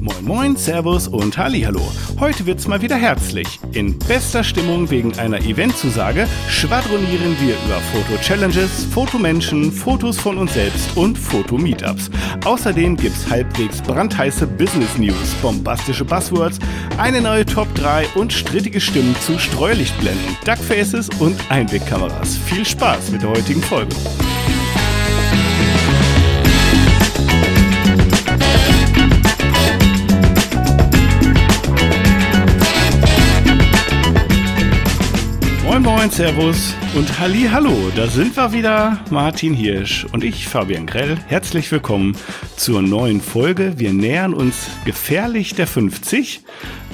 Moin Moin, Servus und Hallihallo. Heute wird's mal wieder herzlich. In bester Stimmung wegen einer Eventzusage schwadronieren wir über Foto-Challenges, Fotomenschen, Fotos von uns selbst und Foto-Meetups. Außerdem gibt's halbwegs brandheiße Business-News, bombastische Buzzwords, eine neue Top 3 und strittige Stimmen zu Streulichtblenden, Duckfaces und Einwegkameras. Viel Spaß mit der heutigen Folge. Moin Servus und Halli Hallo, da sind wir wieder, Martin Hirsch und ich, Fabian Grell. Herzlich willkommen zur neuen Folge. Wir nähern uns gefährlich der 50.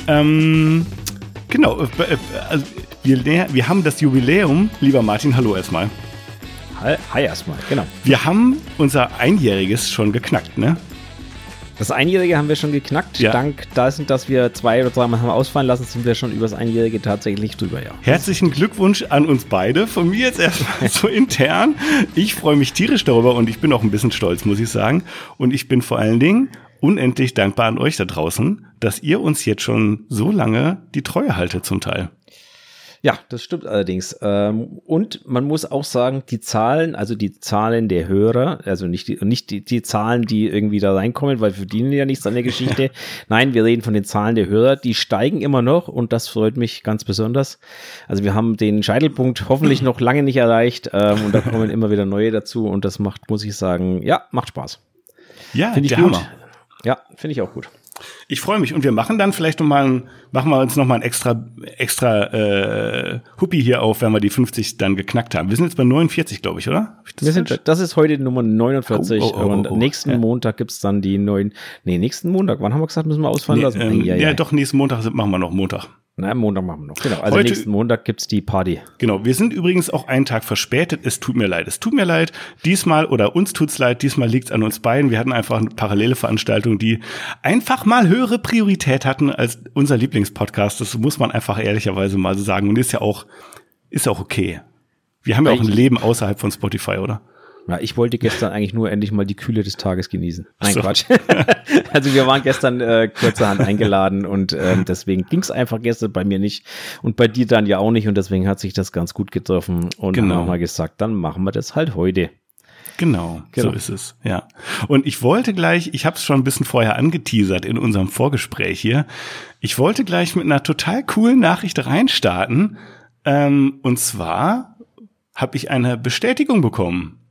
Ähm, genau, äh, äh, also wir, näher, wir haben das Jubiläum, lieber Martin, hallo erstmal. Hi, hi erstmal, genau. Wir haben unser Einjähriges schon geknackt, ne? Das Einjährige haben wir schon geknackt. Ja. Dank dessen, dass wir zwei oder dreimal haben ausfallen lassen, sind wir schon über das Einjährige tatsächlich drüber, ja. Herzlichen Glückwunsch an uns beide. Von mir jetzt erstmal so intern. Ich freue mich tierisch darüber und ich bin auch ein bisschen stolz, muss ich sagen. Und ich bin vor allen Dingen unendlich dankbar an euch da draußen, dass ihr uns jetzt schon so lange die Treue haltet zum Teil. Ja, das stimmt allerdings. Ähm, und man muss auch sagen, die Zahlen, also die Zahlen der Hörer, also nicht die, nicht die, die Zahlen, die irgendwie da reinkommen, weil wir verdienen ja nichts an der Geschichte. Nein, wir reden von den Zahlen der Hörer, die steigen immer noch und das freut mich ganz besonders. Also wir haben den Scheitelpunkt hoffentlich noch lange nicht erreicht ähm, und da kommen immer wieder neue dazu und das macht, muss ich sagen, ja, macht Spaß. Ja, finde ich gut. Hammer. Ja, finde ich auch gut. Ich freue mich und wir machen dann vielleicht noch mal ein, machen wir uns noch mal ein extra extra äh, Huppi hier auf, wenn wir die 50 dann geknackt haben. Wir sind jetzt bei 49, glaube ich, oder? Ich das, sind, das, ist heute Nummer 49 oh, oh, oh, und oh, oh. nächsten ja. Montag gibt's dann die neuen Nee, nächsten Montag, wann haben wir gesagt, müssen wir ausfallen nee, lassen? Ähm, ja, ja, ja, doch nächsten Montag machen wir noch Montag. Na, Montag machen wir noch. Genau. Also Heute, nächsten Montag gibt's die Party. Genau. Wir sind übrigens auch einen Tag verspätet. Es tut mir leid. Es tut mir leid. Diesmal oder uns tut's leid. Diesmal liegt's an uns beiden. Wir hatten einfach eine parallele Veranstaltung, die einfach mal höhere Priorität hatten als unser Lieblingspodcast. Das muss man einfach ehrlicherweise mal so sagen. Und ist ja auch, ist auch okay. Wir haben ja auch ein Leben außerhalb von Spotify, oder? Ja, ich wollte gestern eigentlich nur endlich mal die Kühle des Tages genießen. Nein, so. Quatsch. also wir waren gestern äh, kurzerhand eingeladen und ähm, deswegen ging es einfach gestern bei mir nicht und bei dir dann ja auch nicht und deswegen hat sich das ganz gut getroffen und genau. haben mal gesagt, dann machen wir das halt heute. Genau, genau, so ist es, ja. Und ich wollte gleich, ich habe es schon ein bisschen vorher angeteasert in unserem Vorgespräch hier, ich wollte gleich mit einer total coolen Nachricht reinstarten. Ähm, und zwar habe ich eine Bestätigung bekommen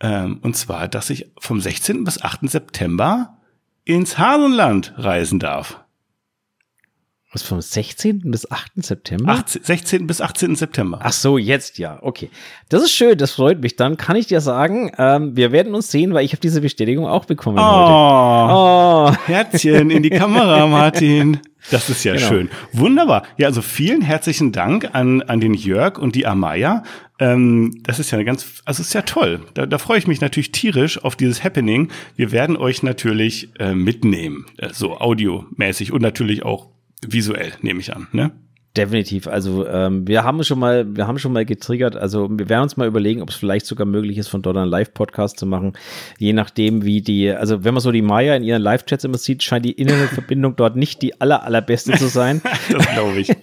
ähm, und zwar, dass ich vom 16. bis 8. September ins Hasenland reisen darf. Was vom 16. bis 8. September? 18, 16. bis 18. September. Ach so, jetzt ja, okay. Das ist schön, das freut mich. Dann kann ich dir sagen, ähm, wir werden uns sehen, weil ich habe diese Bestätigung auch bekommen oh, heute. Oh, Herzchen in die Kamera, Martin. Das ist ja genau. schön. Wunderbar. Ja, also vielen herzlichen Dank an, an den Jörg und die Amaya. Ähm, das ist ja eine ganz, also ist ja toll. Da, da freue ich mich natürlich tierisch auf dieses Happening. Wir werden euch natürlich äh, mitnehmen, äh, so audiomäßig und natürlich auch visuell, nehme ich an. Ne? Definitiv. Also ähm, wir haben schon mal, wir haben schon mal getriggert. Also wir werden uns mal überlegen, ob es vielleicht sogar möglich ist, von dort einen Live-Podcast zu machen. Je nachdem, wie die, also wenn man so die Maya in ihren Live-Chats immer sieht, scheint die Internetverbindung dort nicht die aller allerbeste zu sein. das glaube ich.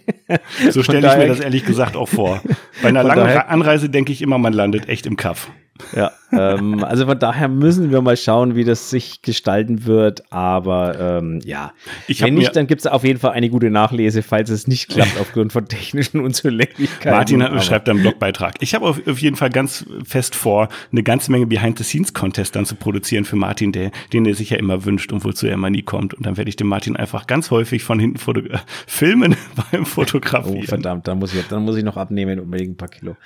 So stelle ich mir das ehrlich gesagt auch vor. Bei einer langen daher, Anreise denke ich immer, man landet echt im Kaff. Ja, ähm, also von daher müssen wir mal schauen, wie das sich gestalten wird. Aber ähm, ja, wenn nicht, dann gibt es auf jeden Fall eine gute Nachlese, falls es nicht klappt aufgrund von technischen Unzulänglichkeiten. Martin hat, schreibt einen Blogbeitrag. Ich habe auf, auf, jeden Fall ganz fest vor, eine ganze Menge Behind-the-Scenes-Contest dann zu produzieren für Martin, der, den er sich ja immer wünscht und wozu er immer nie kommt. Und dann werde ich den Martin einfach ganz häufig von hinten foto äh, filmen beim Fotografieren. Oh, verdammt, dann muss ich, dann muss ich noch abnehmen, unbedingt ein paar Kilo.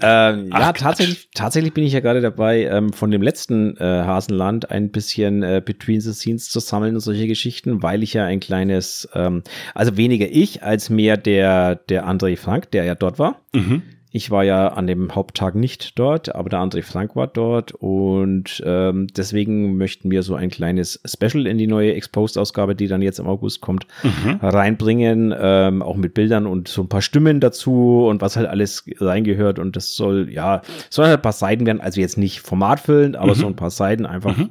ähm, ja, Ach, tatsächlich, tatsächlich bin ich ja gerade dabei, ähm, von dem letzten äh, Hasenland ein bisschen äh, Between the Scenes zu sammeln und solche Geschichten, weil ich ja ein kleines, ähm, also weniger ich als mehr der, der André Frank, der ja dort war. Mhm. Ich war ja an dem Haupttag nicht dort, aber der André Frank war dort und ähm, deswegen möchten wir so ein kleines Special in die neue Exposed-Ausgabe, die dann jetzt im August kommt, mhm. reinbringen, ähm, auch mit Bildern und so ein paar Stimmen dazu und was halt alles reingehört und das soll, ja, soll halt ein paar Seiten werden, also jetzt nicht formatfüllend, aber mhm. so ein paar Seiten einfach. Mhm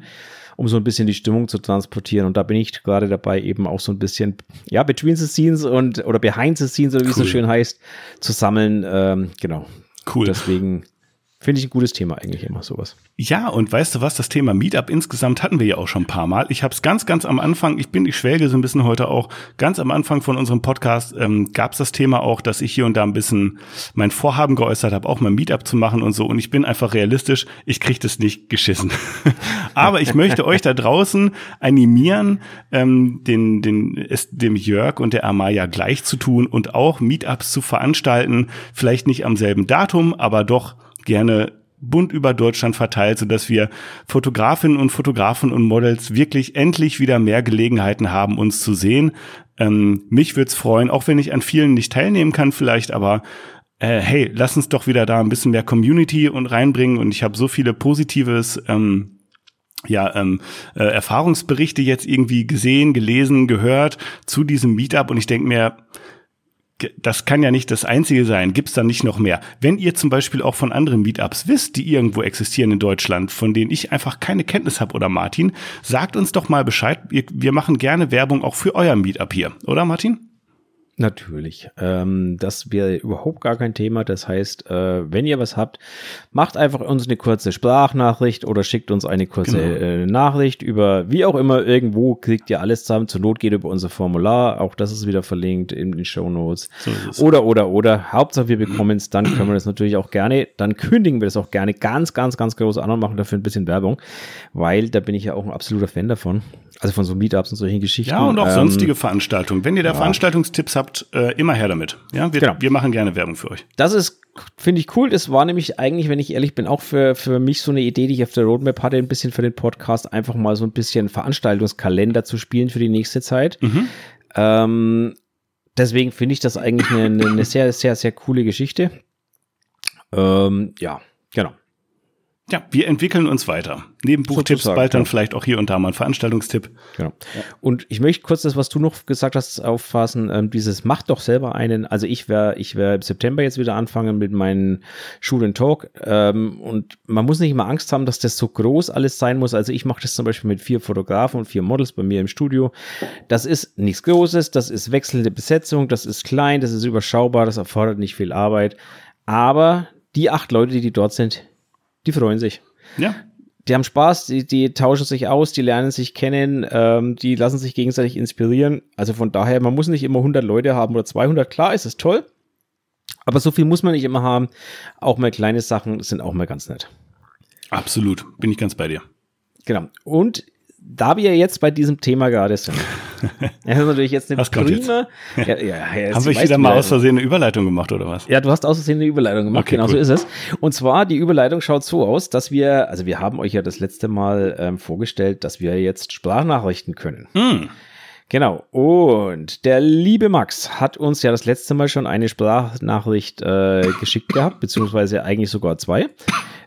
um so ein bisschen die Stimmung zu transportieren. Und da bin ich gerade dabei, eben auch so ein bisschen, ja, between the scenes und oder behind the scenes, oder wie cool. es so schön heißt, zu sammeln. Ähm, genau. Cool. Deswegen Finde ich ein gutes Thema eigentlich immer sowas. Ja, und weißt du was, das Thema Meetup insgesamt hatten wir ja auch schon ein paar Mal. Ich habe es ganz, ganz am Anfang, ich bin, ich schwelge so ein bisschen heute auch, ganz am Anfang von unserem Podcast ähm, gab es das Thema auch, dass ich hier und da ein bisschen mein Vorhaben geäußert habe, auch mal Meetup zu machen und so. Und ich bin einfach realistisch, ich kriege das nicht geschissen. Aber ich möchte euch da draußen animieren, ähm, den, den, es, dem Jörg und der Amaya gleich zu tun und auch Meetups zu veranstalten. Vielleicht nicht am selben Datum, aber doch gerne bunt über Deutschland verteilt, sodass wir Fotografinnen und Fotografen und Models wirklich endlich wieder mehr Gelegenheiten haben, uns zu sehen. Ähm, mich würde es freuen, auch wenn ich an vielen nicht teilnehmen kann vielleicht, aber äh, hey, lass uns doch wieder da ein bisschen mehr Community und reinbringen und ich habe so viele positives ähm, ja, ähm, äh, Erfahrungsberichte jetzt irgendwie gesehen, gelesen, gehört zu diesem Meetup und ich denke mir, das kann ja nicht das Einzige sein. Gibt es da nicht noch mehr? Wenn ihr zum Beispiel auch von anderen Meetups wisst, die irgendwo existieren in Deutschland, von denen ich einfach keine Kenntnis habe oder Martin, sagt uns doch mal Bescheid. Wir machen gerne Werbung auch für euer Meetup hier, oder Martin? Natürlich. Ähm, das wäre überhaupt gar kein Thema. Das heißt, äh, wenn ihr was habt, macht einfach uns eine kurze Sprachnachricht oder schickt uns eine kurze genau. äh, Nachricht über wie auch immer irgendwo kriegt ihr alles zusammen. Zur Not geht über unser Formular. Auch das ist wieder verlinkt in den Show Notes. So oder, oder, oder. Hauptsache wir bekommen es, dann können wir das natürlich auch gerne. Dann kündigen wir das auch gerne ganz, ganz, ganz groß an und machen dafür ein bisschen Werbung, weil da bin ich ja auch ein absoluter Fan davon. Also von so Meetups und solchen Geschichten. Ja, und auch ähm, sonstige Veranstaltungen. Wenn ihr da ja. Veranstaltungstipps habt, äh, immer her damit. Ja, wir, genau. wir machen gerne Werbung für euch. Das ist, finde ich cool. Das war nämlich eigentlich, wenn ich ehrlich bin, auch für, für mich so eine Idee, die ich auf der Roadmap hatte, ein bisschen für den Podcast, einfach mal so ein bisschen Veranstaltungskalender zu spielen für die nächste Zeit. Mhm. Ähm, deswegen finde ich das eigentlich eine, eine sehr, sehr, sehr coole Geschichte. Ähm, ja, genau. Ja, wir entwickeln uns weiter. Neben Buchtipps bald dann ja. vielleicht auch hier und da mal ein Veranstaltungstipp. Genau. Und ich möchte kurz das, was du noch gesagt hast, auffassen. Ähm, dieses macht doch selber einen. Also ich werde ich werde im September jetzt wieder anfangen mit meinen Schul and Talk. Ähm, und man muss nicht immer Angst haben, dass das so groß alles sein muss. Also ich mache das zum Beispiel mit vier Fotografen und vier Models bei mir im Studio. Das ist nichts Großes, das ist wechselnde Besetzung, das ist klein, das ist überschaubar, das erfordert nicht viel Arbeit. Aber die acht Leute, die dort sind, die freuen sich. Ja. Die haben Spaß, die, die tauschen sich aus, die lernen sich kennen, ähm, die lassen sich gegenseitig inspirieren. Also von daher, man muss nicht immer 100 Leute haben oder 200. Klar ist es toll, aber so viel muss man nicht immer haben. Auch mal kleine Sachen sind auch mal ganz nett. Absolut, bin ich ganz bei dir. Genau. Und da wir jetzt bei diesem Thema gerade sind, das ist natürlich jetzt eine was prima. Jetzt? Ja, ja, ja, Haben wir wieder mal aus Versehen eine Überleitung gemacht oder was? Ja, du hast aus Versehen eine Überleitung gemacht. Okay, genau cool. so ist es. Und zwar die Überleitung schaut so aus, dass wir, also wir haben euch ja das letzte Mal ähm, vorgestellt, dass wir jetzt Sprachnachrichten können. Hm. Genau. Und der liebe Max hat uns ja das letzte Mal schon eine Sprachnachricht äh, geschickt gehabt, beziehungsweise eigentlich sogar zwei.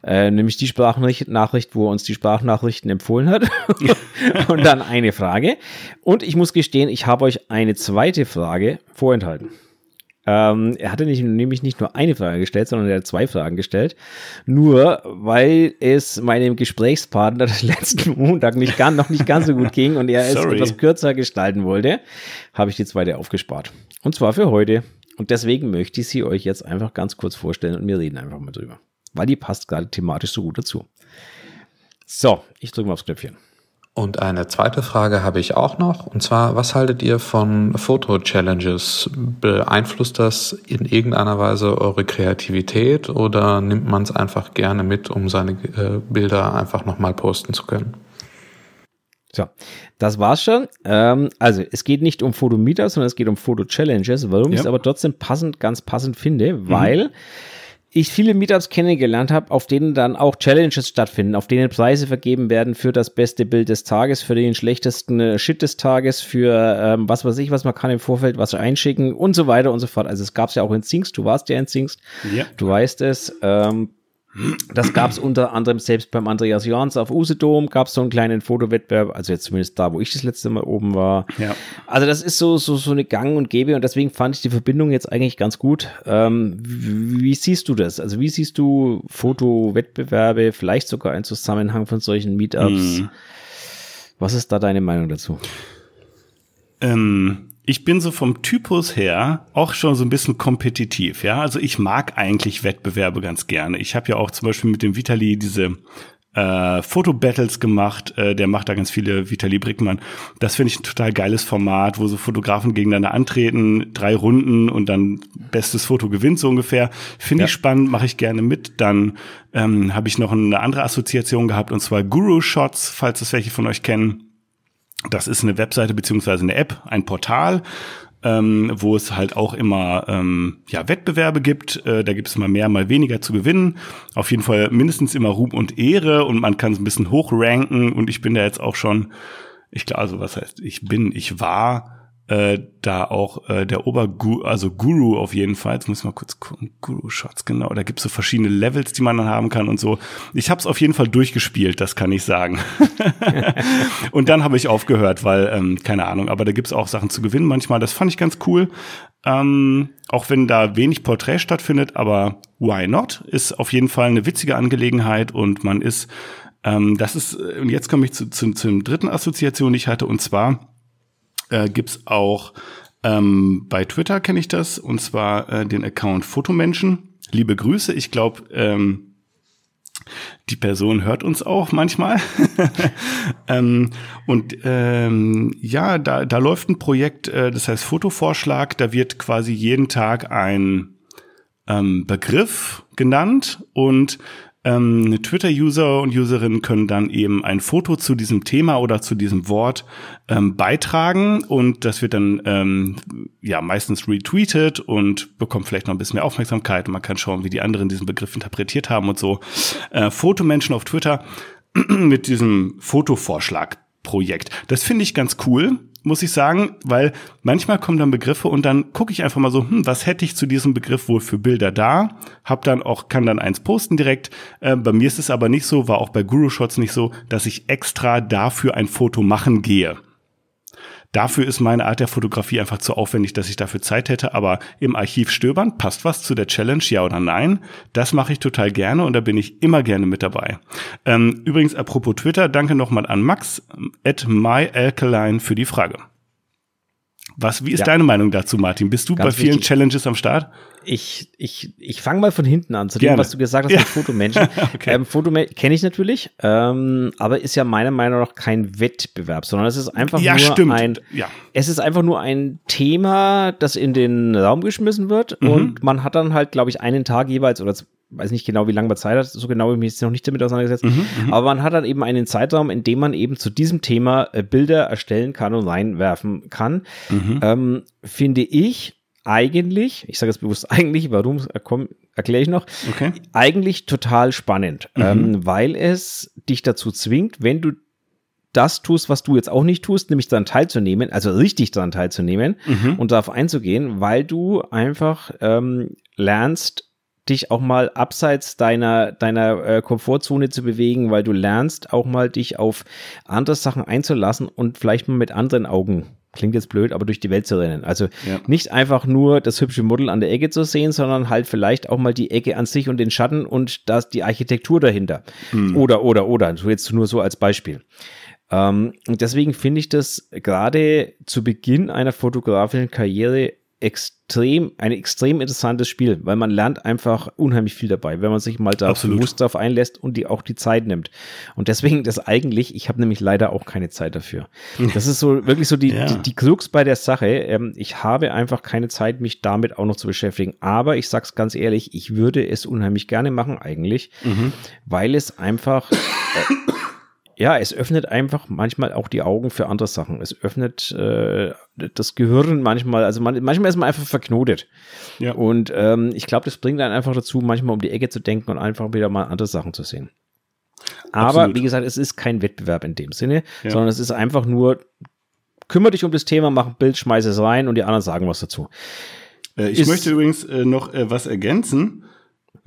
Äh, nämlich die Sprachnachricht, wo er uns die Sprachnachrichten empfohlen hat. und dann eine Frage. Und ich muss gestehen, ich habe euch eine zweite Frage vorenthalten. Ähm, er hatte nicht, nämlich nicht nur eine Frage gestellt, sondern er hat zwei Fragen gestellt. Nur weil es meinem Gesprächspartner letzten Montag nicht ganz, noch nicht ganz so gut ging und er es etwas kürzer gestalten wollte, habe ich die zweite aufgespart. Und zwar für heute. Und deswegen möchte ich sie euch jetzt einfach ganz kurz vorstellen und wir reden einfach mal drüber. Weil die passt gerade thematisch so gut dazu. So, ich drücke mal aufs Knöpfchen. Und eine zweite Frage habe ich auch noch. Und zwar, was haltet ihr von Foto-Challenges? Beeinflusst das in irgendeiner Weise eure Kreativität oder nimmt man es einfach gerne mit, um seine äh, Bilder einfach nochmal posten zu können? So, das war's schon. Ähm, also, es geht nicht um Fotometer, sondern es geht um Foto-Challenges, warum ja. ich es aber trotzdem passend, ganz passend finde, mhm. weil ich viele Meetups kennengelernt habe, auf denen dann auch Challenges stattfinden, auf denen Preise vergeben werden für das beste Bild des Tages, für den schlechtesten äh, Shit des Tages, für ähm, was weiß ich, was man kann im Vorfeld was einschicken und so weiter und so fort. Also es gab es ja auch in Zingst, du warst ja in Zingst, ja. du weißt es. Ähm, das gab es unter anderem selbst beim Andreas Jans auf Usedom, gab es so einen kleinen Fotowettbewerb, also jetzt zumindest da, wo ich das letzte Mal oben war. Ja. Also das ist so, so, so eine Gang und Gäbe und deswegen fand ich die Verbindung jetzt eigentlich ganz gut. Ähm, wie, wie, siehst du das? Also wie siehst du Fotowettbewerbe, vielleicht sogar ein Zusammenhang von solchen Meetups? Hm. Was ist da deine Meinung dazu? Ähm, ich bin so vom Typus her auch schon so ein bisschen kompetitiv, ja. Also ich mag eigentlich Wettbewerbe ganz gerne. Ich habe ja auch zum Beispiel mit dem Vitali diese äh, Fotobattles gemacht. Äh, der macht da ganz viele Vitali Brickmann. Das finde ich ein total geiles Format, wo so Fotografen gegeneinander antreten, drei Runden und dann bestes Foto gewinnt so ungefähr. Finde ja. ich spannend, mache ich gerne mit. Dann ähm, habe ich noch eine andere Assoziation gehabt und zwar Guru Shots, falls es welche von euch kennen. Das ist eine Webseite beziehungsweise eine App, ein Portal, ähm, wo es halt auch immer ähm, ja, Wettbewerbe gibt. Äh, da gibt es mal mehr, mal weniger zu gewinnen. Auf jeden Fall mindestens immer Ruhm und Ehre und man kann es ein bisschen hochranken. Und ich bin da jetzt auch schon, ich glaube, also was heißt, ich bin, ich war äh, da auch äh, der Oberguru, also Guru auf jeden Fall. Jetzt muss ich mal kurz gucken. Guru-Shots, genau. Da gibt's so verschiedene Levels, die man dann haben kann und so. Ich habe es auf jeden Fall durchgespielt, das kann ich sagen. und dann habe ich aufgehört, weil, ähm, keine Ahnung, aber da gibt's auch Sachen zu gewinnen manchmal. Das fand ich ganz cool. Ähm, auch wenn da wenig Porträt stattfindet, aber why not? Ist auf jeden Fall eine witzige Angelegenheit und man ist, ähm, das ist, und jetzt komme ich zu, zu, zur dritten Assoziation, die ich hatte, und zwar, äh, gibt's auch ähm, bei Twitter kenne ich das und zwar äh, den Account Fotomenschen. Liebe Grüße. Ich glaube, ähm, die Person hört uns auch manchmal. ähm, und ähm, ja, da, da läuft ein Projekt, äh, das heißt Fotovorschlag. Da wird quasi jeden Tag ein ähm, Begriff genannt und ähm, Twitter-User und Userinnen können dann eben ein Foto zu diesem Thema oder zu diesem Wort ähm, beitragen und das wird dann ähm, ja meistens retweetet und bekommt vielleicht noch ein bisschen mehr Aufmerksamkeit und man kann schauen, wie die anderen diesen Begriff interpretiert haben und so. Äh, Fotomenschen auf Twitter mit diesem Fotovorschlag-Projekt. Das finde ich ganz cool muss ich sagen, weil manchmal kommen dann Begriffe und dann gucke ich einfach mal so, hm, was hätte ich zu diesem Begriff wohl für Bilder da? Hab dann auch, kann dann eins posten direkt. Äh, bei mir ist es aber nicht so, war auch bei Guru Shots nicht so, dass ich extra dafür ein Foto machen gehe. Dafür ist meine Art der Fotografie einfach zu aufwendig, dass ich dafür Zeit hätte. Aber im Archiv stöbern, passt was zu der Challenge, ja oder nein? Das mache ich total gerne und da bin ich immer gerne mit dabei. Ähm, übrigens, apropos Twitter, danke nochmal an Max at myalkaline für die Frage. Was, wie ist ja. deine Meinung dazu, Martin? Bist du Ganz bei vielen wichtig. Challenges am Start? Ich, ich, ich fange mal von hinten an, zu dem, was du gesagt hast ja. mit Fotomenschen. okay. ähm, Fotomenschen kenne ich natürlich, ähm, aber ist ja meiner Meinung nach kein Wettbewerb, sondern es ist einfach ja, nur stimmt. ein, ja. es ist einfach nur ein Thema, das in den Raum geschmissen wird mhm. und man hat dann halt, glaube ich, einen Tag jeweils oder weiß nicht genau, wie lange man Zeit hat, so genau habe ich mich jetzt noch nicht damit auseinandergesetzt, mhm, mhm, aber man hat dann eben einen Zeitraum, in dem man eben zu diesem Thema äh, Bilder erstellen kann und reinwerfen kann. Mhm. Ähm, finde ich eigentlich, ich sage es bewusst eigentlich, warum erkläre ich noch, okay. eigentlich total spannend, mhm. ähm, weil es dich dazu zwingt, wenn du das tust, was du jetzt auch nicht tust, nämlich daran teilzunehmen, also richtig daran teilzunehmen mhm. und darauf einzugehen, weil du einfach ähm, lernst, dich auch mal abseits deiner, deiner äh, Komfortzone zu bewegen, weil du lernst auch mal dich auf andere Sachen einzulassen und vielleicht mal mit anderen Augen klingt jetzt blöd, aber durch die Welt zu rennen. Also ja. nicht einfach nur das hübsche Model an der Ecke zu sehen, sondern halt vielleicht auch mal die Ecke an sich und den Schatten und das, die Architektur dahinter. Hm. Oder, oder, oder. So jetzt nur so als Beispiel. Ähm, und deswegen finde ich das gerade zu Beginn einer fotografischen Karriere extrem, ein extrem interessantes Spiel, weil man lernt einfach unheimlich viel dabei, wenn man sich mal da bewusst darauf einlässt und die auch die Zeit nimmt. Und deswegen das eigentlich, ich habe nämlich leider auch keine Zeit dafür. Das ist so wirklich so die, ja. die, die Krux bei der Sache. Ähm, ich habe einfach keine Zeit, mich damit auch noch zu beschäftigen. Aber ich sag's ganz ehrlich, ich würde es unheimlich gerne machen eigentlich, mhm. weil es einfach äh, ja, es öffnet einfach manchmal auch die Augen für andere Sachen. Es öffnet äh, das Gehirn manchmal, also man, manchmal ist man einfach verknotet. Ja. Und ähm, ich glaube, das bringt einen einfach dazu, manchmal um die Ecke zu denken und einfach wieder mal andere Sachen zu sehen. Aber Absolut. wie gesagt, es ist kein Wettbewerb in dem Sinne, ja. sondern es ist einfach nur, kümmere dich um das Thema, mach ein Bild, schmeiß es rein und die anderen sagen was dazu. Äh, ich ist, möchte übrigens äh, noch äh, was ergänzen.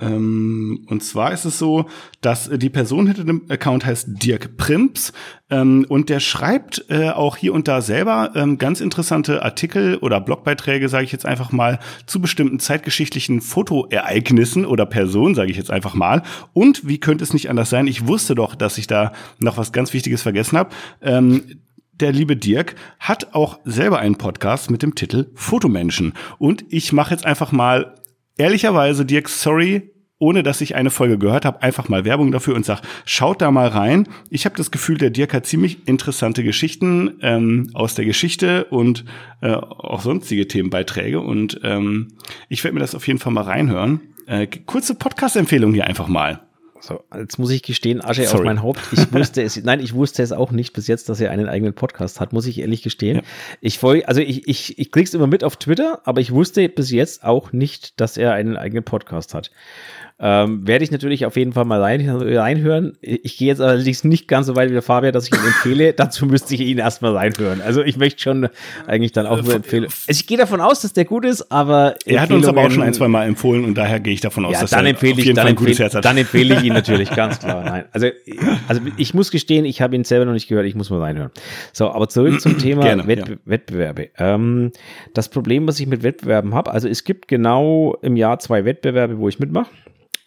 Ähm, und zwar ist es so, dass äh, die Person hinter dem Account heißt Dirk Primps ähm, und der schreibt äh, auch hier und da selber ähm, ganz interessante Artikel oder Blogbeiträge, sage ich jetzt einfach mal, zu bestimmten zeitgeschichtlichen Fotoereignissen oder Personen, sage ich jetzt einfach mal. Und wie könnte es nicht anders sein? Ich wusste doch, dass ich da noch was ganz Wichtiges vergessen habe. Der liebe Dirk hat auch selber einen Podcast mit dem Titel Fotomenschen. Und ich mache jetzt einfach mal ehrlicherweise, Dirk, sorry, ohne dass ich eine Folge gehört habe, einfach mal Werbung dafür und sag, schaut da mal rein. Ich habe das Gefühl, der Dirk hat ziemlich interessante Geschichten ähm, aus der Geschichte und äh, auch sonstige Themenbeiträge. Und ähm, ich werde mir das auf jeden Fall mal reinhören. Äh, kurze Podcast-Empfehlung hier einfach mal. So, jetzt muss ich gestehen, Asche Sorry. auf mein Haupt. Ich wusste es, nein, ich wusste es auch nicht bis jetzt, dass er einen eigenen Podcast hat, muss ich ehrlich gestehen. Ja. Ich folge, also ich, ich, ich krieg's immer mit auf Twitter, aber ich wusste bis jetzt auch nicht, dass er einen eigenen Podcast hat. Ähm, werde ich natürlich auf jeden Fall mal rein, reinhören. Ich gehe jetzt allerdings nicht ganz so weit wie der Fabian, dass ich ihn empfehle. Dazu müsste ich ihn erstmal reinhören. Also ich möchte schon eigentlich dann auch nur empfehlen. Also ich gehe davon aus, dass der gut ist, aber. Er hat uns aber auch schon ein, zwei Mal empfohlen und daher gehe ich davon aus, ja, dass dann er empfehle ich, dann empfehle, dann empfehle ich ihn natürlich, ganz klar. Nein. Also, also ich muss gestehen, ich habe ihn selber noch nicht gehört, ich muss mal reinhören. So, aber zurück zum Thema Gerne, Wettbe ja. Wettbewerbe. Ähm, das Problem, was ich mit Wettbewerben habe, also es gibt genau im Jahr zwei Wettbewerbe, wo ich mitmache.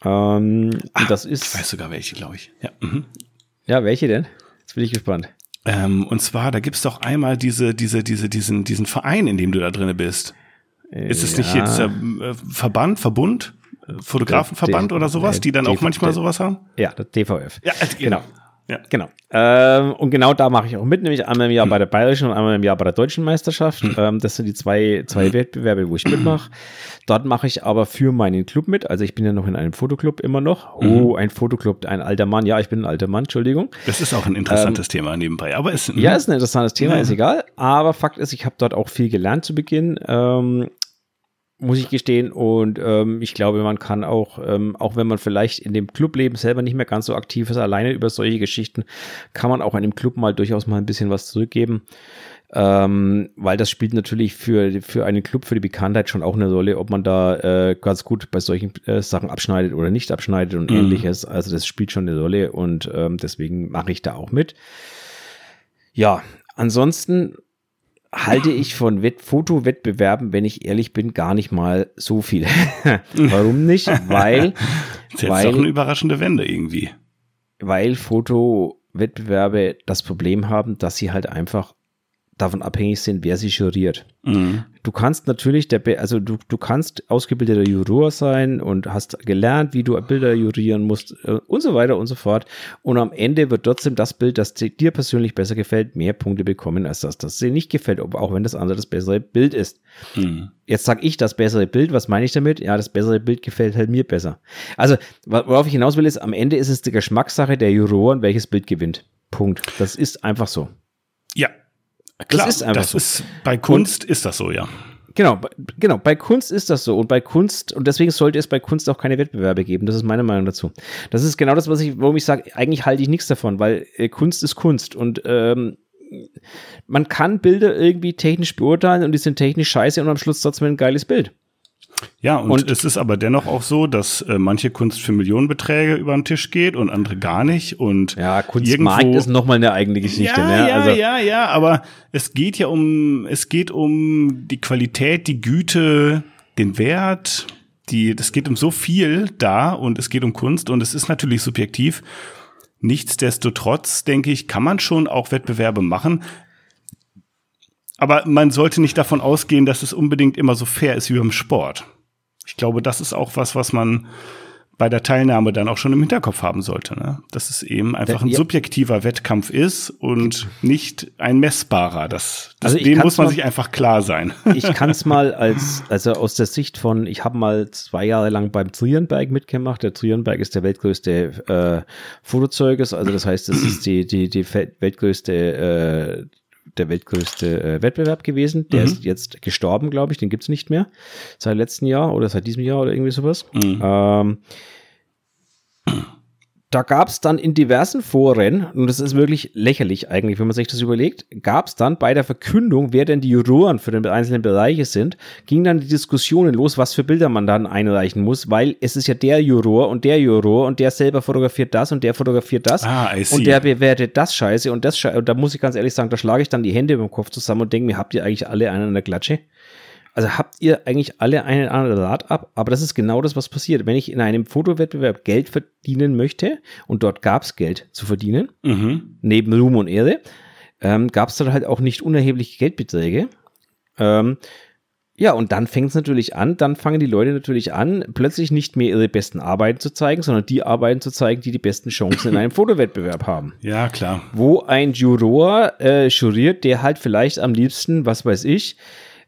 Ähm, Ach, das ist. Ich weiß sogar welche, glaube ich. Ja. Mhm. ja, welche denn? Jetzt bin ich gespannt. Ähm, und zwar, da gibt's doch einmal diese, diese, diese, diesen, diesen Verein, in dem du da drinne bist. Äh, ist es ja. nicht jetzt äh, Verband, Verbund, Fotografenverband oder sowas, die dann auch manchmal sowas haben? Ja, das DVF. Ja, also, genau. Ja. Genau. Ähm, und genau da mache ich auch mit, nämlich einmal im Jahr bei der bayerischen und einmal im Jahr bei der deutschen Meisterschaft. Hm. Ähm, das sind die zwei, zwei. Wettbewerbe, wo ich mitmache. Dort mache ich aber für meinen Club mit. Also ich bin ja noch in einem Fotoclub immer noch. Oh, ein Fotoclub, ein alter Mann. Ja, ich bin ein alter Mann, Entschuldigung. Das ist auch ein interessantes ähm, Thema nebenbei. Aber ist, ja, ist ein interessantes Thema, ja. ist egal. Aber Fakt ist, ich habe dort auch viel gelernt zu Beginn. Ähm, muss ich gestehen. Und ähm, ich glaube, man kann auch, ähm, auch wenn man vielleicht in dem Clubleben selber nicht mehr ganz so aktiv ist, alleine über solche Geschichten, kann man auch in dem Club mal durchaus mal ein bisschen was zurückgeben. Ähm, weil das spielt natürlich für, für einen Club, für die Bekanntheit schon auch eine Rolle, ob man da äh, ganz gut bei solchen äh, Sachen abschneidet oder nicht abschneidet und mhm. ähnliches. Also das spielt schon eine Rolle und ähm, deswegen mache ich da auch mit. Ja, ansonsten halte ich von Wett Fotowettbewerben, wenn ich ehrlich bin, gar nicht mal so viel. Warum nicht? Weil. Das ist weil, doch eine überraschende Wende irgendwie. Weil Fotowettbewerbe das Problem haben, dass sie halt einfach davon abhängig sind, wer sie juriert. Mhm. Du kannst natürlich, der, also du, du kannst ausgebildeter Juror sein und hast gelernt, wie du Bilder jurieren musst äh, und so weiter und so fort. Und am Ende wird trotzdem das Bild, das dir persönlich besser gefällt, mehr Punkte bekommen, als das, das dir nicht gefällt, auch wenn das andere das bessere Bild ist. Mhm. Jetzt sage ich das bessere Bild, was meine ich damit? Ja, das bessere Bild gefällt halt mir besser. Also, worauf ich hinaus will, ist, am Ende ist es die Geschmackssache der Juroren, welches Bild gewinnt. Punkt. Das ist einfach so. Ja, Klar, das ist einfach das so. Ist, bei Kunst und, ist das so, ja. Genau, genau, bei Kunst ist das so und bei Kunst und deswegen sollte es bei Kunst auch keine Wettbewerbe geben. Das ist meine Meinung dazu. Das ist genau das, was ich, warum ich sage, eigentlich halte ich nichts davon, weil äh, Kunst ist Kunst und ähm, man kann Bilder irgendwie technisch beurteilen und die sind technisch scheiße und am Schluss trotzdem ein geiles Bild. Ja, und, und, es ist aber dennoch auch so, dass äh, manche Kunst für Millionenbeträge über den Tisch geht und andere gar nicht. Und ja, Kunstmarkt irgendwo, ist nochmal eine eigene Geschichte. Ja, ne? ja, also, ja, ja, aber es geht ja um, es geht um die Qualität, die Güte, den Wert, die, das geht um so viel da und es geht um Kunst und es ist natürlich subjektiv. Nichtsdestotrotz, denke ich, kann man schon auch Wettbewerbe machen. Aber man sollte nicht davon ausgehen, dass es unbedingt immer so fair ist wie beim Sport. Ich glaube, das ist auch was, was man bei der Teilnahme dann auch schon im Hinterkopf haben sollte, ne? dass es eben einfach ein subjektiver Wettkampf ist und nicht ein messbarer. Das, das also dem muss man mal, sich einfach klar sein. Ich kann es mal als also aus der Sicht von, ich habe mal zwei Jahre lang beim Trienberg mitgemacht. Der Trienberg ist der weltgrößte äh, Fotozeuges, also das heißt, es ist die die die weltgrößte äh, der weltgrößte äh, Wettbewerb gewesen. Der mhm. ist jetzt gestorben, glaube ich. Den gibt's nicht mehr. Seit letztem Jahr oder seit diesem Jahr oder irgendwie sowas. Mhm. Ähm, da gab es dann in diversen Foren, und das ist wirklich lächerlich eigentlich, wenn man sich das überlegt, gab es dann bei der Verkündung, wer denn die Juroren für den einzelnen Bereiche sind, ging dann die Diskussionen los, was für Bilder man dann einreichen muss, weil es ist ja der Juror und der Juror und der selber fotografiert das und der fotografiert das Ah, und der bewertet das Scheiße und das Scheiße. Und da muss ich ganz ehrlich sagen, da schlage ich dann die Hände über den Kopf zusammen und denke mir, habt ihr eigentlich alle einen an der Klatsche? Also habt ihr eigentlich alle einen anderen Rat ab, aber das ist genau das, was passiert. Wenn ich in einem Fotowettbewerb Geld verdienen möchte und dort gab es Geld zu verdienen, Mhm. neben Ruhm und Ehre, ähm, gab es dann halt auch nicht unerhebliche Geldbeträge. Ähm, ja, und dann fängt es natürlich an, dann fangen die Leute natürlich an, plötzlich nicht mehr ihre besten Arbeiten zu zeigen, sondern die Arbeiten zu zeigen, die die besten Chancen in einem Fotowettbewerb haben Ja, klar. wo ein Juror äh, juriert, der halt vielleicht am liebsten, was weiß ich,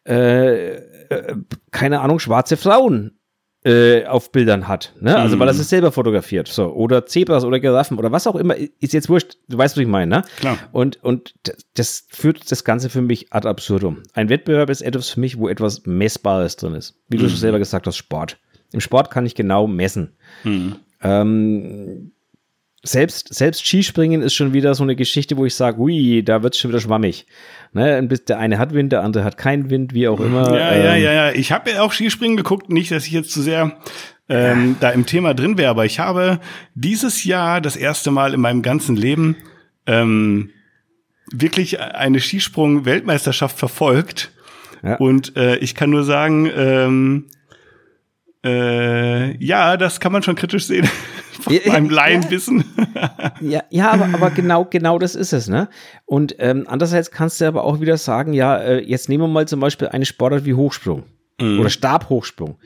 äh, äh, keine Ahnung, schwarze Frauen äh, auf Bildern hat. Ne? Also weil er es selber fotografiert. So. Oder Zebras oder Giraffen oder was auch immer. Ist jetzt wurscht, du weißt, was ich meine, ne? Klar. Und, und das führt das Ganze für mich ad absurdum. Ein Wettbewerb ist etwas für mich, wo etwas Messbares drin ist. Wie du schon selber gesagt hast, Sport. Im Sport kann ich genau messen. Ähm, selbst, selbst Skispringen ist schon wieder so eine Geschichte, wo ich sage, ui, da wird's schon wieder schwammig. Ne? Der eine hat Wind, der andere hat keinen Wind, wie auch immer. Ja, ja, Ähm, ja, ja. Ich habe ja auch Skispringen geguckt. Nicht, dass ich jetzt zu sehr ähm, da im Thema drin wäre, aber ich habe dieses Jahr das erste Mal in meinem ganzen Leben ähm, wirklich eine Skisprung-Weltmeisterschaft verfolgt. Ja. Und äh, ich kann nur sagen, ähm, äh, ja, das kann man schon kritisch sehen. Ja. Laienwissen. Ja, ja, aber, aber genau, genau das ist es, ne? Und ähm, andererseits kannst du aber auch wieder sagen, ja, äh, jetzt nehmen wir mal zum Beispiel eine Sportart wie Hochsprung. Oder Stabhochsprung.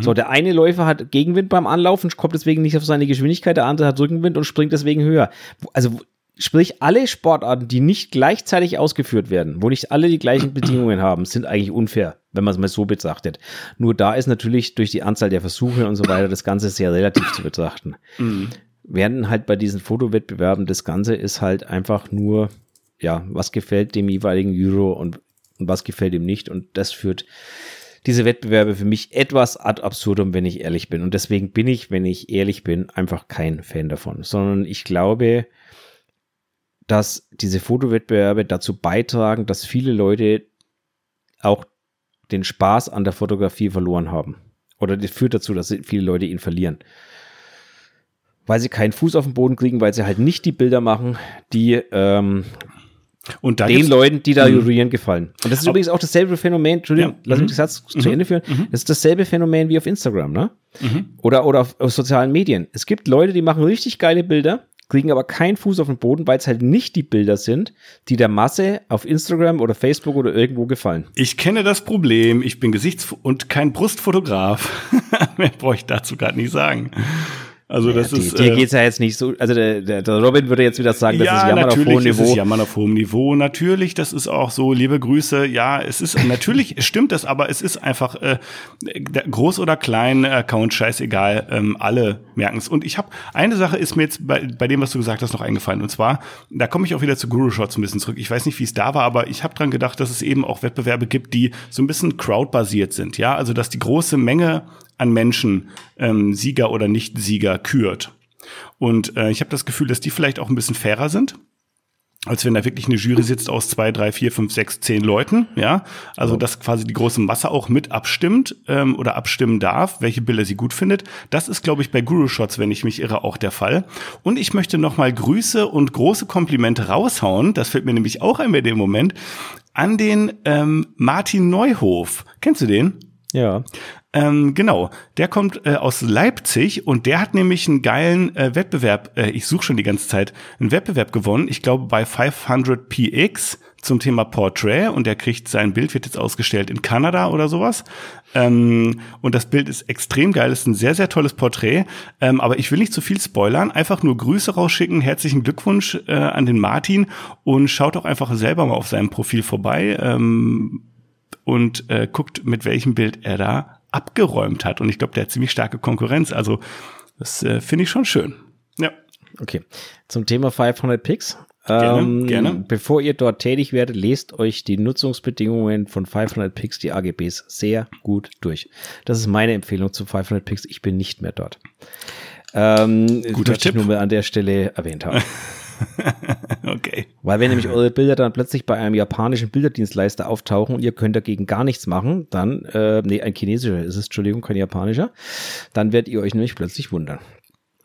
So, der eine Läufer hat Gegenwind beim Anlaufen, kommt deswegen nicht auf seine Geschwindigkeit, der andere hat Rückenwind und springt deswegen höher. Also, sprich, alle Sportarten, die nicht gleichzeitig ausgeführt werden, wo nicht alle die gleichen Bedingungen haben, sind eigentlich unfair, wenn man es mal so betrachtet. Nur da ist natürlich durch die Anzahl der Versuche und so weiter das Ganze sehr relativ zu betrachten werden halt bei diesen Fotowettbewerben, das Ganze ist halt einfach nur, ja, was gefällt dem jeweiligen Euro und, und was gefällt ihm nicht. Und das führt diese Wettbewerbe für mich etwas ad absurdum, wenn ich ehrlich bin. Und deswegen bin ich, wenn ich ehrlich bin, einfach kein Fan davon, sondern ich glaube, dass diese Fotowettbewerbe dazu beitragen, dass viele Leute auch den Spaß an der Fotografie verloren haben. Oder das führt dazu, dass viele Leute ihn verlieren weil sie keinen Fuß auf den Boden kriegen, weil sie halt nicht die Bilder machen, die ähm, Und den Leuten, die da Mhm. jurieren, gefallen. Und das ist übrigens auch dasselbe Phänomen, Entschuldigung, Ja. lass mich Mhm. den Satz zu Ende führen, das ist dasselbe Phänomen wie auf Instagram, ne? Oder, oder auf, auf sozialen Medien. Es gibt Leute, die machen richtig geile Bilder, kriegen aber keinen Fuß auf den Boden, weil es halt nicht die Bilder sind, die der Masse auf Instagram oder Facebook oder irgendwo gefallen. Ich kenne das Problem. Ich bin Gesichts- und kein Brustfotograf. Mehr brauche ich dazu gerade nicht sagen. Also das Ja, ist. dir äh, geht's ja jetzt nicht so, also der, der, der Robin würde jetzt wieder sagen, das ja, ist Jammern auf hohem ist Niveau. es Jammern auf hohem Niveau. Natürlich, das ist auch so, liebe Grüße. Ja, es ist, natürlich stimmt das, aber es ist einfach äh, groß oder klein, Account, scheißegal, ähm, alle merken es. Und ich habe, eine Sache ist mir jetzt bei, bei dem, was du gesagt hast, noch eingefallen. Und zwar, da komme ich auch wieder zu Guru Shots ein bisschen zurück. Ich weiß nicht, wie es da war, aber ich habe dran gedacht, dass es eben auch Wettbewerbe gibt, die so ein bisschen crowdbasiert sind. Ja, also dass die große Menge an Menschen ähm, Sieger oder Nicht-Sieger kürt. Und äh, ich habe das Gefühl, dass die vielleicht auch ein bisschen fairer sind als wenn da wirklich eine Jury sitzt aus zwei, drei, vier, fünf, sechs, zehn Leuten, ja. Also dass quasi die große Masse auch mit abstimmt ähm, oder abstimmen darf, welche Bilder sie gut findet. Das ist, glaube ich, bei Guru Shots, wenn ich mich irre, auch der Fall. Und ich möchte nochmal Grüße und große Komplimente raushauen. Das fällt mir nämlich auch ein bei dem Moment an den ähm, Martin Neuhof. Kennst du den? Ja. Ähm, genau, der kommt äh, aus Leipzig und der hat nämlich einen geilen äh, Wettbewerb, äh, ich suche schon die ganze Zeit, einen Wettbewerb gewonnen, ich glaube bei 500px zum Thema Portrait und der kriegt sein Bild, wird jetzt ausgestellt in Kanada oder sowas. Ähm, und das Bild ist extrem geil, ist ein sehr, sehr tolles Porträt. Ähm, aber ich will nicht zu viel spoilern, einfach nur Grüße rausschicken, herzlichen Glückwunsch äh, an den Martin und schaut auch einfach selber mal auf seinem Profil vorbei. Ähm, und äh, guckt, mit welchem Bild er da abgeräumt hat. Und ich glaube, der hat ziemlich starke Konkurrenz. Also das äh, finde ich schon schön. Ja. Okay. Zum Thema 500 Pix. Gerne, ähm, gerne. Bevor ihr dort tätig werdet, lest euch die Nutzungsbedingungen von 500 Pix, die AGBs, sehr gut durch. Das ist meine Empfehlung zu 500 Pix. Ich bin nicht mehr dort. Ähm, Guter Tipp. ich nur mal an der Stelle erwähnt haben. Okay. Weil wenn nämlich eure Bilder dann plötzlich bei einem japanischen Bilderdienstleister auftauchen und ihr könnt dagegen gar nichts machen, dann, äh, nee, ein chinesischer ist es, Entschuldigung, kein japanischer, dann werdet ihr euch nämlich plötzlich wundern.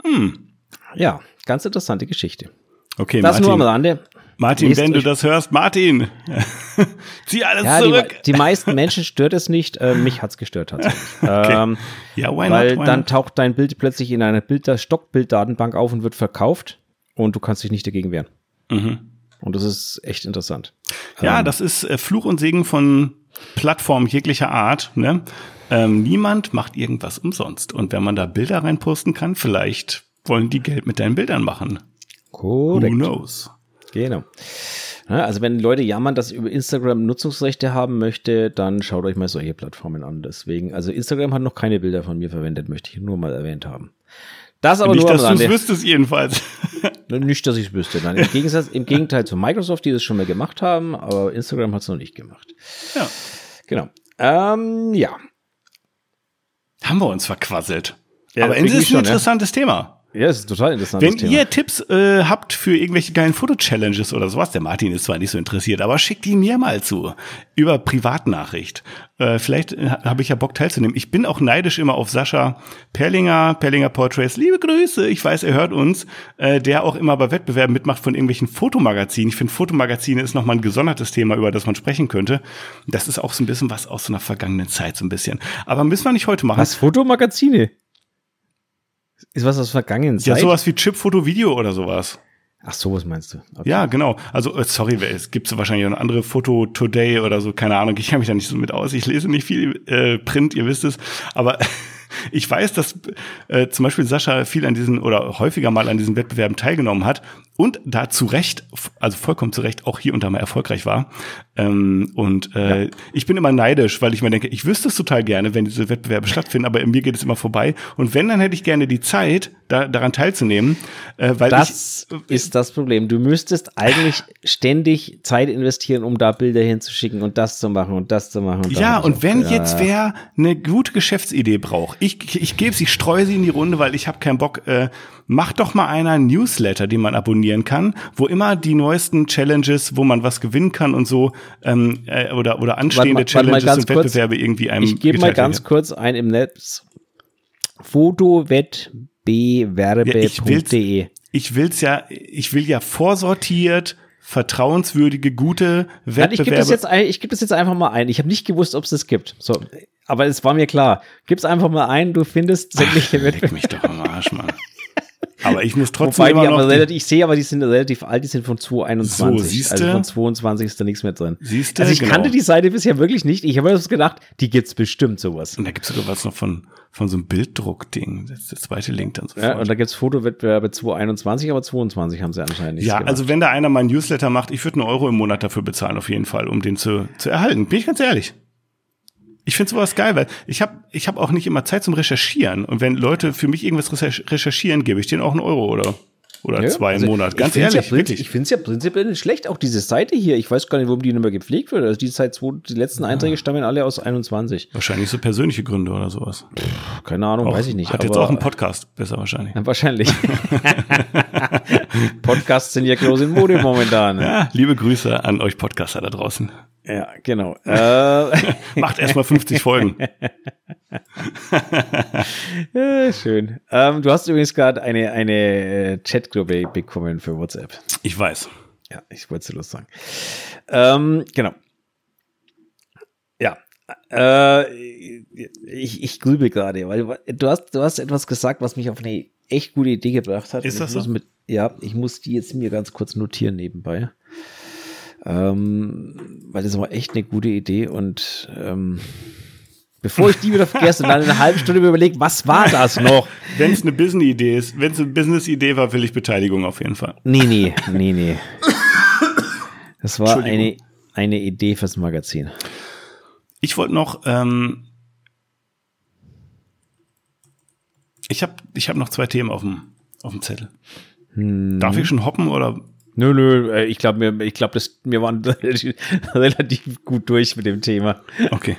Hm. Ja, ganz interessante Geschichte. Okay, Das nur am Martin. Rande. Martin, Lest wenn du das hörst, Martin, zieh alles Ja, die, zurück. die meisten Menschen stört es nicht, äh, mich hat's gestört tatsächlich. ähm, ja, why weil not? Why dann not? taucht dein Bild plötzlich in einer Bilder Stockbilddatenbank auf und wird verkauft und du kannst dich nicht dagegen wehren. Mhm. Und das ist echt interessant. Ja, Ähm, das ist äh, Fluch und Segen von Plattformen jeglicher Art. Ne? Ähm, niemand macht irgendwas umsonst. Und wenn man da Bilder reinposten kann, vielleicht wollen die Geld mit deinen Bildern machen. korrekt. Who knows? Genau. Also wenn Leute jammern, dass über Instagram Nutzungsrechte haben möchte, dann schaut euch mal solche Plattformen an. Deswegen, also Instagram hat noch keine Bilder von mir verwendet, möchte ich nur mal erwähnt haben. Das aber Nicht, nur dass du es wüsstest jedenfalls. Nicht, dass ich es wüsste. Nein, im, Gegensatz, Im Gegenteil zu Microsoft, die das schon mal gemacht haben, aber Instagram hat es noch nicht gemacht. ja. Genau. Ähm, ja. Haben wir uns verquasselt. Ja, Aber es irgendwie ist ein schon, ja. interessantes Thema. Ja, es ist total interessantes Wenn Thema. ihr Tipps äh, habt für irgendwelche geilen Foto-Challenges oder sowas, der Martin ist zwar nicht so interessiert, aber schickt die mir mal zu. Über Privatnachricht. Äh, vielleicht äh, habe ich ja Bock teilzunehmen. Ich bin auch neidisch immer auf Sascha Perlinger, Perlinger Portraits. Liebe Grüße, ich weiß, er hört uns, äh, der auch immer bei Wettbewerben mitmacht von irgendwelchen Fotomagazinen. Ich finde, Fotomagazine ist nochmal ein gesondertes Thema, über das man sprechen könnte. Das ist auch so ein bisschen was aus so einer vergangenen Zeit, so ein bisschen. Aber müssen wir nicht heute machen. Was? Fotomagazine? Ist was aus vergangenen Ja, Zeit? sowas wie Chip-Foto-Video oder sowas. Ach, sowas meinst du? Okay. Ja, genau. Also, äh, sorry, es gibt wahrscheinlich auch eine andere Foto Today oder so, keine Ahnung. Ich kenne mich da nicht so mit aus. Ich lese nicht viel äh, Print, ihr wisst es. Aber ich weiß, dass äh, zum Beispiel Sascha viel an diesen oder häufiger mal an diesen Wettbewerben teilgenommen hat und da zu Recht, also vollkommen zu Recht, auch hier und da mal erfolgreich war. Ähm, und äh, ich bin immer neidisch, weil ich mir denke, ich wüsste es total gerne, wenn diese Wettbewerbe stattfinden, aber mir geht es immer vorbei. Und wenn, dann hätte ich gerne die Zeit, da, daran teilzunehmen, äh, weil Das ich, ist das Problem. Du müsstest eigentlich ständig Zeit investieren, um da Bilder hinzuschicken und das zu machen und das zu machen. Und Ja, und wenn ja, jetzt ja. wer eine gute Geschäftsidee braucht, ich, ich gebe sie, ich streue sie in die Runde, weil ich habe keinen Bock, äh, mach doch mal einer einen Newsletter, den man abonnieren kann, wo immer die neuesten Challenges, wo man was gewinnen kann und so, ähm, äh, oder, oder anstehende Warte warte Challenges und kurz. Wettbewerbe irgendwie einem Ich gebe mal ganz werden. kurz ein im Netz. fotowettbewerbe.de. Ich will's ja, ich will ja vorsortiert, vertrauenswürdige, gute Nein, Wettbewerbe. ich gebe das, jetzt ein- ich geb das jetzt einfach mal ein. Ich habe nicht gewusst, ob es das gibt. So, aber es war mir klar. Gib's einfach mal ein, du findest sämtliche Wettbewerbe. mich doch am Arsch, Mann. Aber ich muss trotzdem Wobei immer noch relativ, ich sehe aber, die sind relativ alt, die sind von 2021. So, siehste? also von 22 ist da nichts mehr drin. Siehste, also ich genau. kannte die Seite bisher wirklich nicht. Ich habe mir das gedacht, die gibt's bestimmt sowas. Und da gibt's sogar was noch von, von so einem Bilddruckding. Das ist der zweite Link dann sofort. Ja, und da gibt's Fotowettbewerbe 2021, aber 22 haben sie anscheinend nicht Ja, gemacht. also wenn da einer mal ein Newsletter macht, ich würde einen Euro im Monat dafür bezahlen, auf jeden Fall, um den zu, zu erhalten. Bin ich ganz ehrlich. Ich finde sowas geil, weil ich habe ich hab auch nicht immer Zeit zum Recherchieren. Und wenn Leute für mich irgendwas recher- recherchieren, gebe ich denen auch einen Euro oder, oder Ja, zwei also im Monat. ich Ganz ehrlich, ja, wirklich. Ich finde es ja prinzipiell nicht schlecht, auch diese Seite hier. Ich weiß gar nicht, warum die nicht mehr gepflegt wird. Also die seit zwei, die letzten Einträge stammen alle aus 21. Wahrscheinlich so persönliche Gründe oder sowas. Keine Ahnung, Auch- weiß ich nicht. Hat jetzt auch einen Podcast, besser wahrscheinlich. Ja, Wahrscheinlich. Podcasts sind ja groß in Mode momentan. Ja, liebe Grüße an euch Podcaster da draußen. Ja, genau. Äh, Macht erstmal 50 Folgen. ja, schön. Ähm, du hast übrigens gerade eine, eine äh, Chatgruppe bekommen für WhatsApp. Ich weiß. Ja, ich wollte es bloß sagen. Ähm, genau. Ja. Äh, ich, ich grübel gerade, weil du hast, du hast etwas gesagt, was mich auf eine echt gute Idee gebracht hat. Ist das so? Mit, ja, ich muss die jetzt mir ganz kurz notieren nebenbei. Ähm, weil das war echt eine gute Idee und ähm, bevor ich die wieder vergesse und dann in einer halben Stunde mir überlege, was war das noch? Wenn es eine Business-Idee ist, wenn es eine Business-Idee war, will ich Beteiligung auf jeden Fall. Nee, nee, nee, nee. Das war eine, eine Idee fürs Magazin. Ich wollte noch, ähm, ich habe ich hab noch zwei Themen auf dem, auf dem Zettel. Hm. Darf ich schon hoppen oder? Nö, nö, äh, ich glaube, wir, ich glaub, das- wir waren relativ gut durch mit dem Thema. Okay.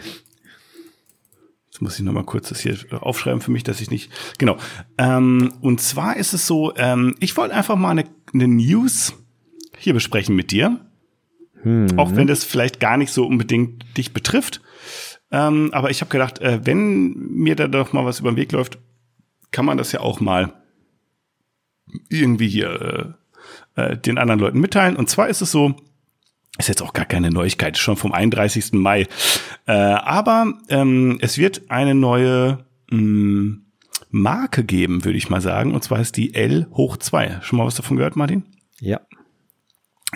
Jetzt muss ich noch mal kurz das hier aufschreiben für mich, dass ich nicht. Genau. Ähm, und zwar ist es so, ähm, ich wollte einfach mal eine, eine News hier besprechen mit dir. Hm. Auch wenn das vielleicht gar nicht so unbedingt dich betrifft. Ähm, aber ich habe gedacht, äh, wenn mir da doch mal was über den Weg läuft, kann man das ja auch mal irgendwie hier äh, den anderen Leuten mitteilen. Und zwar ist es so, ist jetzt auch gar keine Neuigkeit, schon vom 31. Mai. Äh, aber ähm, es wird eine neue mh, mm, Marke geben, würde ich mal sagen. Und zwar ist die L hoch 2. Schon mal was davon gehört, Martin? Ja.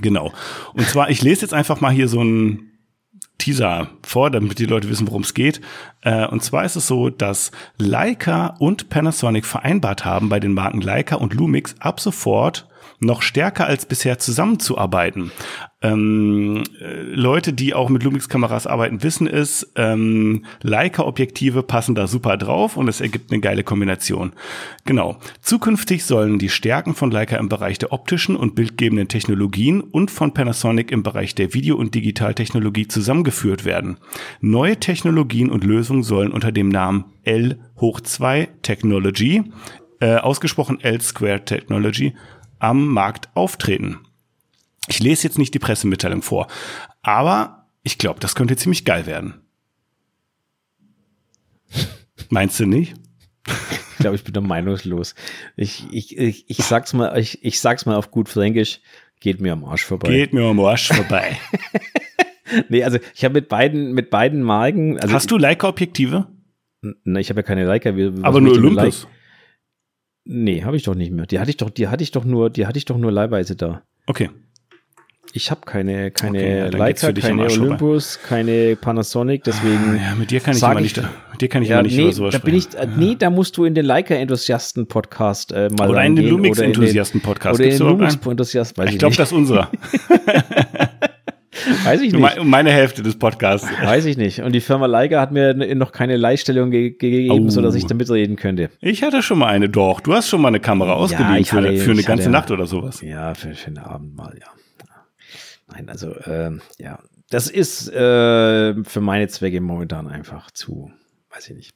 Genau. Und zwar, ich lese jetzt einfach mal hier so ein Teaser vor, damit die Leute wissen, worum es geht. Äh, und zwar ist es so, dass Leica und Panasonic vereinbart haben, bei den Marken Leica und Lumix ab sofort noch stärker als bisher zusammenzuarbeiten. Ähm, äh, Leute, die auch mit Lumix-Kameras arbeiten, wissen es. Ähm, Leica-Objektive passen da super drauf und es ergibt eine geile Kombination. Genau. Zukünftig sollen die Stärken von Leica im Bereich der optischen und bildgebenden Technologien und von Panasonic im Bereich der Video- und Digitaltechnologie zusammengeführt werden. Neue Technologien und Lösungen sollen unter dem Namen L hoch 2 Technology, äh, ausgesprochen L Square Technology, am Markt auftreten. Ich lese jetzt nicht die Pressemitteilung vor, aber ich glaube, das könnte ziemlich geil werden. Meinst du nicht? Ich glaube, ich bin da meinungslos. Ich, ich, ich, ich sag's mal, ich, ich sag's mal auf gut Fränkisch, geht mir am Arsch vorbei. Geht mir am Arsch vorbei. nee, also ich habe mit beiden, mit beiden Marken. Also Hast du Leica-Objektive? Na, ich habe ja keine Leica. Aber nur Olympus. Nee, habe ich doch nicht mehr. Die hatte ich doch, die hatte ich doch nur, die hatte ich doch nur leihweise da. Okay. Ich habe keine, keine okay, ja, Leica, keine Olympus, keine Panasonic, deswegen. Ja, mit dir kann ich immer nicht, mit dir kann ich ja, immer nicht nee, über sowas da bin ich, äh, Nee, da musst du in den Leica-Enthusiasten-Podcast äh, mal Oder in den Lumix-Enthusiasten-Podcast. Oder in den Lumix-Enthusiasten, Ich, ich glaube, das ist unserer. Weiß ich nicht. Um meine Hälfte des Podcasts. Weiß ich nicht. Und die Firma Leica hat mir noch keine Leihstellung ge gegeben, oh. sodass ich da mitreden könnte. Ich hatte schon mal eine, doch. Du hast schon mal eine Kamera ausgeliehen ja, für, für, eine ganze hatte, Nacht oder sowas. Ja, für, für einen Abend mal, ja. Nein, also, äh, ja. Das ist äh, für meine Zwecke momentan einfach zu, weiß ich nicht.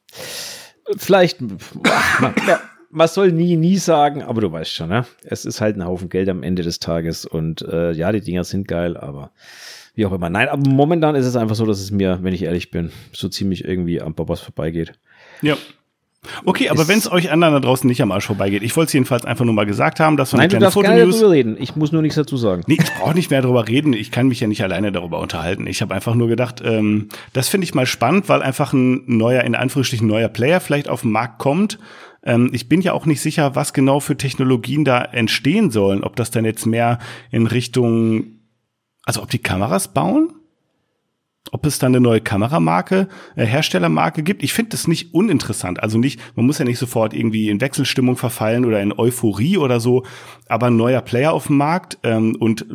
Vielleicht, ja, man soll nie, nie sagen, aber du weißt schon, ne? Es ist halt ein Haufen Geld am Ende des Tages und äh, ja, die Dinger sind geil, aber wie auch immer. Nein, aber momentan ist es einfach so, dass es mir, wenn ich ehrlich bin, so ziemlich irgendwie am Babas vorbeigeht. Ja. Okay, aber wenn es euch anderen da draußen nicht am Arsch vorbeigeht, ich wollte es jedenfalls einfach nur mal gesagt haben, dass wir Nein, eine du darfst gerne darüber reden. Ich muss nur nichts dazu sagen. Nee, ich brauche nicht mehr darüber reden. Ich kann mich ja nicht alleine darüber unterhalten. Ich habe einfach nur gedacht, ähm, das finde ich mal spannend, weil einfach ein neuer, in Anführungsstrichen neuer Player vielleicht auf den Markt kommt. Ähm, ich bin ja auch nicht sicher, was genau für Technologien da entstehen sollen. Ob das dann jetzt mehr in Richtung also ob die Kameras bauen? Ob es dann eine neue Kameramarke, äh, Herstellermarke gibt? Ich finde das nicht uninteressant. Also nicht, man muss ja nicht sofort irgendwie in Wechselstimmung verfallen oder in Euphorie oder so, aber ein neuer Player auf dem Markt ähm, und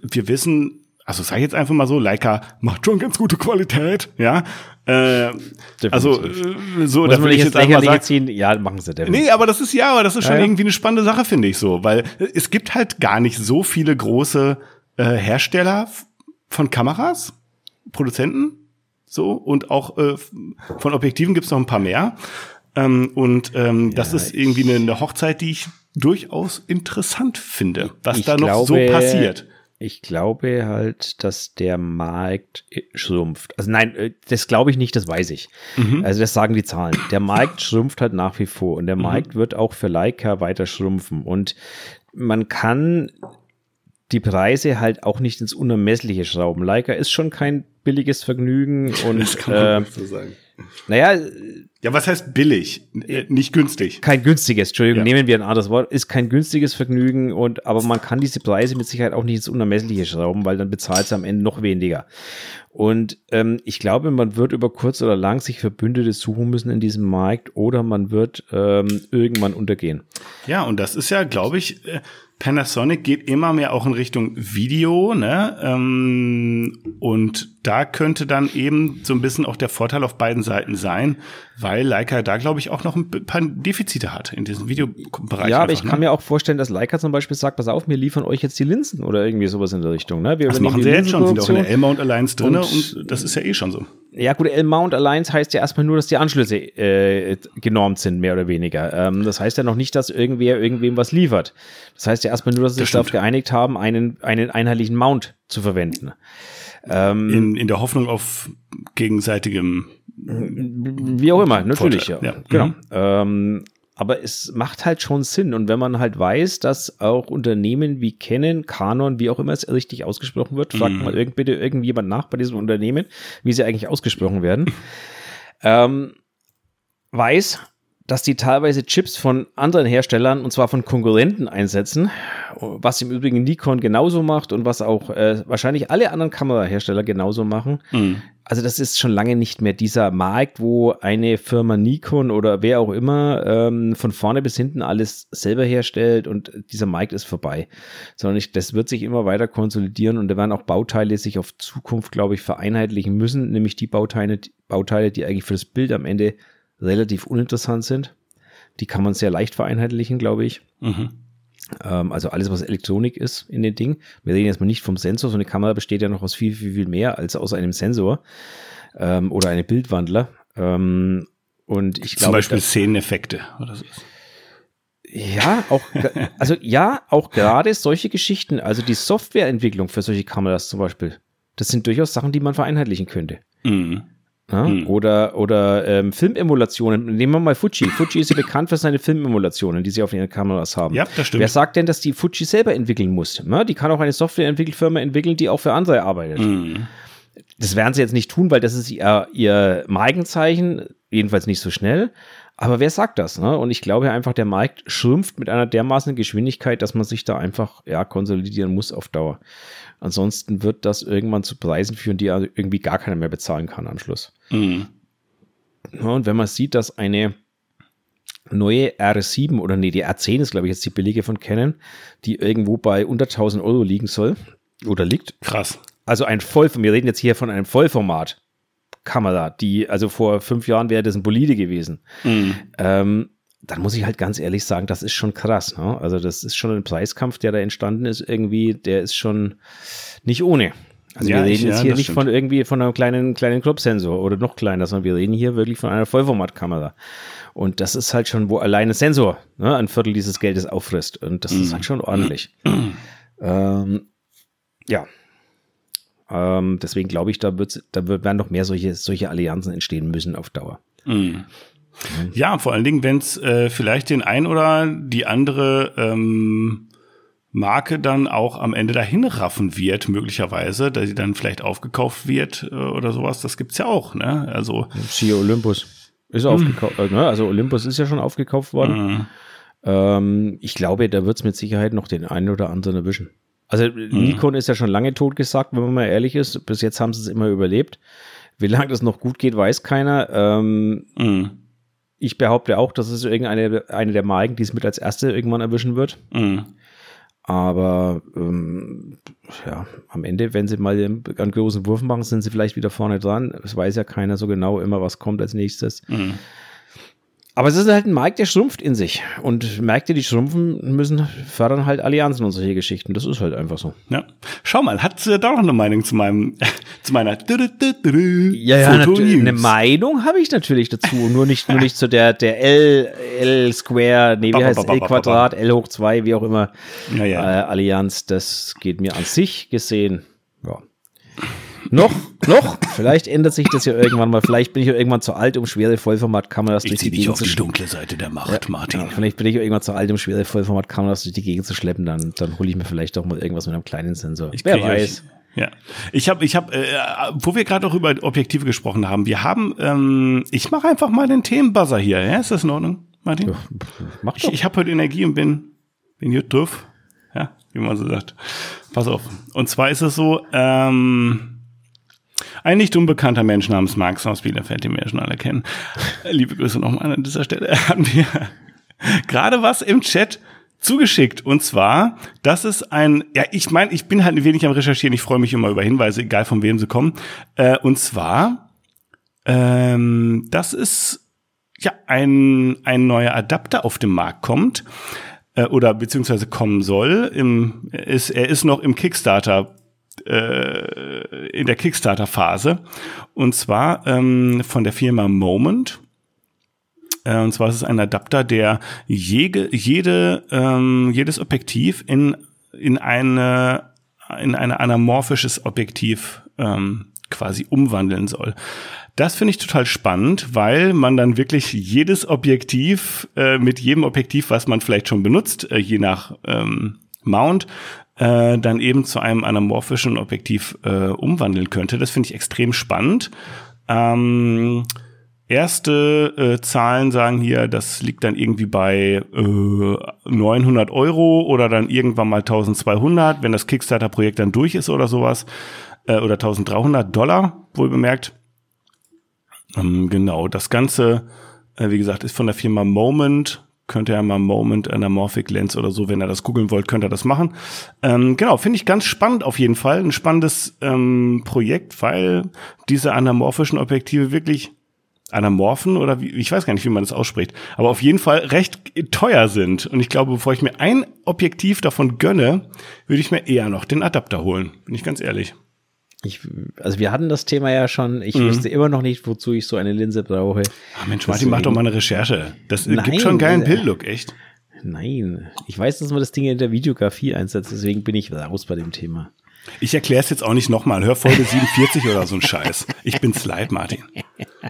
wir wissen, also sag ich jetzt einfach mal so, Leica macht schon ganz gute Qualität, ja. Äh, also äh, so, da will ich jetzt einfach mal sagen, ziehen. Ja, machen sie definitiv. Nee, aber das ist ja, aber das ist schon ja, ja. irgendwie eine spannende Sache, finde ich so, weil es gibt halt gar nicht so viele große äh, Hersteller von Kameras, Produzenten, so und auch äh, von Objektiven gibt es noch ein paar mehr. Ähm, und ähm, ja, das ist irgendwie eine, eine, Hochzeit, die ich durchaus interessant finde, was da noch glaube, so passiert. Ich glaube halt, dass der Markt schrumpft. Also nein, äh, das glaube ich nicht, das weiß ich. Mhm. Also das sagen die Zahlen. Der Markt schrumpft halt nach wie vor und der mhm. Markt wird auch für Leica weiter schrumpfen. Und man kann die Preise halt auch nicht ins Unermessliche schrauben. Leica ist schon kein billiges Vergnügen und das kann man äh, so sagen. Naja, ja, was heißt billig? Äh, nicht günstig. Kein günstiges, Entschuldigung, ja. nehmen wir ein anderes Wort, ist kein günstiges Vergnügen und aber man kann diese Preise mit Sicherheit auch nicht ins Unermessliche schrauben, weil dann bezahlt es am Ende noch weniger. Und ähm, ich glaube, man wird über kurz oder lang sich Verbündete suchen müssen in diesem Markt oder man wird ähm, irgendwann untergehen. Ja, und das ist ja, glaube ich, äh, Panasonic geht immer mehr auch in Richtung Video, ne? Ähm, und da könnte dann eben so ein bisschen auch der Vorteil auf beiden Seiten sein, weil Leica da, glaube ich, auch noch ein paar Defizite hat in diesem Videobereich. Ja, aber ich ne? kann mir auch vorstellen, dass Leica zum Beispiel sagt, pass auf, wir liefern euch jetzt die Linsen oder irgendwie sowas in der Richtung. Ne? Wir das machen sie jetzt schon, sind auch in der L-Mount Alliance drin und, und, das ist ja eh schon so. Ja gut, L-Mount Alliance heißt ja erstmal nur, dass die Anschlüsse äh, genormt sind, mehr oder weniger. Ähm, das heißt ja noch nicht, dass irgendwer irgendwem was liefert. Das heißt ja erstmal nur, dass sie sich darauf geeinigt haben, einen, einen einheitlichen Mount zu verwenden. Ähm, in, in der Hoffnung auf gegenseitigem wie auch immer, natürlich, Vorteil. ja. ja. Genau. Mhm. Ähm, aber es macht halt schon Sinn. Und wenn man halt weiß, dass auch Unternehmen wie Canon, Canon, wie auch immer es richtig ausgesprochen wird, fragt mhm. mal irgend, bitte irgendjemand nach bei diesem Unternehmen, wie sie eigentlich ausgesprochen werden, ähm, weiß, dass die teilweise Chips von anderen Herstellern und zwar von Konkurrenten einsetzen, was im Übrigen Nikon genauso macht und was auch äh, wahrscheinlich alle anderen Kamerahersteller genauso machen. Mhm. Also das ist schon lange nicht mehr dieser Markt, wo eine Firma Nikon oder wer auch immer ähm, von vorne bis hinten alles selber herstellt und dieser Markt ist vorbei, sondern ich, das wird sich immer weiter konsolidieren und da werden auch Bauteile sich auf Zukunft, glaube ich, vereinheitlichen müssen, nämlich die Bauteile, Bauteile, die eigentlich für das Bild am Ende relativ uninteressant sind. Die kann man sehr leicht vereinheitlichen, glaube ich. Mhm. Ähm, also alles, was Elektronik ist in den Ding. Wir reden jetzt mal nicht vom Sensor. So eine Kamera besteht ja noch aus viel, viel, viel mehr als aus einem Sensor ähm, oder einem Bildwandler. Ähm, und ich glaube. Zum Beispiel Szeneneffekte oder so. Ja, auch, also ja, auch gerade solche Geschichten, also die Softwareentwicklung für solche Kameras zum Beispiel, das sind durchaus Sachen, die man vereinheitlichen könnte. Mhm. Ja? Hm. Oder, oder ähm, Filmemulationen. Nehmen wir mal Fuji. Fuji ist ja bekannt für seine Filmemulationen, die sie auf ihren Kameras haben. Ja, das stimmt. Wer sagt denn, dass die Fuji selber entwickeln muss? Ja? Die kann auch eine Softwareentwickelfirma entwickeln, die auch für andere arbeitet. Hm. Das werden sie jetzt nicht tun, weil das ist ihr, ihr Markenzeichen, jedenfalls nicht so schnell. Aber wer sagt das? Ne? Und ich glaube einfach, der Markt schrumpft mit einer dermaßen Geschwindigkeit, dass man sich da einfach ja, konsolidieren muss auf Dauer. Ansonsten wird das irgendwann zu Preisen führen, die irgendwie gar keiner mehr bezahlen kann am Schluss. Mhm. Ja, und wenn man sieht, dass eine neue R7 oder nee, die R10 ist, glaube ich, jetzt die billige von Canon, die irgendwo bei unter 1000 Euro liegen soll oder liegt. Krass. Also ein Vollformat, wir reden jetzt hier von einem Vollformat. Kamera, die, also vor fünf Jahren wäre das ein Bolide gewesen. Mhm. Ähm, dann muss ich halt ganz ehrlich sagen, das ist schon krass. Ne? Also das ist schon ein Preiskampf, der da entstanden ist irgendwie, der ist schon nicht ohne. Also ja, wir reden ich, jetzt ja, hier nicht stimmt. von irgendwie von einem kleinen, kleinen Club-Sensor oder noch kleiner, sondern wir reden hier wirklich von einer Vollformatkamera. Und das ist halt schon, wo alleine Sensor ne, ein Viertel dieses Geldes auffrisst. Und das mm. ist mhm. halt schon ordentlich. ähm, ja. Ähm, deswegen glaube ich, da, wird, da werden noch mehr solche, solche Allianzen entstehen müssen auf Dauer. Mm. Ja, vor allen Dingen, wenn es äh, vielleicht den ein oder die andere ähm, Marke dann auch am Ende dahin raffen wird, möglicherweise, dass sie dann vielleicht aufgekauft wird äh, oder sowas. Das gibt's ja auch, ne? Also siehe Olympus ist hm. aufgekauft, äh, ne? also Olympus ist ja schon aufgekauft worden. Mhm. Ähm, ich glaube, da wird's mit Sicherheit noch den einen oder anderen erwischen. Also mhm. Nikon ist ja schon lange tot gesagt, wenn man mal ehrlich ist. Bis jetzt haben sie es immer überlebt. Wie lange das noch gut geht, weiß keiner. Ähm, mhm. Ich behaupte auch, dass es irgendeine eine der Marken, die es mit als erste irgendwann erwischen wird. Mhm. Aber ähm, ja, am Ende, wenn sie mal einen, einen großen Wurf machen, sind sie vielleicht wieder vorne dran. Es weiß ja keiner so genau immer, was kommt als nächstes. Mhm. Aber es ist halt ein Markt, der schrumpft in sich. Und Märkte, die schrumpfen, müssen fördern halt Allianzen und solche Geschichten. Das ist halt einfach so. Ja. Schau mal, hat äh, da noch eine Meinung zu meinem, zu meiner Ja, ja, eine Meinung habe ich natürlich dazu. nur nicht, nur nicht zu der, der L, L Square, nee, wie heißt L Quadrat, L hoch zwei, wie auch immer, ja, ja. Äh, Allianz. Das geht mir an sich gesehen, ja. Noch, noch. Vielleicht ändert sich das ja irgendwann mal. Vielleicht bin ich ja irgendwann zu alt, um schwere Vollformatkameras durch die Gegend zu schleppen. auf die dunkle Seite der Macht, ja, Martin. Ja, vielleicht bin ich ja irgendwann zu alt, um schwere Vollformatkameras durch die Gegend zu schleppen. Dann, dann hole ich mir vielleicht doch mal irgendwas mit einem kleinen Sensor. Ich Wer weiß. Euch, ja, ich habe, ich habe, äh, wo wir gerade auch über Objektive gesprochen haben, wir haben, ähm, ich mache einfach mal den Themenbuzzer hier. Ja, ist das in Ordnung, Martin? Ja, mach doch. Ich, ich habe heute Energie und bin, bin gut drauf. Ja, wie man so sagt. Pass auf. Und zwar ist es so, ähm, ein nicht unbekannter Mensch namens Max aus Bielefeld, den wir ja schon alle kennen. Liebe Grüße nochmal an dieser Stelle. Hat mir gerade was im Chat zugeschickt. Und zwar, das ist ein, ja, ich meine, ich bin halt ein wenig am Recherchieren. Ich freue mich immer über Hinweise, egal von wem sie kommen. Äh, und zwar, ähm, das ist ja, ein, ein neuer Adapter auf den Markt kommt äh, oder beziehungsweise kommen soll. Im, ist, er ist noch im Kickstarter äh, in der Kickstarter-Phase. Und zwar ähm, von der Firma Moment. Äh, und zwar ist es ein Adapter, der jede, jede, ähm, jedes Objektiv in, in eine in ein anamorphisches Objektiv ähm, quasi umwandeln soll. Das finde ich total spannend, weil man dann wirklich jedes Objektiv äh, mit jedem Objektiv, was man vielleicht schon benutzt, äh, je nach ähm, Mount, äh, dann eben zu einem anamorphischen Objektiv äh, umwandeln könnte. Das finde ich extrem spannend. Ähm, erste äh, Zahlen sagen hier, das liegt dann irgendwie bei äh, 900 Euro oder dann irgendwann mal 1200, wenn das Kickstarter-Projekt dann durch ist oder sowas. Äh, oder 1300 Dollar, wohl bemerkt. Ähm, genau, das Ganze, äh, wie gesagt, ist von der Firma Moment könnt ihr ja mal Moment Anamorphic Lens oder so, wenn ihr das googeln wollt, könnt ihr das machen. Ähm, genau, finde ich ganz spannend auf jeden Fall. Ein spannendes ähm, Projekt, weil diese anamorphischen Objektive wirklich anamorphen oder wie, ich weiß gar nicht, wie man das ausspricht, aber auf jeden Fall recht teuer sind. Und ich glaube, bevor ich mir ein Objektiv davon gönne, würde ich mir eher noch den Adapter holen. Bin ich ganz ehrlich. Ich, also wir hatten das Thema ja schon. Ich mhm. wüsste immer noch nicht, wozu ich so eine Linse brauche. Ach Mensch, Martin, mach doch mal eine Recherche. Das Nein, gibt schon einen geilen Bildlook, echt. Nein, ich weiß, dass man das Ding in der Videografie einsetzt, deswegen bin ich raus bei dem Thema. Ich erkläre es jetzt auch nicht nochmal. Hör Folge 47 oder so ein Scheiß. Ich bin's leid, Martin.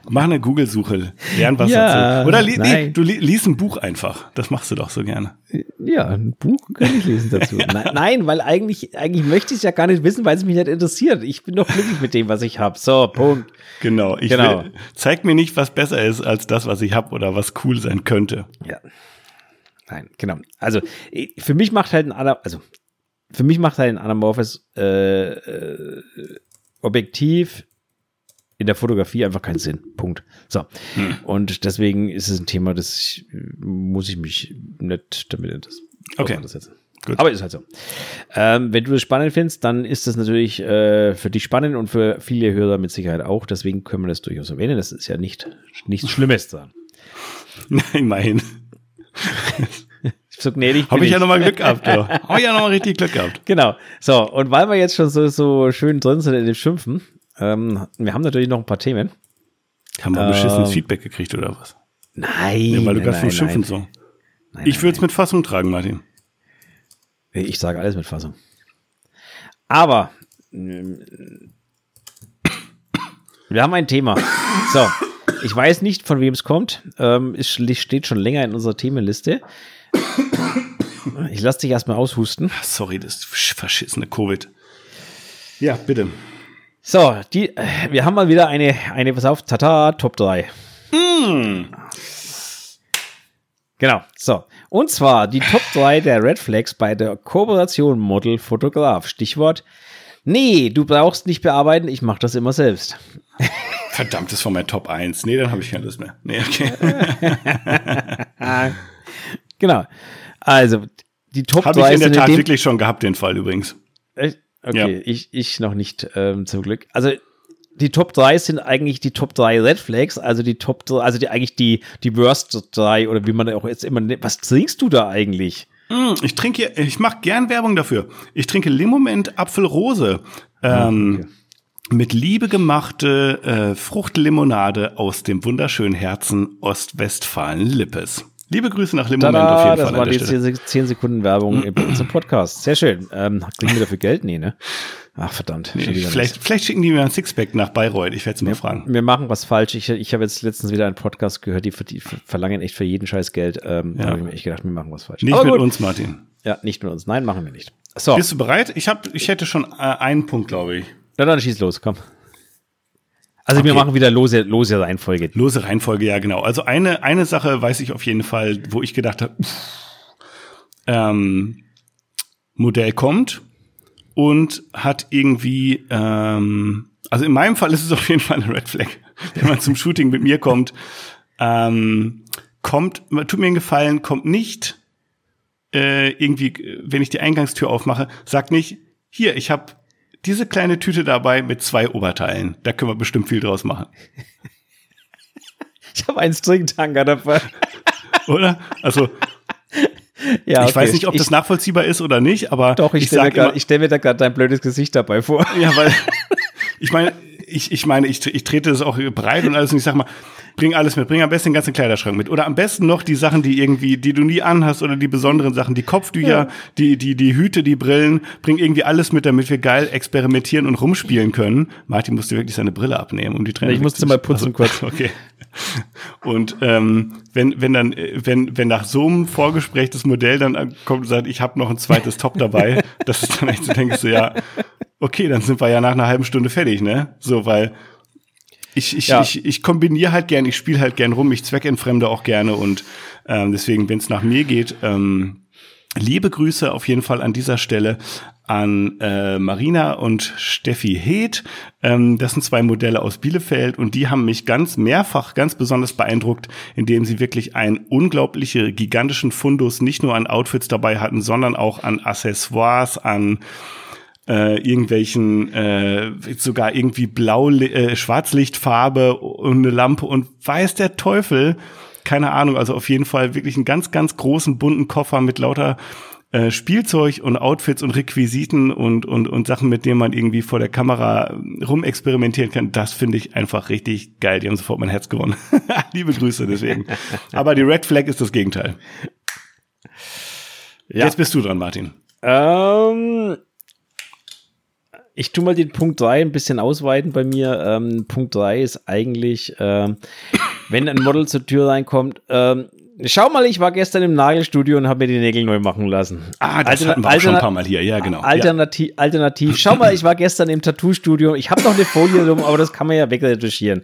Mach eine Google-Suche, lern was ja, dazu. Oder li nee, du li liest ein Buch einfach. Das machst du doch so gerne. Ja, ein Buch kann ich lesen dazu. nein, nein, weil eigentlich, eigentlich möchte ich es ja gar nicht wissen, weil es mich nicht interessiert. Ich bin doch glücklich mit dem, was ich habe. So, Punkt. Genau. Ich genau. Will, zeig mir nicht, was besser ist als das, was ich habe oder was cool sein könnte. Ja. Nein, genau. Also für mich macht halt ein also für mich macht halt ein anamorphes äh, äh, Objektiv in der Fotografie einfach keinen Sinn. Punkt. So. Hm. Und deswegen ist es ein Thema, das ich, muss ich mich nicht damit okay. Gut. Aber ist halt so. Ähm, wenn du das spannend findest, dann ist das natürlich äh, für dich spannend und für viele Hörer mit Sicherheit auch. Deswegen können wir das durchaus erwähnen. Das ist ja nicht nichts Schlimmes dran. Nein, immerhin. So gnädig Habe ich ja nochmal Glück gehabt. Ja. Habe ich ja nochmal richtig Glück gehabt. Genau. So, und weil wir jetzt schon so, so schön drin sind in dem Schimpfen, ähm, wir haben natürlich noch ein paar Themen. Haben wir ähm, beschissenes Feedback gekriegt oder was? Nein. Ja, weil du gerade vom Schimpfen so. Nein, ich würde es mit Fassung tragen, Martin. Ich sage alles mit Fassung. Aber wir haben ein Thema. So, ich weiß nicht, von wem es kommt. Ähm, es steht schon länger in unserer Themenliste. Ich lasse dich erstmal aushusten. Sorry, das verschissene Covid. Ja, bitte. So, die, wir haben mal wieder eine, eine, pass auf, tata, Top 3. Mm. Genau, so. Und zwar die Top 3 der Red Flags bei der Kooperation Model Fotograf. Stichwort, nee, du brauchst nicht bearbeiten, ich mache das immer selbst. Verdammt, das war mein Top 1. Nee, dann habe ich keine Lust mehr. Nee, okay. genau. Also, die Top Hab 3 Habe ich in der Tat wirklich schon gehabt, den Fall übrigens. Echt? Okay, ja. ich, ich noch nicht, ähm, zum Glück. Also, die Top 3 sind eigentlich die Top 3 Red Flags, also die Top 3, also die eigentlich die, die Worst 3 oder wie man auch jetzt immer nennt. Was trinkst du da eigentlich? Hm, ich trinke, ich mache gern Werbung dafür. Ich trinke Limoment Apfelrose. Ähm, okay. Mit Liebe gemachte äh, Fruchtlimonade aus dem wunderschönen Herzen Ostwestfalen-Lippes. Liebe Grüße nach Limoment Tada, auf jeden das Fall. Das war die 10 Sekunden Werbung in unserem Podcast. Sehr schön. Ähm, kriegen wir dafür Geld? Nee, ne? Ach, verdammt. Nee, vielleicht, vielleicht schicken die mir ein Sixpack nach Bayreuth. Ich werde es mal fragen. Wir machen was falsch. Ich, ich habe jetzt letztens wieder einen Podcast gehört, die, die verlangen echt für jeden Scheiß Geld. Ähm, ja. Da habe ich mir echt gedacht, wir machen was falsch. Nicht Aber mit gut. uns, Martin. Ja, nicht mit uns. Nein, machen wir nicht. So. Bist du bereit? Ich, hab, ich hätte schon äh, einen Punkt, glaube ich. Na dann schieß los, komm. Also okay. wir machen wieder lose, lose Reihenfolge. Lose Reihenfolge, ja genau. Also eine, eine Sache weiß ich auf jeden Fall, wo ich gedacht habe, ähm, Modell kommt und hat irgendwie, ähm, also in meinem Fall ist es auf jeden Fall eine Red Flag, wenn man zum Shooting mit mir kommt, ähm, kommt, tut mir einen Gefallen, kommt nicht äh, irgendwie, wenn ich die Eingangstür aufmache, sagt nicht, hier, ich habe diese kleine Tüte dabei mit zwei Oberteilen. Da können wir bestimmt viel draus machen. ich habe einen Stringtanker dabei. Oder? Also, ja, okay. ich weiß nicht, ob ich, das nachvollziehbar ist oder nicht, aber doch, ich, ich stelle mir, stell mir da gerade dein blödes Gesicht dabei vor. Ja, weil ich meine, ich, ich meine, ich, ich trete das auch breit und alles und ich sag mal, bring alles mit, bring am besten den ganzen Kleiderschrank mit oder am besten noch die Sachen, die irgendwie, die du nie anhast oder die besonderen Sachen, die Kopftücher, ja. die, die, die Hüte, die Brillen, bring irgendwie alles mit, damit wir geil experimentieren und rumspielen können. Martin musste wirklich seine Brille abnehmen, um die Trennung. Ich musste mal putzen also, kurz. Okay. Und ähm, wenn, wenn dann, wenn, wenn nach so einem Vorgespräch das Modell dann kommt und sagt, ich habe noch ein zweites Top dabei, das ist dann echt so, denkst du, ja, okay, dann sind wir ja nach einer halben Stunde fertig, ne? So, weil ich, ich, ja. ich, ich kombiniere halt gern, ich spiele halt gern rum, ich zweckentfremde auch gerne und ähm, deswegen, wenn es nach mir geht, ähm, liebe Grüße auf jeden Fall an dieser Stelle an äh, Marina und Steffi Heeth. Ähm, das sind zwei Modelle aus Bielefeld und die haben mich ganz mehrfach ganz besonders beeindruckt, indem sie wirklich einen unglaubliche gigantischen Fundus nicht nur an Outfits dabei hatten, sondern auch an Accessoires, an äh, irgendwelchen äh, sogar irgendwie blau äh, Schwarzlichtfarbe und eine Lampe und weiß der Teufel keine Ahnung also auf jeden Fall wirklich einen ganz ganz großen bunten Koffer mit lauter äh, Spielzeug und Outfits und Requisiten und, und, und Sachen, mit denen man irgendwie vor der Kamera rumexperimentieren kann, das finde ich einfach richtig geil. Die haben sofort mein Herz gewonnen. Liebe Grüße deswegen. Aber die Red Flag ist das Gegenteil. Ja. Jetzt bist du dran, Martin. Ähm, ich tu mal den Punkt 3 ein bisschen ausweiten bei mir. Ähm, Punkt 3 ist eigentlich, ähm, wenn ein Model zur Tür reinkommt, ähm, Schau mal, ich war gestern im Nagelstudio und habe mir die Nägel neu machen lassen. Ah, das Altern hatten wir auch schon ein paar Mal hier, ja, genau. Alternativ, ja. alternativ. Schau mal, ich war gestern im Tattoo-Studio. Ich habe noch eine Folie rum, aber das kann man ja wegretuschieren.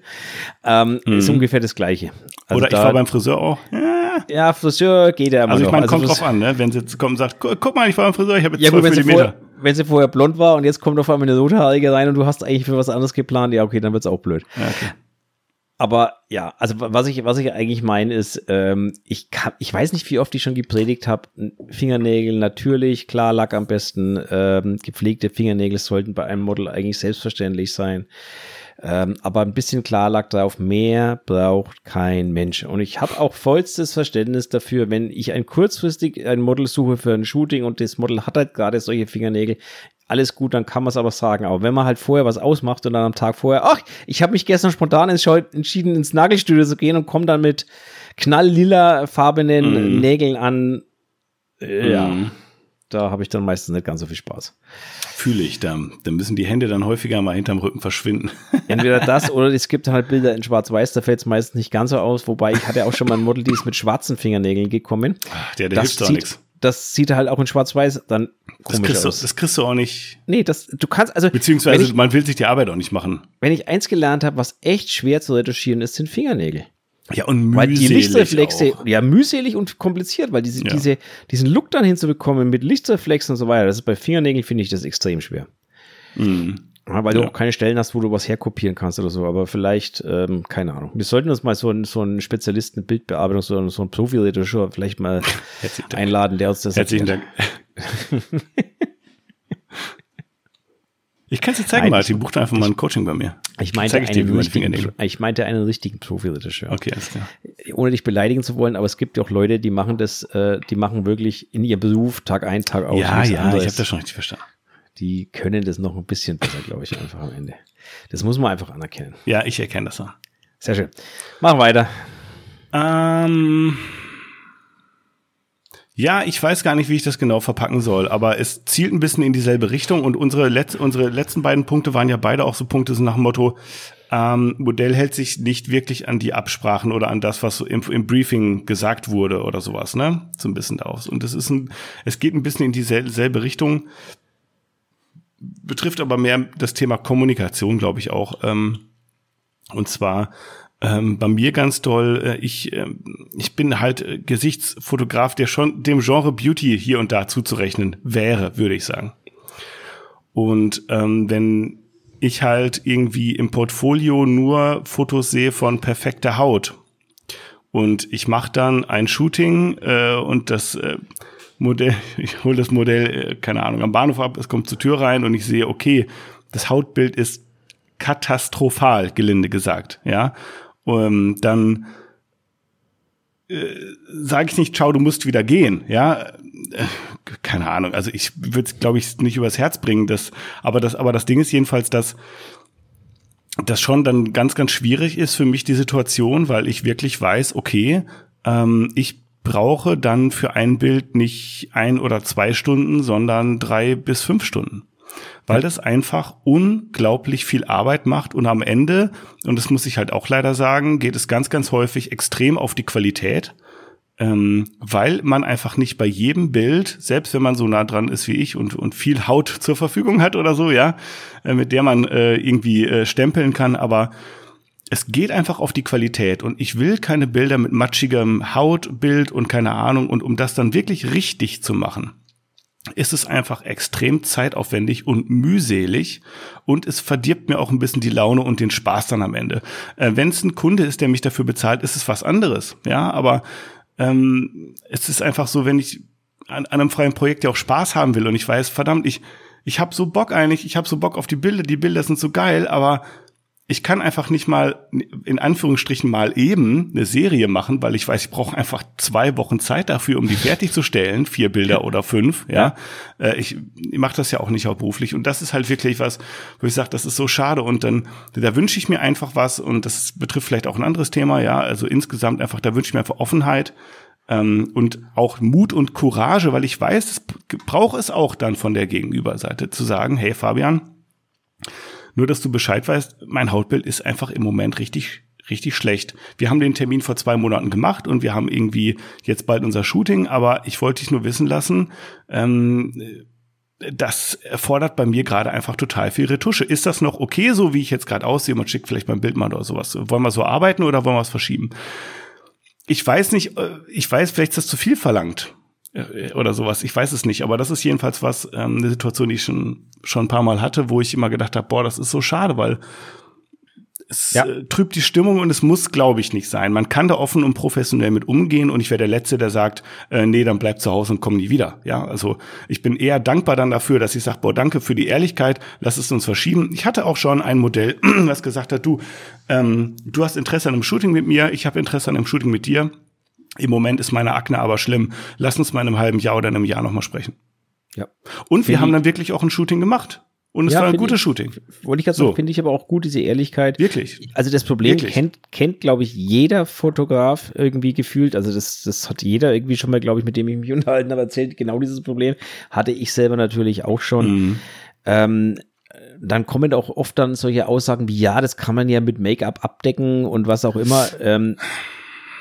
Ähm, mhm. Ist ungefähr das Gleiche. Also Oder ich war beim Friseur auch. Ja, ja Friseur geht ja immer Also ich meine, also kommt drauf an, ne? wenn sie jetzt kommen und sagt, guck mal, ich war beim Friseur, ich habe jetzt ja, 12 gut, Millimeter. Wenn sie vorher blond war und jetzt kommt auf einmal eine rothaarige rein und du hast eigentlich für was anderes geplant, ja, okay, dann wird's auch blöd. Ja, okay. Aber ja, also was ich, was ich eigentlich meine ist, ähm, ich kann, ich weiß nicht, wie oft ich schon gepredigt habe, Fingernägel natürlich, klar, Lack am besten, ähm, gepflegte Fingernägel sollten bei einem Model eigentlich selbstverständlich sein. Ähm, aber ein bisschen Klarlack drauf, mehr braucht kein Mensch. Und ich habe auch vollstes Verständnis dafür, wenn ich ein kurzfristig ein Model suche für ein Shooting und das Model hat halt gerade solche Fingernägel, alles gut, dann kann man es aber sagen. Aber wenn man halt vorher was ausmacht und dann am Tag vorher, ach, ich habe mich gestern spontan entschieden, ins Nagelstudio zu gehen und komme dann mit knalllila farbenen mm. Nägeln an, äh, ja, mm. da habe ich dann meistens nicht ganz so viel Spaß. Fühle ich, da, da müssen die Hände dann häufiger mal hinterm Rücken verschwinden. Entweder das oder es gibt halt Bilder in Schwarz-Weiß, da fällt es meistens nicht ganz so aus, wobei ich hatte auch schon mal ein Model, die ist mit schwarzen Fingernägeln gekommen. Ach, der, der das hilft doch nichts das sieht halt auch in Schwarz-Weiß dann das kriegst, aus. Du, das kriegst du auch nicht. Nee, das, du kannst, also. Beziehungsweise ich, man will sich die Arbeit auch nicht machen. Wenn ich eins gelernt habe, was echt schwer zu retuschieren ist, sind Fingernägel. Ja, und mühselig. Weil die Lichtreflexe, auch. ja, mühselig und kompliziert, weil diese, ja. diese, diesen Look dann hinzubekommen mit Lichtreflexen und so weiter, das ist bei Fingernägeln, finde ich das extrem schwer. Mhm. Weil ja. du auch keine Stellen hast, wo du was herkopieren kannst oder so, aber vielleicht, ähm, keine Ahnung. Wir sollten uns mal so, einen, so einen Spezialisten Bildbearbeitung, so, so einen Profi-Redakteur vielleicht mal einladen, der uns das Herzlichen Dank. ich kann es dir zeigen, Martin. Buch einfach mal ein Coaching bei mir. Ich meinte, ich einen, richtigen, ich meinte einen richtigen Profi-Redakteur. Okay, alles klar. Ohne dich beleidigen zu wollen, aber es gibt ja auch Leute, die machen das, äh, die machen wirklich in ihrem Beruf Tag ein, Tag aus. Ja, ja, ich habe das schon richtig verstanden die können das noch ein bisschen besser, glaube ich, einfach am Ende. Das muss man einfach anerkennen. Ja, ich erkenne das auch. Sehr schön. Machen weiter. Ähm, ja, ich weiß gar nicht, wie ich das genau verpacken soll, aber es zielt ein bisschen in dieselbe Richtung und unsere, Letz-, unsere letzten beiden Punkte waren ja beide auch so Punkte so nach dem Motto, ähm, Modell hält sich nicht wirklich an die Absprachen oder an das, was so im, im, Briefing gesagt wurde oder sowas, ne? So ein bisschen daraus. Und es ist ein, es geht ein bisschen in dieselbe Richtung betrifft aber mehr das Thema Kommunikation, glaube ich auch. Ähm, und zwar ähm, bei mir ganz toll, äh, ich, äh, ich bin halt äh, Gesichtsfotograf, der schon dem Genre Beauty hier und da zuzurechnen wäre, würde ich sagen. Und ähm, wenn ich halt irgendwie im Portfolio nur Fotos sehe von perfekter Haut und ich mache dann ein Shooting äh, und das äh, Modell, ich hole das Modell, äh, keine Ahnung, am Bahnhof ab, es kommt zur Tür rein und ich sehe, okay, das Hautbild ist katastrophal, gelinde gesagt, ja. Um, ähm, dann äh, sage ich nicht, ciao, du musst wieder gehen, ja, äh, keine Ahnung, also ich würde es, glaube ich, nicht übers Herz bringen, das, aber das, aber das Ding ist jedenfalls, dass das schon dann ganz, ganz schwierig ist für mich die Situation, weil ich wirklich weiß, okay, ähm, ich brauche dann für ein Bild nicht ein oder zwei Stunden, sondern drei bis fünf Stunden. Weil das einfach unglaublich viel Arbeit macht und am Ende, und das muss ich halt auch leider sagen, geht es ganz, ganz häufig extrem auf die Qualität ähm, weil man einfach nicht bei jedem Bild, selbst wenn man so nah dran ist wie ich und, und viel Haut zur Verfügung hat oder so, ja, äh, mit der man äh, irgendwie äh, stempeln kann, aber es geht einfach auf die Qualität und ich will keine Bilder mit matschigem Hautbild und keine Ahnung und um das dann wirklich richtig zu machen, ist es einfach extrem zeitaufwendig und mühselig und es verdirbt mir auch ein bisschen die Laune und den Spaß dann am Ende. Äh, Wenn es ein Kunde ist, der mich dafür bezahlt, ist es was anderes, ja, aber ähm, es ist einfach so, wenn ich an, an einem freien Projekt ja auch Spaß haben will und ich weiß, verdammt, ich ich habe so Bock eigentlich, ich habe so Bock auf die Bilder, die Bilder sind so geil, aber ich kann einfach nicht mal in Anführungsstrichen mal eben eine Serie machen, weil ich weiß, ich brauche einfach zwei Wochen Zeit dafür, um die fertigzustellen, vier Bilder oder fünf. Ja, ja. Äh, ich, ich mache das ja auch nicht hauptberuflich und das ist halt wirklich was, wo ich sage, das ist so schade und dann da wünsche ich mir einfach was und das betrifft vielleicht auch ein anderes Thema. Ja, also insgesamt einfach, da wünsche ich mir einfach Offenheit ähm, und auch Mut und Courage, weil ich weiß, es braucht es auch dann von der Gegenüberseite zu sagen, hey Fabian nur, dass du Bescheid weißt, mein Hautbild ist einfach im Moment richtig richtig schlecht. Wir haben den Termin vor zwei Monaten gemacht und wir haben irgendwie jetzt bald unser Shooting, aber ich wollte dich nur wissen lassen, ähm, das erfordert bei mir gerade einfach total viel Retusche. Ist das noch okay, so wie ich jetzt gerade aussehe? Man schickt vielleicht mein Bild mal oder sowas. Wollen wir so arbeiten oder wollen wir es verschieben? Ich weiß nicht, äh, ich weiß, vielleicht ist das zu viel verlangt. Äh, oder sowas. Ich weiß es nicht, aber das ist jedenfalls was, ähm, eine Situation, die ich schon, schon ein paar Mal hatte, wo ich immer gedacht habe, boah, das ist so schade, weil es ja. äh, trübt die Stimmung und es muss, glaube ich, nicht sein. Man kann da offen und professionell mit umgehen und ich wäre der Letzte, der sagt, äh, nee, dann bleib zu Hause und komm nie wieder. Ja, also ich bin eher dankbar dann dafür, dass ich sage, boah, danke für die Ehrlichkeit, lass es uns verschieben. Ich hatte auch schon ein Modell, was gesagt hat, du, ähm, du hast Interesse an einem Shooting mit mir, ich habe Interesse an einem Shooting mit dir im Moment ist meine Akne aber schlimm. Lass uns mal in einem halben Jahr oder in einem Jahr nochmal sprechen. Ja. Und wir haben dann wirklich auch ein Shooting gemacht. Und es ja, war ein gutes ich, Shooting. Wollte ich gerade so. sagen, finde ich aber auch gut, diese Ehrlichkeit. Wirklich. Also das Problem Wirklich? kennt, kennt glaube ich, jeder Fotograf irgendwie gefühlt. Also das, das hat jeder irgendwie schon mal, glaube ich, mit dem ich mich unterhalten habe, erzählt. Genau dieses Problem hatte ich selber natürlich auch schon. Mhm. Ähm, dann kommen auch oft dann solche Aussagen wie, ja, das kann man ja mit Make-up abdecken und was auch immer. Ähm,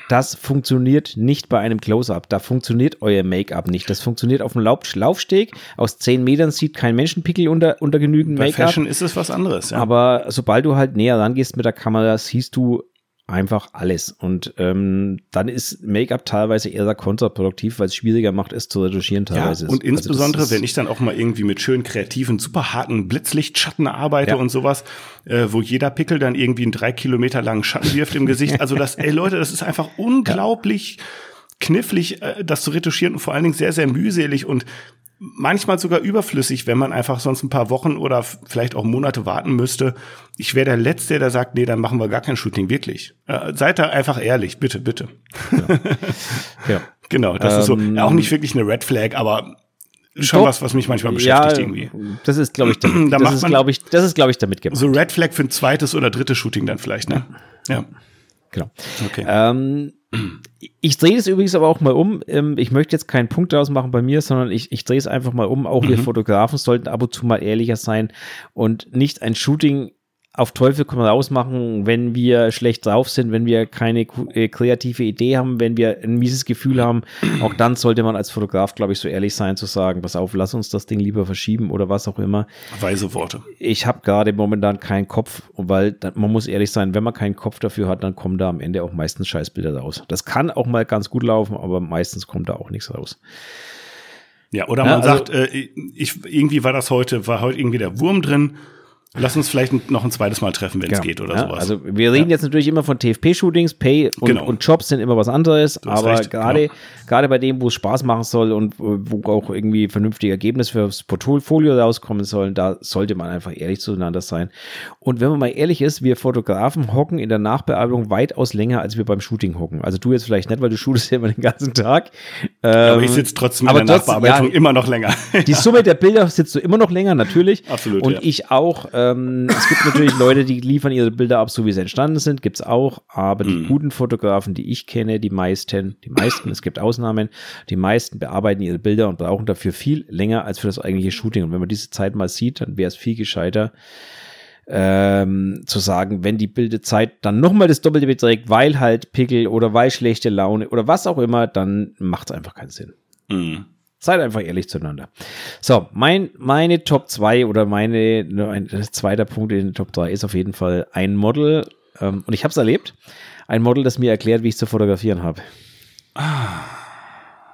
das funktioniert nicht bei einem Close-Up. Da funktioniert euer Make-up nicht. Das funktioniert auf dem Laufsteg. Aus zehn Metern sieht kein Menschenpickel unter, unter genügend Make-up. Bei Fashion ist es was anderes, ja. Aber sobald du halt näher rangehst mit der Kamera, siehst du einfach alles. Und ähm, dann ist Make-up teilweise eher kontraproduktiv, weil es schwieriger macht, es zu retuschieren teilweise. Ja, und also insbesondere, wenn ich dann auch mal irgendwie mit schönen, kreativen, super harten Blitzlichtschatten arbeite ja. und sowas, äh, wo jeder Pickel dann irgendwie einen drei Kilometer langen Schatten wirft im Gesicht. Also das, ey Leute, das ist einfach unglaublich ja. knifflig, äh, das zu retuschieren und vor allen Dingen sehr, sehr mühselig und manchmal sogar überflüssig, wenn man einfach sonst ein paar Wochen oder vielleicht auch Monate warten müsste. Ich wäre der Letzte, der sagt, nee, dann machen wir gar kein Shooting, wirklich. Äh, seid da einfach ehrlich, bitte, bitte. Ja. ja. Genau, das ähm, ist so ähm, auch nicht wirklich eine Red Flag, aber schon doch, was, was mich manchmal beschäftigt ja, irgendwie. Das ist, glaube ich, damit, da das ist, glaube ich, das ist, glaube ich, damit gemeint. So Red Flag für ein zweites oder drittes Shooting dann vielleicht, ne? Ja. Genau. Okay. Ähm, ich drehe es übrigens aber auch mal um. Ähm, ich möchte jetzt keinen Punkt daraus machen bei mir, sondern ich, ich drehe es einfach mal um. Auch mhm. wir Fotografen sollten ab und zu mal ehrlicher sein und nicht ein Shooting auf Teufel komm raus machen, wenn wir schlecht drauf sind, wenn wir keine äh, kreative Idee haben, wenn wir ein mieses Gefühl haben. Auch dann sollte man als Fotograf, glaube ich, so ehrlich sein zu sagen, pass auf, lass uns das Ding lieber verschieben oder was auch immer. Weise Worte. Ich habe gerade momentan keinen Kopf, weil man muss ehrlich sein, wenn man keinen Kopf dafür hat, dann kommen da am Ende auch meistens Scheißbilder raus. Das kann auch mal ganz gut laufen, aber meistens kommt da auch nichts raus. Ja, oder man ja, also, sagt, äh, ich, irgendwie war das heute, war heute irgendwie der Wurm drin Lass uns vielleicht noch ein zweites Mal treffen, wenn es genau. geht oder ja, sowas. Also wir reden ja. jetzt natürlich immer von TFP-Shootings, Pay und, genau. und, Jobs sind immer was anderes, aber gerade genau. gerade bei dem, wo es Spaß machen soll und wo auch irgendwie vernünftige Ergebnisse fürs Portfolio rauskommen sollen, da sollte man einfach ehrlich zueinander sein. Und wenn man mal ehrlich ist, wir Fotografen hocken in der Nachbearbeitung weitaus länger, als wir beim Shooting hocken. Also du jetzt vielleicht nicht, weil du shootest ja immer den ganzen Tag. Ähm, aber ich sitze trotzdem in der trotzdem, Nachbearbeitung immer noch länger. Die Summe der Bilder sitzt du immer noch länger, natürlich. Absolut. Und ich auch. Ähm, es gibt natürlich Leute, die liefern ihre Bilder ab, so wie sie entstanden sind, gibt's auch. Aber die mm. guten Fotografen, die ich kenne, die meisten, die meisten, es gibt Ausnahmen, die meisten bearbeiten ihre Bilder und brauchen dafür viel länger als für das eigentliche Shooting. Und wenn man diese Zeit mal sieht, dann wäre es viel gescheiter, ähm, zu sagen, wenn die Bildezeit dann nochmal das Doppelte beträgt, weil halt Pickel oder weil schlechte Laune oder was auch immer, dann macht es einfach keinen Sinn. Mm. Seid einfach ehrlich zueinander. So, mein, meine Top 2 oder meine, ein zweiter Punkt in den Top 3 ist auf jeden Fall ein Model, ähm, und ich habe es erlebt, ein Model, das mir erklärt, wie ich zu fotografieren habe.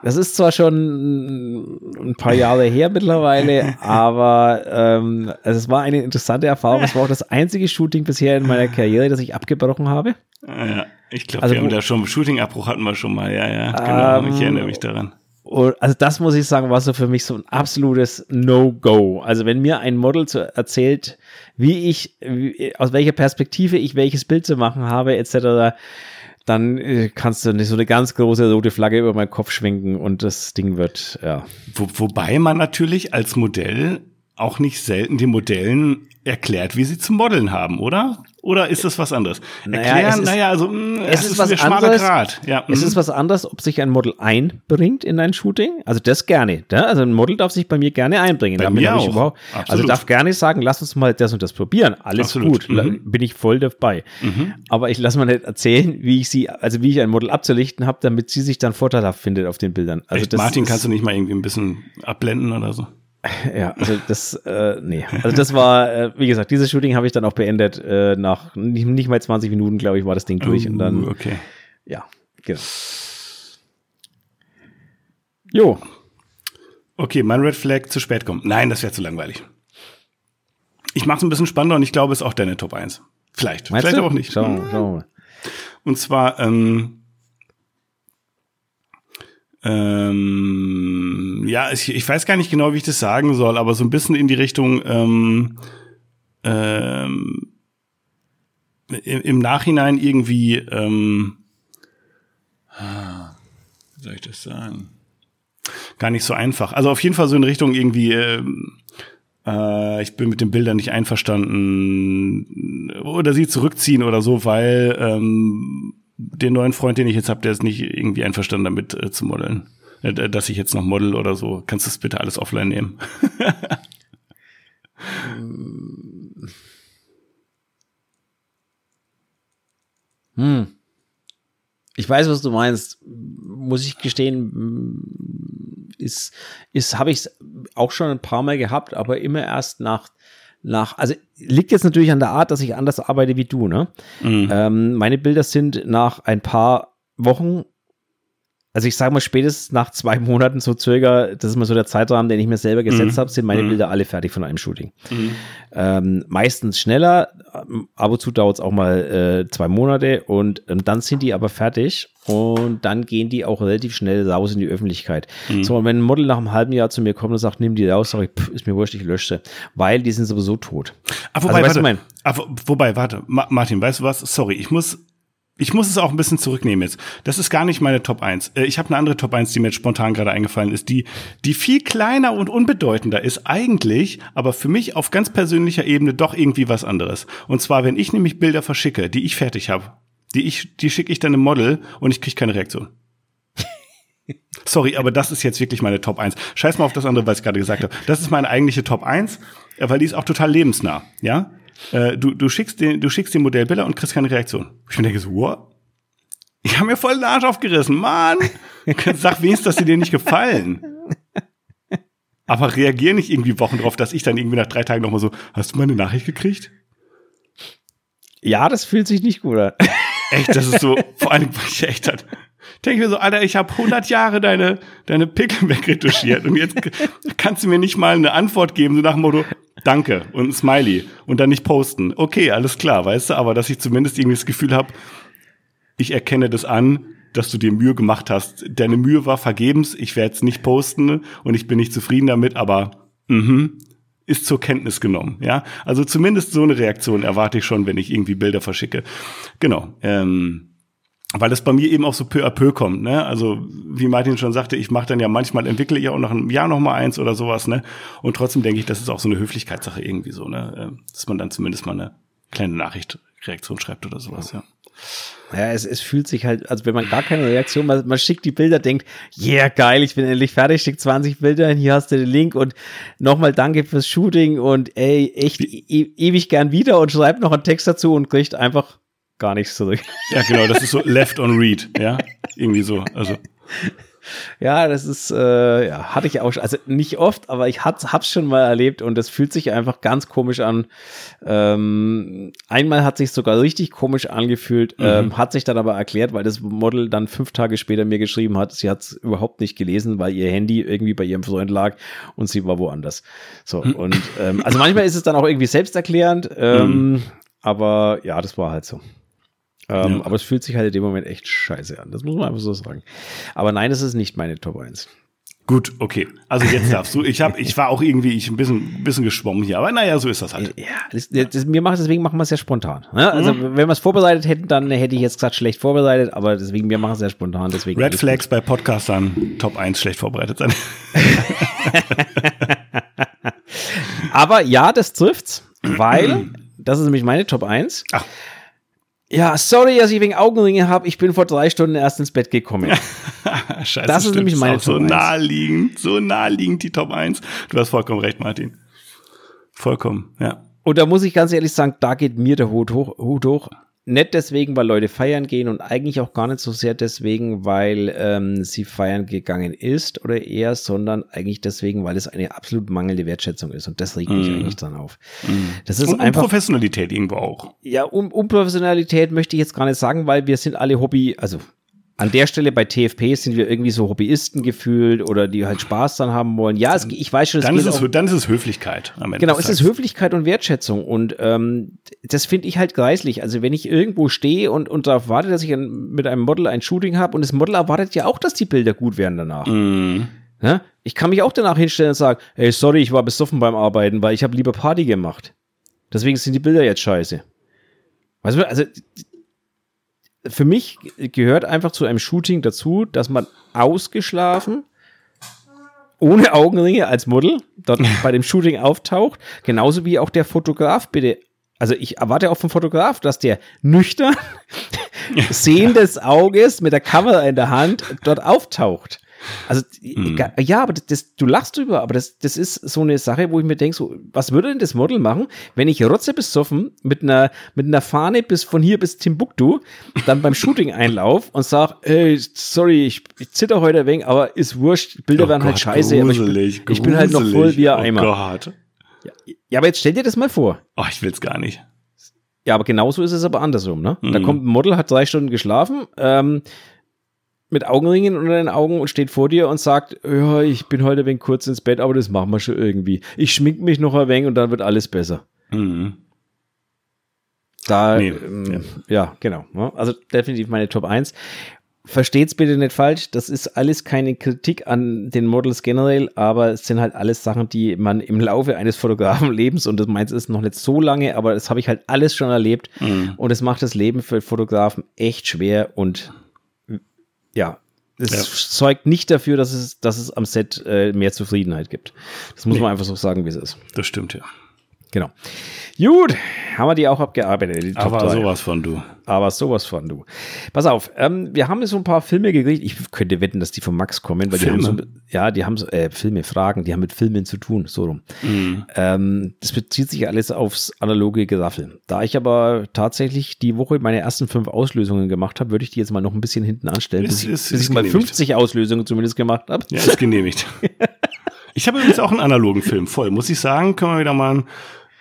Das ist zwar schon ein paar Jahre her mittlerweile, aber ähm, es war eine interessante Erfahrung. Es war auch das einzige Shooting bisher in meiner Karriere, das ich abgebrochen habe. Ja, ich glaube, also, wir haben da schon Shooting-Abbruch hatten wir schon mal. Ja, ja, genau. Ähm, ich erinnere mich daran. Also das muss ich sagen, war so für mich so ein absolutes No-Go. Also wenn mir ein Model zu, erzählt, wie ich, wie, aus welcher Perspektive ich welches Bild zu machen habe, etc., dann äh, kannst du nicht so eine ganz große rote Flagge über meinen Kopf schwenken und das Ding wird, ja. Wo, wobei man natürlich als Modell auch nicht selten den Modellen erklärt, wie sie zu modeln haben, oder? Oder ist das was anderes? Naja, Erklären, ist, naja, also mh, mm, es ist, ist was anderes. Grad. Ja, es ist mm. was anderes, ob sich ein Model einbringt in ein Shooting. Also das gerne. Ja? Also ein Model darf sich bei mir gerne einbringen. Bei mir auch. Also darf gerne sagen, lass uns mal das und das probieren. Alles Absolut. gut, mhm. bin ich voll dabei. Mhm. Aber ich lasse mal nicht erzählen, wie ich sie, also wie ich ein Model abzulichten habe, damit sie sich dann vorteilhaft findet auf den Bildern. Also Echt, Martin, kannst du nicht mal irgendwie ein bisschen abblenden oder so? Ja, also das, äh, nee. Also das war, äh, wie gesagt, dieses Shooting habe ich dann auch beendet. Äh, nach nicht, nicht mal 20 Minuten, glaube ich, war das Ding durch. Uh, und dann, oh, okay. Ja, genau. Jo. Okay, mein Red Flag zu spät kommt. Nein, das wäre zu langweilig. Ich mache es ein bisschen spannender und ich glaube, es ist auch deine Top 1. Vielleicht. Meinst Vielleicht du? auch nicht. Schauen wir mal. Und zwar, ähm, ähm, ja, ich, ich weiß gar nicht genau, wie ich das sagen soll, aber so ein bisschen in die Richtung ähm, ähm, im, im Nachhinein irgendwie, ähm, wie soll ich das sagen? Gar nicht so einfach. Also auf jeden Fall so in Richtung irgendwie, ähm, äh, ich bin mit den Bildern nicht einverstanden oder sie zurückziehen oder so, weil ähm, den neuen Freund, den ich jetzt habe, der ist nicht irgendwie einverstanden damit äh, zu modeln. Äh, dass ich jetzt noch model oder so. Kannst du das bitte alles offline nehmen? hm. Ich weiß, was du meinst. Muss ich gestehen, ist, ist, habe ich es auch schon ein paar Mal gehabt, aber immer erst nach nach, also liegt jetzt natürlich an der Art, dass ich anders arbeite wie du, ne? Mhm. Ähm, meine Bilder sind nach ein paar Wochen, also ich sage mal spätestens nach zwei Monaten so circa, das ist mal so der Zeitrahmen, den ich mir selber gesetzt mhm. habe, sind meine mhm. Bilder alle fertig von einem Shooting. Mhm. Ähm, meistens schneller, ab und zu dauert es auch mal äh, zwei Monate und ähm, dann sind die aber fertig und dann gehen die auch relativ schnell raus in die Öffentlichkeit. Mhm. So, und wenn ein Model nach einem halben Jahr zu mir kommt und sagt, nimm die raus, sage ich, pff, ist mir wurscht, ich lösche weil die sind sowieso tot. Ah, wobei, also, warte, ah, wobei, warte, Martin, weißt du was? Sorry, ich muss ich muss es auch ein bisschen zurücknehmen jetzt. Das ist gar nicht meine Top 1. Äh, ich habe eine andere Top 1, die mir jetzt spontan gerade eingefallen ist, die, die viel kleiner und unbedeutender ist eigentlich, aber für mich auf ganz persönlicher Ebene doch irgendwie was anderes. Und zwar, wenn ich nämlich Bilder verschicke, die ich fertig habe, die ich, die schicke ich dann im Model und ich kriege keine Reaktion. Sorry, aber das ist jetzt wirklich meine Top 1. Scheiß mal auf das andere, was ich gerade gesagt habe. Das ist meine eigentliche Top 1, äh, weil die ist auch total lebensnah, ja? Äh, du, du schickst den, du schickst den Modellbilder und kriegst keine Reaktion. Ich denke so, what? Ich habe mir voll den Arsch aufgerissen, Mann. Sag wenigstens, dass sie dir nicht gefallen. Aber reagier nicht irgendwie Wochen drauf, dass ich dann irgendwie nach drei Tagen nochmal so, hast du meine Nachricht gekriegt? Ja, das fühlt sich nicht gut an. Echt, das ist so, vor allem, weil ich echt halt, denke ich mir so, Alter, ich habe 100 Jahre deine, deine Pickel wegretuschiert und jetzt kannst du mir nicht mal eine Antwort geben, so nach dem Motto, danke und ein Smiley und dann nicht posten. Okay, alles klar, weißt du, aber dass ich zumindest irgendwie das Gefühl habe, ich erkenne das an, dass du dir Mühe gemacht hast. Deine Mühe war vergebens, ich werde es nicht posten und ich bin nicht zufrieden damit, aber mhm, ist zur Kenntnis genommen. Ja, also zumindest so eine Reaktion erwarte ich schon, wenn ich irgendwie Bilder verschicke. Genau. Ähm, weil es bei mir eben auch so peu à peu kommt, ne? Also wie Martin schon sagte, ich mache dann ja manchmal entwickle ich auch nach einem Jahr noch mal eins oder sowas, ne? Und trotzdem denke ich, das ist auch so eine Höflichkeitssache irgendwie so, ne? Ähm, dass man dann zumindest mal eine kleine Nachricht, Reaktion schreibt oder sowas, ja. Ja, es, es fühlt sich halt, also wenn man gar keine Reaktion, man, man schickt die Bilder, denkt, yeah, geil, ich bin endlich fertig, schickt 20 Bilder, hier hast du den Link und nochmal danke fürs Shooting und ey, echt e ewig gern wieder und schreibt noch einen Text dazu und kriegt einfach gar nichts zurück. Ja, genau, das ist so left on read, ja, irgendwie so, also. Ja, das ist, äh, ja, hatte ich auch, schon, also nicht oft, aber ich hat, hab's schon mal erlebt und es fühlt sich einfach ganz komisch an. Ähm, einmal hat sich sogar richtig komisch angefühlt, mhm. ähm, hat sich dann aber erklärt, weil das Model dann fünf Tage später mir geschrieben hat, sie hat's überhaupt nicht gelesen, weil ihr Handy irgendwie bei ihrem Freund lag und sie war woanders. So, mhm. und ähm, also manchmal ist es dann auch irgendwie selbsterklärend, ähm, mhm. aber ja, das war halt so. Ähm, ja. Aber es fühlt sich halt in dem Moment echt scheiße an. Das muss man einfach so sagen. Aber nein, es ist nicht meine Top 1. Gut, okay. Also jetzt darfst du. Ich habe, ich war auch irgendwie ich ein bisschen, bisschen geschwommen hier, aber naja, so ist das halt. Ja, das, das, mir macht deswegen machen wir es ja spontan. Ne? Also mhm. wenn wir es vorbereitet hätten, dann hätte ich jetzt gesagt schlecht vorbereitet, aber deswegen wir machen es ja spontan. Deswegen Red Flags bei Podcastern Top 1 schlecht vorbereitet sein. aber ja, das trifft's, weil das ist nämlich meine Top 1. Ach. Ja, sorry, dass ich wegen Augenringe habe. Ich bin vor drei Stunden erst ins Bett gekommen. Scheiße, das ist nämlich meine ist Top so 1. naheliegend, so naheliegend die Top 1. Du hast vollkommen recht, Martin. Vollkommen, ja. Und da muss ich ganz ehrlich sagen, da geht mir der Hut hoch. Hut hoch nicht deswegen, weil Leute feiern gehen und eigentlich auch gar nicht so sehr deswegen, weil ähm, sie feiern gegangen ist oder eher, sondern eigentlich deswegen, weil es eine absolut mangelnde Wertschätzung ist und das regt mich mm. eigentlich dann auf. Mm. Das ist und einfach Professionalität irgendwo auch. Ja, um, um Professionalität möchte ich jetzt gar nicht sagen, weil wir sind alle Hobby, also an der Stelle bei TFP sind wir irgendwie so Hobbyisten gefühlt oder die halt Spaß dann haben wollen. Ja, es, ich weiß schon, es dann, ist es, auch, dann ist es Höflichkeit. Am Ende genau, es ist Höflichkeit und Wertschätzung und ähm, das finde ich halt greislich. Also wenn ich irgendwo stehe und, und darauf warte, dass ich ein, mit einem Model ein Shooting habe und das Model erwartet ja auch, dass die Bilder gut werden danach. Mm. Ja? Ich kann mich auch danach hinstellen und sagen, hey, sorry, ich war besoffen beim Arbeiten, weil ich habe lieber Party gemacht. Deswegen sind die Bilder jetzt scheiße. Weißt du, also für mich gehört einfach zu einem Shooting dazu, dass man ausgeschlafen, ohne Augenringe als Model dort bei dem Shooting auftaucht. Genauso wie auch der Fotograf bitte. Also ich erwarte auch vom Fotograf, dass der nüchtern, sehendes Auges mit der Kamera in der Hand dort auftaucht. Also, mhm. ja, aber das, du lachst drüber, aber das, das ist so eine Sache, wo ich mir denke, so, was würde denn das Model machen, wenn ich rotze besoffen mit einer, mit einer Fahne bis von hier bis Timbuktu, dann beim Shooting einlauf und sag, ey, sorry, ich, ich zitter heute ein wenig, aber ist wurscht, Bilder oh werden halt Gott, halt scheiße, gruselig, ich, ich bin halt noch voll wie ein Eimer. Oh Gott. Ja, ja, aber jetzt stell dir das mal vor. Oh, ich will's gar nicht. Ja, aber genauso ist es aber andersrum, ne? Mhm. Da kommt ein Model, hat drei Stunden geschlafen, ähm, mit Augenringen unter den Augen und steht vor dir und sagt, ja, ich bin heute ein wenig kurz ins Bett, aber das machen wir schon irgendwie. Ich schmink mich noch ein wenig und dann wird alles besser. Mhm. Da, nee, ähm, ja. ja. genau. Ne? Also definitiv meine Top 1. Versteht's bitte nicht falsch, das ist alles keine Kritik an den Models generell, aber es sind halt alles Sachen, die man im Laufe eines Fotografenlebens, und das meins ist noch nicht so lange, aber das habe ich halt alles schon erlebt mhm. und es macht das Leben für Fotografen echt schwer und ja, es ja. zeugt nicht dafür, dass es, dass es am Set äh, mehr Zufriedenheit gibt. Das muss nee. man einfach so sagen, wie es ist. Das stimmt, ja. Genau. Gut, haben wir die auch abgearbeitet. Die Aber sowas von du. Aber sowas von du. Pass auf, ähm, wir haben so ein paar Filme gekriegt. Ich könnte wetten, dass die von Max kommen, weil Filme? die haben so, ja, die haben so, äh, Filme, Fragen, die haben mit Filmen zu tun, so rum. Mhm. Ähm, das bezieht sich alles aufs analoge Geraffel. Da ich aber tatsächlich die Woche meine ersten fünf Auslösungen gemacht habe, würde ich die jetzt mal noch ein bisschen hinten anstellen, ist, bis, ist, ich, bis ich mal 50 Auslösungen zumindest gemacht habe. Ja, ist genehmigt. ich habe übrigens auch einen analogen Film voll, muss ich sagen. Können wir wieder mal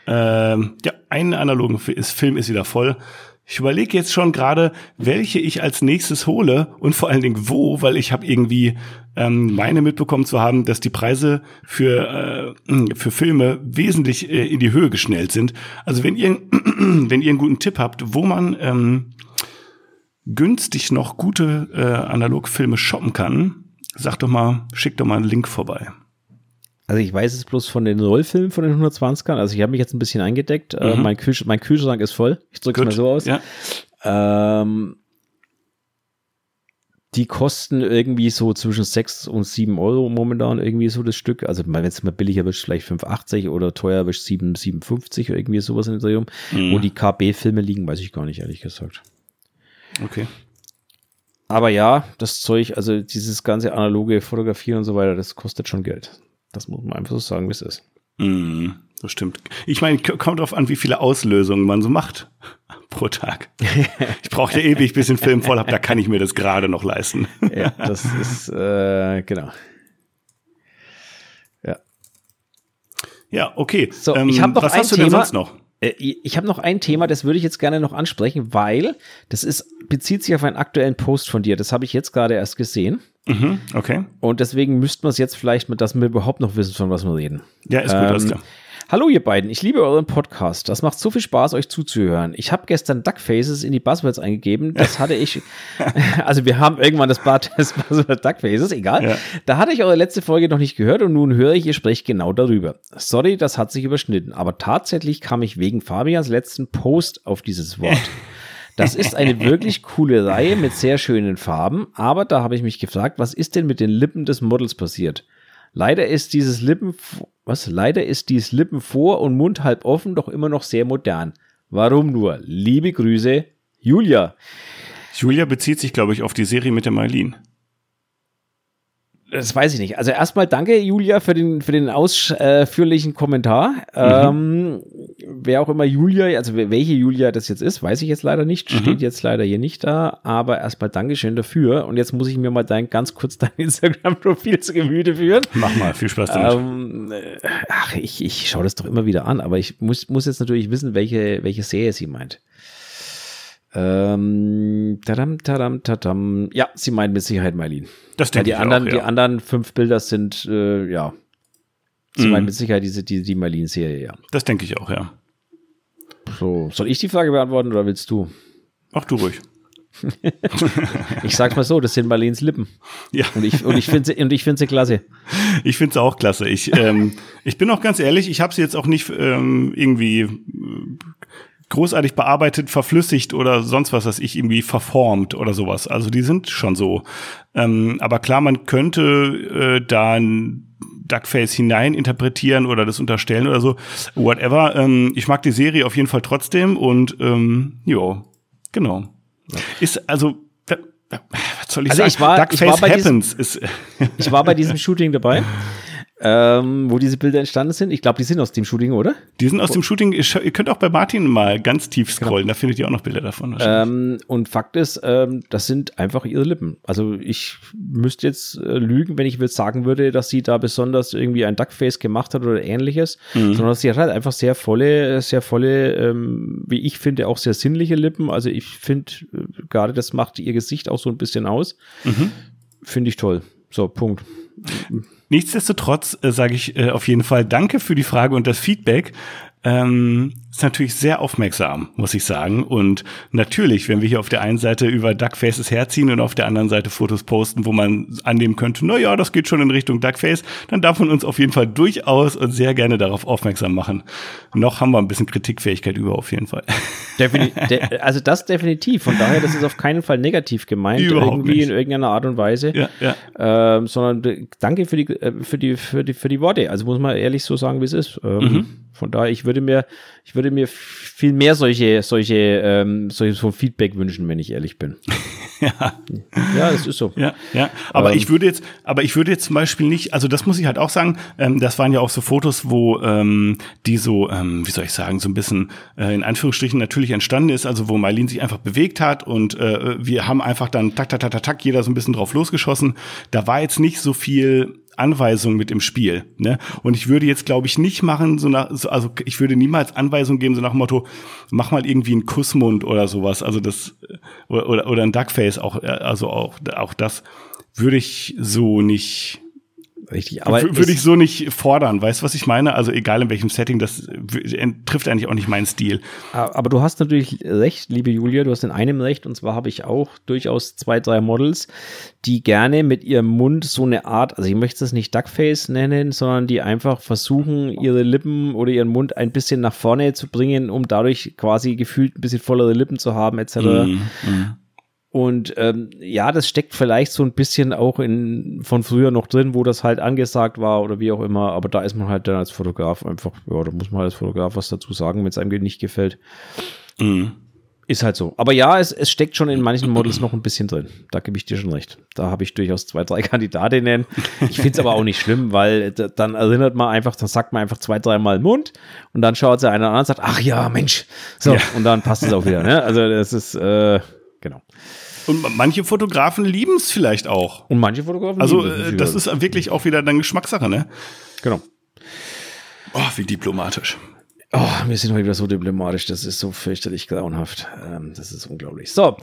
ähm, ja, einen analogen Film ist wieder voll. Ich überlege jetzt schon gerade, welche ich als nächstes hole und vor allen Dingen wo, weil ich habe irgendwie ähm, meine mitbekommen zu haben, dass die Preise für, äh, für Filme wesentlich äh, in die Höhe geschnellt sind. Also wenn ihr, wenn ihr einen guten Tipp habt, wo man ähm, günstig noch gute äh, Analogfilme shoppen kann, sagt doch mal, schickt doch mal einen Link vorbei. Also ich weiß es bloß von den Rollfilmen von den 120ern. Also ich habe mich jetzt ein bisschen eingedeckt. Äh, mhm. Äh, mein, Kühl mein, Kühlschrank ist voll. Ich drücke es mal so aus. Ja. Ähm, die kosten irgendwie so zwischen 6 und 7 Euro momentan irgendwie so das Stück. Also wenn es mal billiger wird, vielleicht 5,80 oder teuer wird 7, 7,50 oder irgendwie sowas in der Drehung. Mhm. Wo die KB-Filme liegen, weiß ich gar nicht, ehrlich gesagt. Okay. Aber ja, das Zeug, also dieses ganze analoge Fotografie und so weiter, das kostet schon Geld. Das muss man einfach so sagen, wie es ist. Mm, das stimmt. Ich meine, kommt darauf an, wie viele Auslösungen man so macht pro Tag. Ich brauche ja ewig, bis ich einen Film voll habe, da kann ich mir das gerade noch leisten. Ja, das ist, äh, genau. Ja. Ja, okay. So, ähm, ich habe noch was ein hast du Thema, denn sonst noch? Äh, ich habe noch ein Thema, das würde ich jetzt gerne noch ansprechen, weil das ist, bezieht sich auf einen aktuellen Post von dir. Das habe ich jetzt gerade erst gesehen. Mhm, okay. Und deswegen müssten wir es jetzt vielleicht mit, dass wir überhaupt noch wissen, von was wir reden. Ja, ist gut, ähm, alles klar. Hallo ihr beiden, ich liebe euren Podcast. Das macht so viel Spaß, euch zuzuhören. Ich habe gestern Duckfaces in die Buzzwords eingegeben. Das hatte ich, also wir haben irgendwann das Buzzword Duckfaces, egal. Ja. Da hatte ich eure letzte Folge noch nicht gehört und nun höre ich, ihr sprecht genau darüber. Sorry, das hat sich überschnitten, aber tatsächlich kam ich wegen Fabians letzten Post auf dieses Wort. Das ist eine wirklich coole Reihe mit sehr schönen Farben, aber da habe ich mich gefragt, was ist denn mit den Lippen des Models passiert? Leider ist dieses Lippen, was? Leider ist dies Lippen vor und Mund halb offen doch immer noch sehr modern. Warum nur? Liebe Grüße, Julia. Julia bezieht sich, glaube ich, auf die Serie mit der Marlene. Das weiß ich nicht. Also erstmal danke, Julia, für den, für den ausführlichen Kommentar. Mhm. Ähm, wer auch immer Julia, also welche Julia das jetzt ist, weiß ich jetzt leider nicht. Mhm. Steht jetzt leider hier nicht da. Aber erstmal Dankeschön dafür. Und jetzt muss ich mir mal dein, ganz kurz dein Instagram-Profil zu Gemüte führen. Mach mal, viel Spaß damit. Ähm, äh, ach, ich, ich schaue das doch immer wieder an. Aber ich muss, muss jetzt natürlich wissen, welche, welche Serie sie meint. Ähm, tadam, tadam, tadam. Ja, sie meint mit Sicherheit Marlene. Das denke ja, die ich anderen, auch, ja. Die anderen fünf Bilder sind, äh, ja. Sie mm. meint mit Sicherheit diese, die, die Marlene-Serie, ja. Das denke ich auch, ja. So, soll ich die Frage beantworten oder willst du? Ach, du ruhig. ich sag's mal so, das sind Marleens Lippen. Ja. Und ich, und ich finde sie, und ich finde sie klasse. Ich finde sie auch klasse. Ich, ähm, ich bin auch ganz ehrlich, ich habe sie jetzt auch nicht ähm, irgendwie großartig bearbeitet, verflüssigt oder sonst was, was ich irgendwie verformt oder sowas. Also die sind schon so. Ähm, aber klar, man könnte äh, da ein Duckface hinein interpretieren oder das unterstellen oder so. Whatever. Ähm, ich mag die Serie auf jeden Fall trotzdem und ähm, jo, genau. Ist also was soll ich also sagen? Ich war, Duckface ich war bei happens. Diesem, ich war bei diesem Shooting dabei ähm, wo diese Bilder entstanden sind. Ich glaube, die sind aus dem Shooting, oder? Die sind aus dem Shooting. Ihr könnt auch bei Martin mal ganz tief genau. scrollen, genau. da findet ihr auch noch Bilder davon. Ähm, und Fakt ist, ähm, das sind einfach ihre Lippen. Also ich müsste jetzt äh, lügen, wenn ich jetzt sagen würde, dass sie da besonders irgendwie ein Duckface gemacht hat oder ähnliches, mhm. sondern sie hat halt einfach sehr volle, sehr volle, ähm, wie ich finde, auch sehr sinnliche Lippen. Also ich finde, äh, gerade das macht ihr Gesicht auch so ein bisschen aus. Mhm. Finde ich toll. So, Punkt. Nichtsdestotrotz äh, sage ich äh, auf jeden Fall Danke für die Frage und das Feedback. Ähm, ist natürlich sehr aufmerksam, muss ich sagen. Und natürlich, wenn wir hier auf der einen Seite über Duckfaces herziehen und auf der anderen Seite Fotos posten, wo man annehmen könnte, na ja, das geht schon in Richtung Duckface, dann darf man uns auf jeden Fall durchaus und sehr gerne darauf aufmerksam machen. Noch haben wir ein bisschen Kritikfähigkeit über, auf jeden Fall. de also das definitiv. Von daher, das ist auf keinen Fall negativ gemeint, Überhaupt irgendwie nicht. in irgendeiner Art und Weise. Ja, ja. Ähm, sondern danke für die, äh, für die, für die, für die Worte. Also muss man ehrlich so sagen, wie es ist. Ähm, mhm. Von daher, ich würde mir, ich würde mir viel mehr solche, solche, ähm, solche so Feedback wünschen, wenn ich ehrlich bin. ja. Ja, das ist so. Ja, ja. Aber ähm, ich würde jetzt, aber ich würde jetzt zum Beispiel nicht, also das muss ich halt auch sagen, ähm, das waren ja auch so Fotos, wo ähm, die so, ähm, wie soll ich sagen, so ein bisschen äh, in Anführungsstrichen natürlich entstanden ist, also wo Marlene sich einfach bewegt hat und äh, wir haben einfach dann tak, tak, tak, tak, tak, jeder so ein bisschen drauf losgeschossen. Da war jetzt nicht so viel Anweisung mit im Spiel. Ne? Und ich würde jetzt, glaube ich, nicht machen, so nach, so, also ich würde niemals Anweisung geben, so nach dem Motto, mach mal irgendwie einen Kussmund oder sowas. Also das, oder, oder, oder ein Duckface auch, also auch, auch das würde ich so nicht Richtig, aber würde ich so nicht fordern, weißt du, was ich meine? Also egal in welchem Setting, das trifft eigentlich auch nicht meinen Stil. Aber du hast natürlich recht, liebe Julia, du hast in einem recht, und zwar habe ich auch durchaus zwei, drei Models, die gerne mit ihrem Mund so eine Art, also ich möchte es nicht Duckface nennen, sondern die einfach versuchen, ihre Lippen oder ihren Mund ein bisschen nach vorne zu bringen, um dadurch quasi gefühlt ein bisschen vollere Lippen zu haben, etc. Mm, mm. Und ähm, ja, das steckt vielleicht so ein bisschen auch in von früher noch drin, wo das halt angesagt war oder wie auch immer. Aber da ist man halt dann als Fotograf einfach, ja, da muss man halt als Fotograf was dazu sagen, wenn es einem nicht gefällt. Mhm. Ist halt so. Aber ja, es, es steckt schon in manchen Models noch ein bisschen drin. Da gebe ich dir schon recht. Da habe ich durchaus zwei, drei Kandidatinnen. Ich finde es aber auch nicht schlimm, weil dann erinnert man einfach, dann sagt man einfach zwei, dreimal Mund und dann schaut sie einer an und sagt, ach ja, Mensch. So, ja. und dann passt es auch wieder. Ne? Also das ist, äh, genau. Und manche Fotografen lieben es vielleicht auch. Und manche Fotografen also, lieben es. Also, das ist wirklich auch wieder dann Geschmackssache, ne? Genau. Oh, wie diplomatisch. Oh, wir sind heute wieder so diplomatisch. Das ist so fürchterlich grauenhaft. Ähm, das ist unglaublich. So.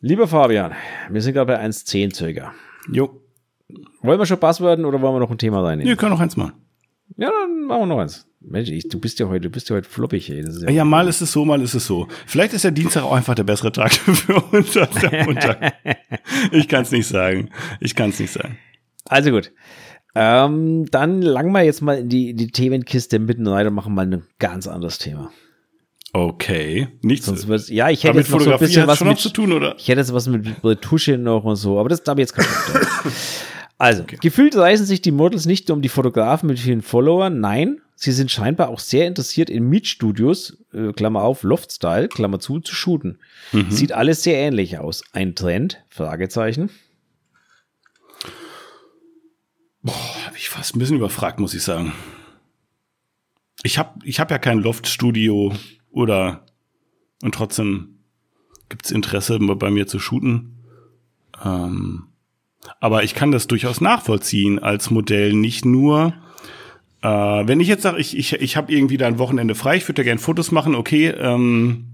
Lieber Fabian, wir sind gerade bei 1,10 circa. Jo. Wollen wir schon Passwörden oder wollen wir noch ein Thema reinnehmen? Wir können noch eins machen. Ja, dann machen wir noch eins. Mensch, ich, du bist ja heute, du bist ja heute floppig, ey. Ja, ja, mal ist es so, mal ist es so. Vielleicht ist der Dienstag auch einfach der bessere Tag für uns als der Montag. ich kann es nicht sagen. Ich kann es nicht sagen. Also gut. Ähm, dann langen wir jetzt mal in die, die Themenkiste mitten rein und machen mal ein ganz anderes Thema. Okay, nichts. Sonst wird's, ja, ich hätte jetzt noch so ein bisschen was mit, zu tun, oder? Ich hätte jetzt was mit Retusche noch und so, aber das habe ich jetzt keinen Also, okay. gefühlt reißen sich die Models nicht um die Fotografen mit vielen Followern. Nein, sie sind scheinbar auch sehr interessiert in Mietstudios, äh, Klammer auf, Loft-Style, Klammer zu, zu shooten. Mhm. Sieht alles sehr ähnlich aus. Ein Trend? Fragezeichen. Boah, hab ich fast ein bisschen überfragt, muss ich sagen. Ich habe ich hab ja kein Loft-Studio oder und trotzdem gibt's Interesse bei mir zu shooten. Ähm, aber ich kann das durchaus nachvollziehen als Modell, nicht nur, äh, wenn ich jetzt sage, ich, ich, ich habe irgendwie da ein Wochenende frei, ich würde da gerne Fotos machen, okay, ähm,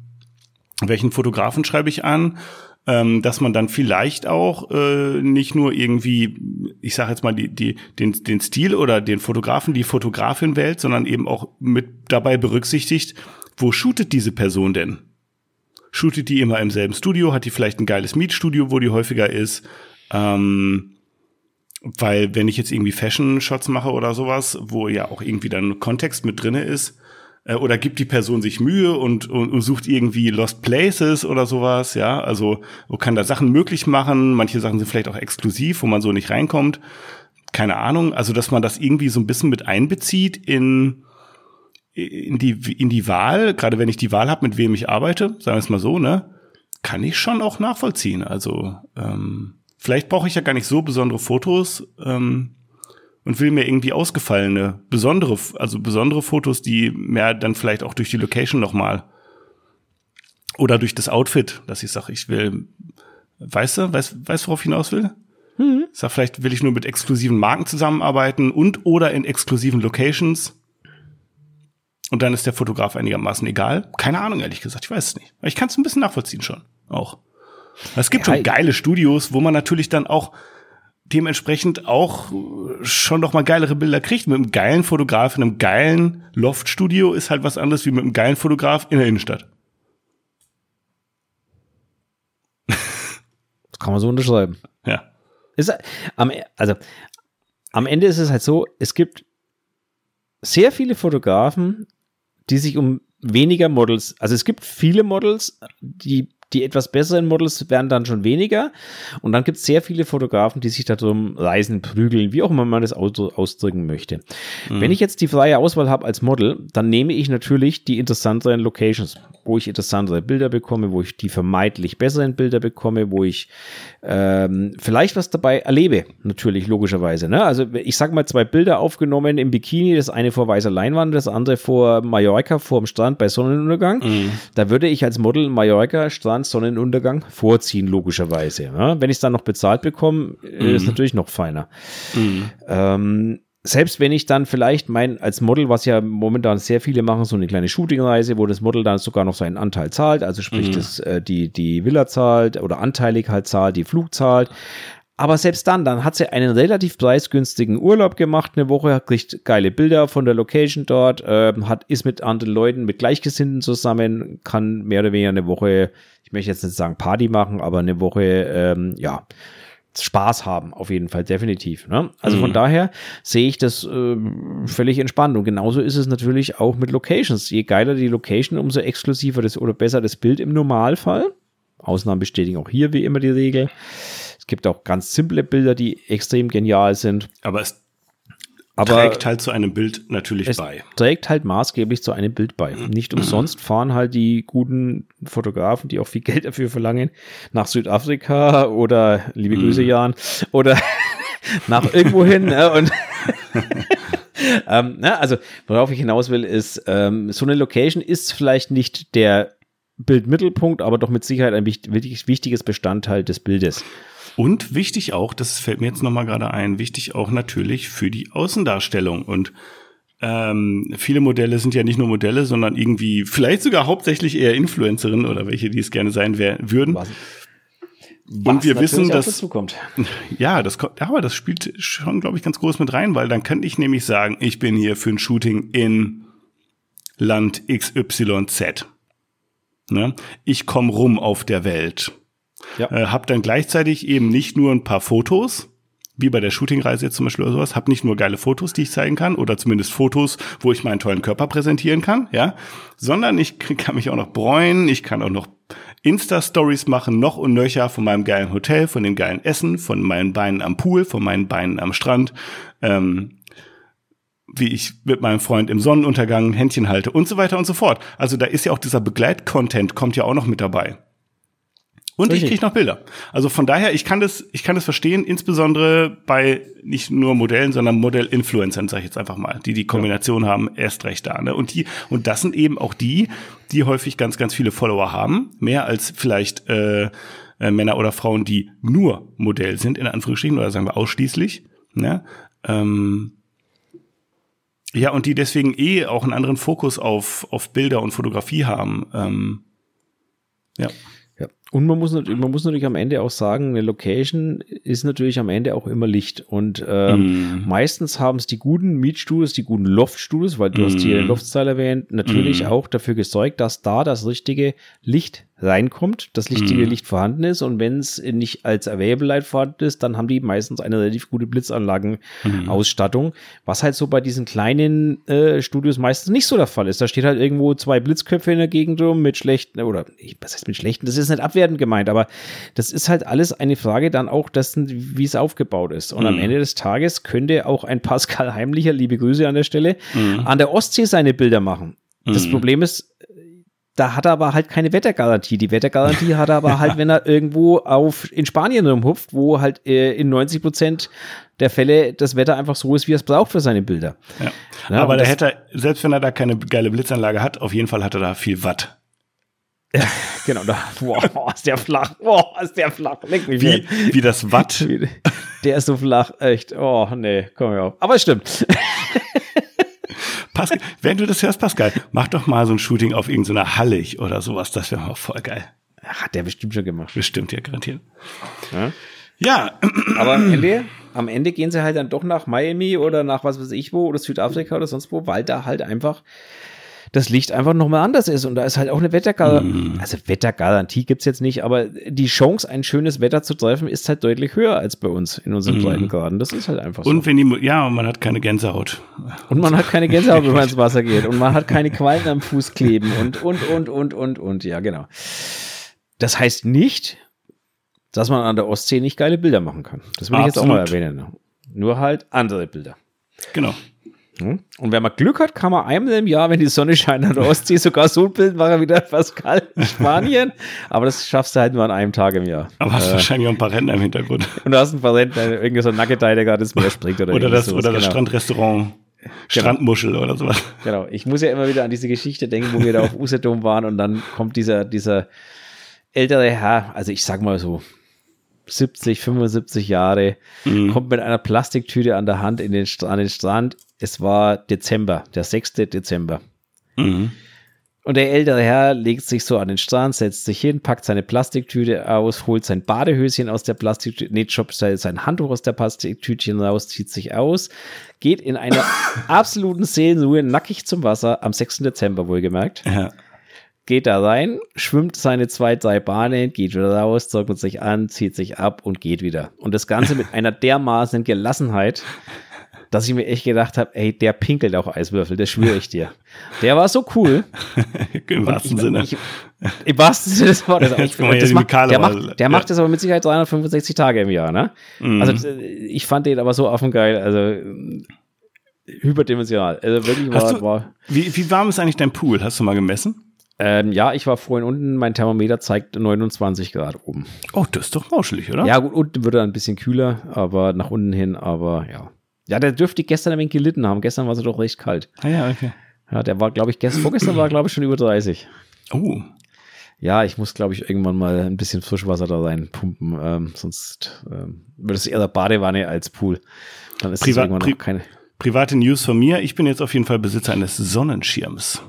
welchen Fotografen schreibe ich an? Ähm, dass man dann vielleicht auch äh, nicht nur irgendwie, ich sage jetzt mal, die, die, den, den Stil oder den Fotografen, die Fotografin wählt, sondern eben auch mit dabei berücksichtigt, wo shootet diese Person denn? Shootet die immer im selben Studio? Hat die vielleicht ein geiles Mietstudio, wo die häufiger ist? Ähm, weil wenn ich jetzt irgendwie Fashion-Shots mache oder sowas, wo ja auch irgendwie dann Kontext mit drinne ist, äh, oder gibt die Person sich Mühe und, und, sucht irgendwie Lost Places oder sowas, ja, also wo kann da Sachen möglich machen, manche Sachen sind vielleicht auch exklusiv, wo man so nicht reinkommt, keine Ahnung, also dass man das irgendwie so ein bisschen mit einbezieht in in die in die Wahl, gerade wenn ich die Wahl habe, mit wem ich arbeite, sagen wir es mal so, ne, kann ich schon auch nachvollziehen, also ähm, vielleicht brauche ich ja gar nicht so besondere Fotos ähm, und will mir irgendwie ausgefallene, besondere, also besondere Fotos, die mehr dann vielleicht auch durch die Location nochmal oder durch das Outfit, dass ich sage, ich will, weißt du, weißt, weißt worauf ich hinaus will? Mhm. Sag, vielleicht will ich nur mit exklusiven Marken zusammenarbeiten und oder in exklusiven Locations. Und dann ist der Fotograf einigermaßen egal. Keine Ahnung, ehrlich gesagt, ich weiß es nicht. Ich kann es ein bisschen nachvollziehen schon. Auch. Es gibt ja, schon geile Studios, wo man natürlich dann auch dementsprechend auch schon noch mal geilere Bilder kriegt. Mit einem geilen Fotograf in einem geilen Loftstudio ist halt was anderes wie mit einem geilen Fotograf in der Innenstadt. Das kann man so unterschreiben. Ja. Ist, also, am Ende ist es halt so, es gibt sehr viele Fotografen, die sich um weniger Models, also es gibt viele Models, die die etwas besseren Models werden dann schon weniger. Und dann gibt es sehr viele Fotografen, die sich darum reisen, prügeln, wie auch immer man das ausdrücken möchte. Mhm. Wenn ich jetzt die freie Auswahl habe als Model, dann nehme ich natürlich die interessanteren Locations, wo ich interessantere Bilder bekomme, wo ich die vermeintlich besseren Bilder bekomme, wo ich ähm, vielleicht was dabei erlebe, natürlich, logischerweise. Ne? Also ich sage mal zwei Bilder aufgenommen im Bikini, das eine vor weißer Leinwand, das andere vor Mallorca, vor dem Strand bei Sonnenuntergang. Mhm. Da würde ich als Model Mallorca, Strand, Land Sonnenuntergang vorziehen, logischerweise. Ja? Wenn ich es dann noch bezahlt bekomme, mhm. ist natürlich noch feiner. Mhm. Ähm, selbst wenn ich dann vielleicht mein, als Model, was ja momentan sehr viele machen, so eine kleine Shootingreise, wo das Model dann sogar noch seinen Anteil zahlt, also sprich, mhm. das, äh, die, die Villa zahlt oder anteilig halt zahlt, die Flug zahlt. Aber selbst dann, dann hat sie einen relativ preisgünstigen Urlaub gemacht, eine Woche, kriegt geile Bilder von der Location dort, äh, hat, ist mit anderen Leuten, mit Gleichgesinnten zusammen, kann mehr oder weniger eine Woche, ich möchte jetzt nicht sagen Party machen, aber eine Woche, ähm, ja, Spaß haben, auf jeden Fall, definitiv. Ne? Also mhm. von daher sehe ich das äh, völlig entspannt. Und genauso ist es natürlich auch mit Locations. Je geiler die Location, umso exklusiver das oder besser das Bild im Normalfall. Ausnahmen bestätigen auch hier wie immer die Regel. Es gibt auch ganz simple Bilder, die extrem genial sind. Aber es aber trägt halt zu einem Bild natürlich es bei. Trägt halt maßgeblich zu einem Bild bei. Nicht umsonst fahren halt die guten Fotografen, die auch viel Geld dafür verlangen, nach Südafrika oder, liebe mm. Grüße Jan, oder nach irgendwo hin. Ne, und ähm, na, ne, also, worauf ich hinaus will, ist, ähm, so eine Location ist vielleicht nicht der Bildmittelpunkt, aber doch mit Sicherheit ein wichtig, wichtiges Bestandteil des Bildes. Und wichtig auch, das fällt mir jetzt nochmal gerade ein, wichtig auch natürlich für die Außendarstellung. Und ähm, viele Modelle sind ja nicht nur Modelle, sondern irgendwie vielleicht sogar hauptsächlich eher Influencerinnen oder welche, die es gerne sein würden. Was? Und wir wissen, dass ja, das kommt, aber das spielt schon, glaube ich, ganz groß mit rein, weil dann könnte ich nämlich sagen, ich bin hier für ein Shooting in Land XYZ. Ne? Ich komme rum auf der Welt. Ja. Äh, hab dann gleichzeitig eben nicht nur ein paar Fotos, wie bei der Shootingreise jetzt zum Beispiel oder sowas, hab nicht nur geile Fotos, die ich zeigen kann, oder zumindest Fotos, wo ich meinen tollen Körper präsentieren kann, ja, sondern ich kann mich auch noch bräunen, ich kann auch noch Insta-Stories machen, noch und nöcher von meinem geilen Hotel, von dem geilen Essen, von meinen Beinen am Pool, von meinen Beinen am Strand, ähm, wie ich mit meinem Freund im Sonnenuntergang Händchen halte und so weiter und so fort. Also da ist ja auch dieser Begleit-Content kommt ja auch noch mit dabei. Und Richtig. ich kriege noch Bilder. Also von daher, ich kann das, ich kann das verstehen, insbesondere bei nicht nur Modellen, sondern Modell-Influencern, sage ich jetzt einfach mal, die die Kombination ja. haben, erst recht da. Ne? Und die, und das sind eben auch die, die häufig ganz, ganz viele Follower haben, mehr als vielleicht äh, äh, Männer oder Frauen, die nur Modell sind, in Anführungsstrichen, oder sagen wir ausschließlich. Ne? Ähm, ja, und die deswegen eh auch einen anderen Fokus auf, auf Bilder und Fotografie haben. Ähm, ja. Und man muss, man muss natürlich am Ende auch sagen, eine Location ist natürlich am Ende auch immer Licht. Und ähm, mm. meistens haben es die guten Mietstudios, die guten Loftstudios, weil du mm. hast hier den mhm. Loftstyle erwähnt, natürlich mm. auch dafür gesorgt, dass da das richtige Licht reinkommt, das richtige mhm. Licht vorhanden ist und wenn es nicht als Available Light vorhanden ist, dann haben die meistens eine relativ gute Blitzanlagenausstattung, mhm. was halt so bei diesen kleinen äh, Studios meistens nicht so der Fall ist. Da steht halt irgendwo zwei Blitzköpfe in der Gegend rum mit schlechten, oder was heißt mit schlechten, das ist nicht abwertend gemeint, aber das ist halt alles eine Frage dann auch dessen, wie es aufgebaut ist. Und mhm. am Ende des Tages könnte auch ein Pascal Heimlicher, liebe Grüße an der Stelle, mhm. an der Ostsee seine Bilder machen. Das mhm. Problem ist, da hat er aber halt keine Wettergarantie. Die Wettergarantie hat er aber halt, wenn er irgendwo auf, in Spanien rumhupft, wo halt äh, in 90 Prozent der Fälle das Wetter einfach so ist, wie er es braucht für seine Bilder. Ja. ja aber da hätte er, selbst wenn er da keine geile Blitzanlage hat, auf jeden Fall hat er da viel Watt. Ja, genau, da, boah, ist der flach, boah, ist der flach, leck mich wie, wie das Watt. Der ist so flach, echt, oh, nee, komm ja auf. Aber es stimmt. Pascal, wenn du das hörst, Pascal, mach doch mal so ein Shooting auf irgendeiner Hallig oder sowas. Das wäre mal voll geil. Hat der bestimmt schon gemacht. Bestimmt, ja, garantiert. Ja. ja. Aber am Ende, am Ende gehen sie halt dann doch nach Miami oder nach was weiß ich wo oder Südafrika oder sonst wo, weil da halt einfach das Licht einfach nochmal anders ist. Und da ist halt auch eine Wettergarantie. Mm. Also Wettergarantie gibt es jetzt nicht, aber die Chance, ein schönes Wetter zu treffen, ist halt deutlich höher als bei uns in unseren mm. Breitengraden. Das ist halt einfach so. Und wenn die, ja, und man hat keine Gänsehaut. Und man hat keine Gänsehaut, wenn man ins Wasser geht. Und man hat keine Quallen am Fuß kleben und, und, und, und, und, und. Ja, genau. Das heißt nicht, dass man an der Ostsee nicht geile Bilder machen kann. Das will Absolut. ich jetzt auch mal erwähnen. Nur halt andere Bilder. Genau. Hm? Und wenn man Glück hat, kann man einmal im Jahr, wenn die Sonne scheint an der Ostsee, sogar so ein Bild machen, wieder etwas kalt in Spanien. Aber das schaffst du halt nur an einem Tag im Jahr. Aber hast äh, wahrscheinlich auch ein paar Rentner im Hintergrund. Und du hast ein paar Rentner, irgendwie so ein Nackedei, der gerade ins Meer springt. Oder, oder das, sowas. oder das genau. Strandrestaurant. Genau. Strandmuschel oder sowas. Genau. Ich muss ja immer wieder an diese Geschichte denken, wo wir da auf Usedom waren und dann kommt dieser, dieser ältere Herr, also ich sag mal so 70, 75 Jahre, mhm. kommt mit einer Plastiktüte an der Hand in den, an den Strand. Es war Dezember, der 6. Dezember. Mhm. Und der ältere Herr legt sich so an den Strand, setzt sich hin, packt seine Plastiktüte aus, holt sein Badehöschen aus der Plastiktüte, nee, choppt sein Handtuch aus der Plastiktütchen raus, zieht sich aus, geht in einer absoluten Seelenruhe nackig zum Wasser, am 6. Dezember wohlgemerkt. Ja. Geht da rein, schwimmt seine zwei, drei Bahnen, geht wieder raus, zockert sich an, zieht sich ab und geht wieder. Und das Ganze mit einer dermaßen Gelassenheit, dass ich mir echt gedacht habe, ey, der pinkelt auch Eiswürfel, das schwöre ich dir. Der war so cool. Im wahrsten Sinne. Ich, Im wahrsten Sinne des Wortes. Ich, das macht, der macht, der macht das aber mit Sicherheit 365 Tage im Jahr, ne? Mhm. Also ich fand den aber so affengeil, also hyperdimensional. Also wirklich war, du, war wie, wie warm ist eigentlich dein Pool? Hast du mal gemessen? Ähm, ja, ich war vorhin unten, mein Thermometer zeigt 29 Grad oben. Oh, das ist doch mauschelig, oder? Ja, gut, unten wird er ein bisschen kühler, aber nach unten hin, aber ja. Ja, der dürfte gestern ein wenig gelitten haben. Gestern war es doch recht kalt. Ah ja, okay. Ja, der war, glaube ich, gestern, vorgestern war, glaube ich, schon über 30. Oh. Ja, ich muss, glaube ich, irgendwann mal ein bisschen Frischwasser da reinpumpen. Ähm, sonst ähm, wird es eher Badewanne als Pool. Dann ist Privat, irgendwann noch keine. Private News von mir. Ich bin jetzt auf jeden Fall Besitzer eines Sonnenschirms.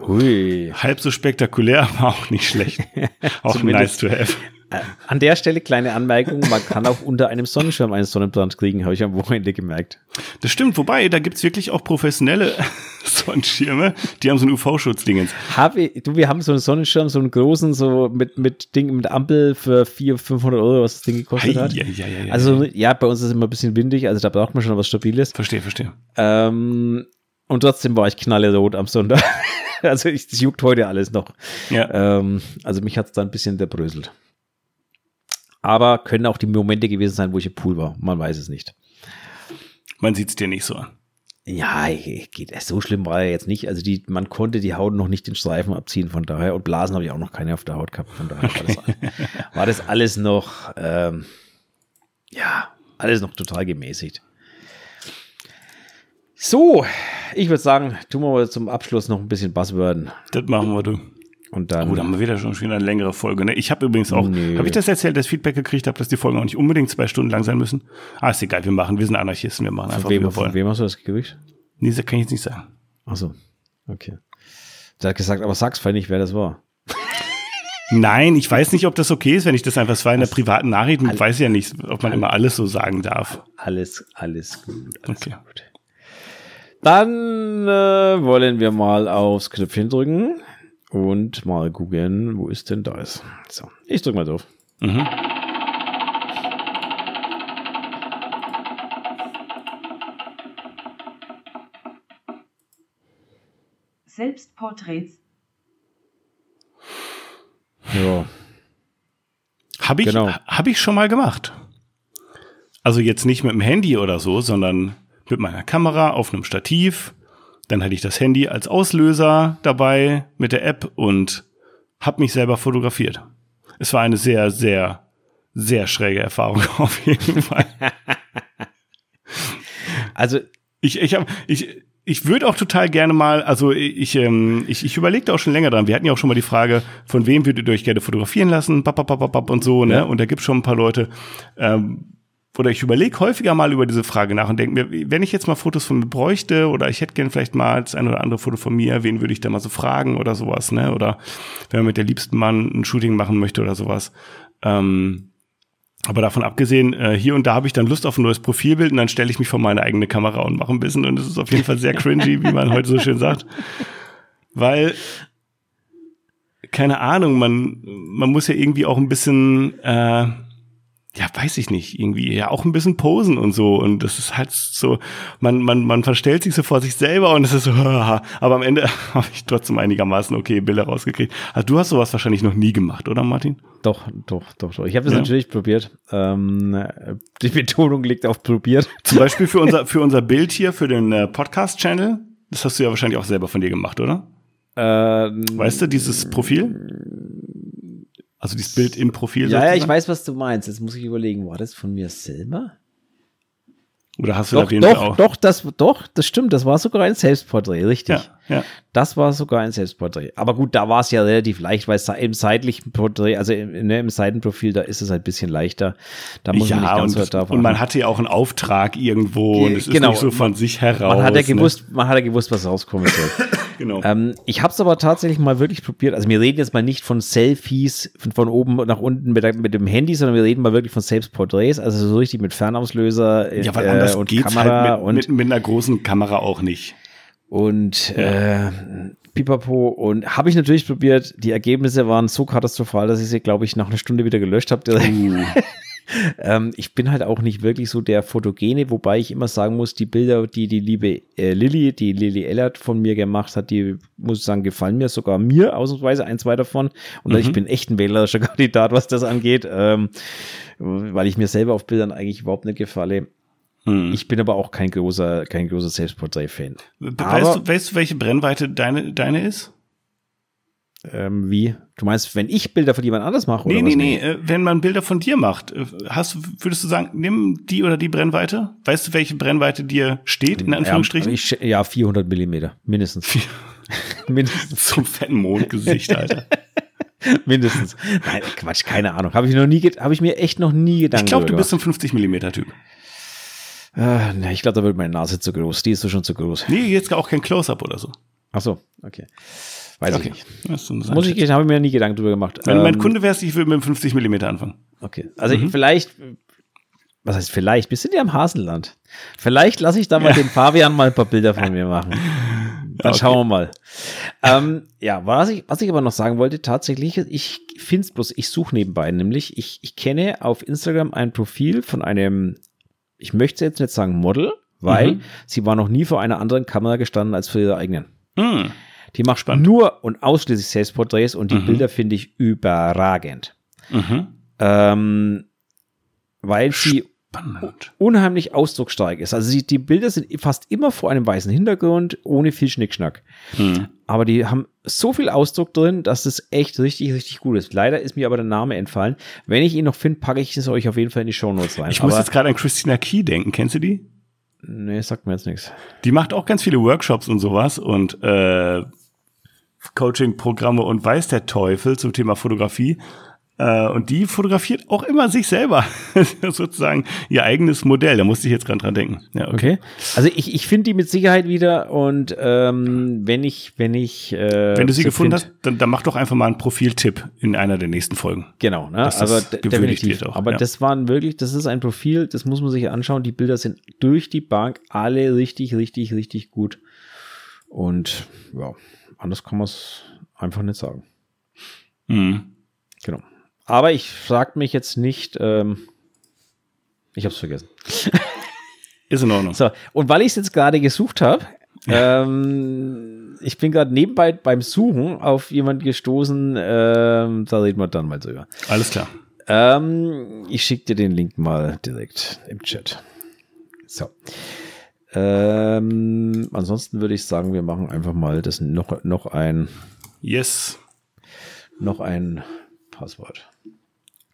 Hui. Halb so spektakulär, aber auch nicht schlecht. auch nice to have. Äh, an der Stelle kleine Anmerkung, man kann auch unter einem Sonnenschirm einen Sonnenbrand kriegen, habe ich am Wochenende gemerkt. Das stimmt, wobei, da gibt's wirklich auch professionelle Sonnenschirme, die haben so einen UV-Schutzdingens. Habe du, wir haben so einen Sonnenschirm, so einen großen, so mit, mit Ding, mit Ampel für 400, 500 Euro, was das Ding gekostet hat. Ja, ja, ja, also, ja, bei uns ist es immer ein bisschen windig, also da braucht man schon was Stabiles. Verstehe, verstehe. Ähm, und trotzdem war ich knallerot am Sonntag. also, ich, das juckt heute alles noch. Ja. Ähm, also, mich hat's da ein bisschen zerbröselt. Aber können auch die Momente gewesen sein, wo ich im Pool war. Man weiß es nicht. Man sieht es dir nicht so an. Ja, geht so schlimm war er jetzt nicht. Also die, man konnte die Haut noch nicht den Streifen abziehen, von daher. Und Blasen habe ich auch noch keine auf der Haut gehabt. Von daher war das, war das alles noch, ähm, ja, alles noch total gemäßigt. So, ich würde sagen, tun wir mal zum Abschluss noch ein bisschen Buzzworden. Das machen wir, du. Und dann. Oh, da haben wir wieder schon eine längere Folge. Ne? Ich habe übrigens auch, habe ich das erzählt, das Feedback gekriegt habe, dass die Folgen auch nicht unbedingt zwei Stunden lang sein müssen? Ah, ist egal, wir machen, wir sind Anarchisten, wir machen einfach, wem, wie wir wollen. Von wem hast du das gekriegt? Nee, das kann ich jetzt nicht sagen. Ach so, okay. Der hat gesagt, aber sag's vielleicht nicht, wer das war. Nein, ich weiß nicht, ob das okay ist, wenn ich das einfach, es war in der privaten Nachricht und weiß ja nicht, ob man immer alles so sagen darf. Alles, alles gut. Alles okay. gut. Dann äh, wollen wir mal aufs Knöpfchen drücken und mal gucken, wo ist denn da ist. So, ich drück mal drauf. Mhm. Selbstporträts. Ja. Habe ich, genau. hab ich schon mal gemacht. Also jetzt nicht mit dem Handy oder so, sondern mit meiner Kamera auf einem Stativ dann hatte ich das Handy als Auslöser dabei mit der App und habe mich selber fotografiert. Es war eine sehr, sehr, sehr schräge Erfahrung auf jeden Fall. also ich, ich habe, ich, ich würde auch total gerne mal, also ich, ähm, ich, ich überlegte auch schon länger dran. Wir hatten ja auch schon mal die Frage, von wem würdet ihr euch gerne fotografieren lassen, bap, bap, bap, bap und so, ne? Ja. Und da gibt schon ein paar Leute, ähm, oder ich überlege häufiger mal über diese Frage nach und denke mir, wenn ich jetzt mal Fotos von mir bräuchte oder ich hätte gern vielleicht mal das ein oder andere Foto von mir, wen würde ich da mal so fragen oder sowas, ne? Oder wenn man mit der liebsten Mann ein Shooting machen möchte oder sowas. Ähm, aber davon abgesehen, äh, hier und da habe ich dann Lust auf ein neues Profilbild und dann stelle ich mich vor meine eigene Kamera und mache ein bisschen und es ist auf jeden Fall sehr cringy, wie man heute so schön sagt. Weil, keine Ahnung, man, man muss ja irgendwie auch ein bisschen äh, ja, weiß ich nicht, irgendwie ja auch ein bisschen posen und so. Und das ist halt so, man, man, man verstellt sich so vor sich selber und es ist so, aber am Ende habe ich trotzdem einigermaßen okay Bilder rausgekriegt. Also du hast sowas wahrscheinlich noch nie gemacht, oder Martin? Doch, doch, doch, doch. Ich habe das ja. natürlich probiert. Ähm, die Betonung liegt auf probiert. Zum Beispiel für unser, für unser Bild hier, für den äh, Podcast-Channel. Das hast du ja wahrscheinlich auch selber von dir gemacht, oder? Ähm, weißt du, dieses Profil? Also dieses Bild im Profil. Ja, ja, ich weiß, was du meinst. Jetzt muss ich überlegen, war das von mir selber? Oder hast du doch, da doch, auch? doch, das, doch, das stimmt. Das war sogar ein Selbstporträt, richtig. Ja, ja. Das war sogar ein Selbstporträt. Aber gut, da war es ja relativ leicht, weil es im seitlichen Porträt, also im, ne, im Seitenprofil, da ist es ein bisschen leichter. Da muss ja, man nicht ganz und, so und man hatte ja auch einen Auftrag irgendwo und es Genau. ist nicht so von sich heraus. man hat ja ne? gewusst, man hat ja gewusst, was rauskommen soll. Genau. ähm, ich habe es aber tatsächlich mal wirklich probiert. Also wir reden jetzt mal nicht von Selfies von, von oben nach unten mit, mit dem Handy, sondern wir reden mal wirklich von Selbstporträts, also so richtig mit Fernauslöser ja, weil äh, anders und geht's Kamera halt mit, und mit, mit einer großen Kamera auch nicht. und äh, Pipapo und habe ich natürlich probiert. Die Ergebnisse waren so katastrophal, dass ich sie, glaube ich, nach einer Stunde wieder gelöscht habe. Uh. ähm, ich bin halt auch nicht wirklich so der Fotogene, wobei ich immer sagen muss, die Bilder, die die liebe äh, Lilly, die Lilly Ellert von mir gemacht hat, die muss ich sagen, gefallen mir sogar mir ausnahmsweise ein, zwei davon. Und ich bin echt ein wählerischer Kandidat, was das angeht, ähm, weil ich mir selber auf Bildern eigentlich überhaupt nicht gefalle. Hm. Ich bin aber auch kein großer, kein großer Selbstporträt-Fan. Weißt Aber- du, weißt du, welche Brennweite deine, deine ist? Ähm, wie? Du meinst, wenn ich Bilder von jemand anders mache? Nee, oder nee, nee, äh, wenn man Bilder von dir macht, äh, hast, würdest du sagen, nimm die oder die Brennweite? Weißt du, welche Brennweite dir steht, in Anführungsstrichen? Ja, ich, ja 400 Millimeter, mindestens. mindestens. Zum fetten Mondgesicht, Alter. mindestens. Nein, Quatsch, keine Ahnung. Habe ich noch nie, ge- habe ich mir echt noch nie Gedanken Ich glaube, du bist ein 50 Millimeter Typ. ne, ich glaube, da wird meine Nase zu groß. Die ist so schon zu groß. Nee, jetzt auch kein Close-Up oder so. Ach so, okay. Weiß Okay. ich nicht. Muss ich, Einschätzung. habe ich mir nie Gedanken drüber gemacht. Wenn du mein Ähm, Kunde wärst, ich würde mit dem 50 Millimeter anfangen. Okay. Also Mhm. ich- vielleicht, was heißt vielleicht? Wir sind ja im Hasenland. Vielleicht lasse ich da mal den Fabian mal ein paar Bilder von mir machen. Dann Okay. schauen wir mal. Ähm, ja, was ich, was ich aber noch sagen wollte, tatsächlich, ich finde es bloß, ich suche nebenbei, nämlich ich, ich kenne auf Instagram ein Profil von einem, ich möchte jetzt nicht sagen Model, weil Mhm. sie war noch nie vor einer anderen Kamera gestanden als vor ihrer eigenen. Hm. Die macht Spannend. nur und ausschließlich Selbstporträts und die Mhm. Bilder finde ich überragend. Mhm. Ähm, weil sie Spannend. unheimlich ausdrucksstark ist. Also sie, die Bilder sind fast immer vor einem weißen Hintergrund, ohne viel Schnickschnack. Hm. Aber die haben so viel Ausdruck drin, dass es echt richtig, richtig gut ist. Leider ist mir aber der Name entfallen. Wenn ich ihn noch finde, packe ich es euch auf jeden Fall in die Shownotes rein. Ich muss aber, jetzt gerade an Christina Key denken. Kennst du die? nee, sagt mir jetzt nichts. Die macht auch ganz viele Workshops und sowas und äh, Coaching-Programme und weiß der Teufel zum Thema Fotografie. Äh, und die fotografiert auch immer sich selber. Sozusagen ihr eigenes Modell. Da musste ich jetzt gerade dran denken. Ja, okay. Okay. Also ich, ich finde die mit Sicherheit wieder und ähm, wenn ich, wenn ich äh, Wenn du sie gefunden find- hast, dann, dann mach doch einfach mal einen Profiltipp in einer der nächsten Folgen. Genau, ne? Dass das aber de- gewürdigt definitiv. auch, aber ja. das waren wirklich, das ist ein Profil, das muss man sich anschauen. Die Bilder sind durch die Bank alle richtig, richtig, richtig gut. Und ja, anders kann man es einfach nicht sagen. Mhm. Genau. Aber ich frag mich jetzt nicht, ähm, ich hab's vergessen. Ist in Ordnung. So, und weil ich es jetzt gerade gesucht habe, ähm, ich bin gerade nebenbei beim Suchen auf jemanden gestoßen, ähm, da reden wir dann mal drüber. Alles klar. Ähm, ich schicke dir den Link mal direkt im Chat. So. Ähm, ansonsten würde ich sagen, wir machen einfach mal das noch, noch ein, Yes. noch ein Passwort.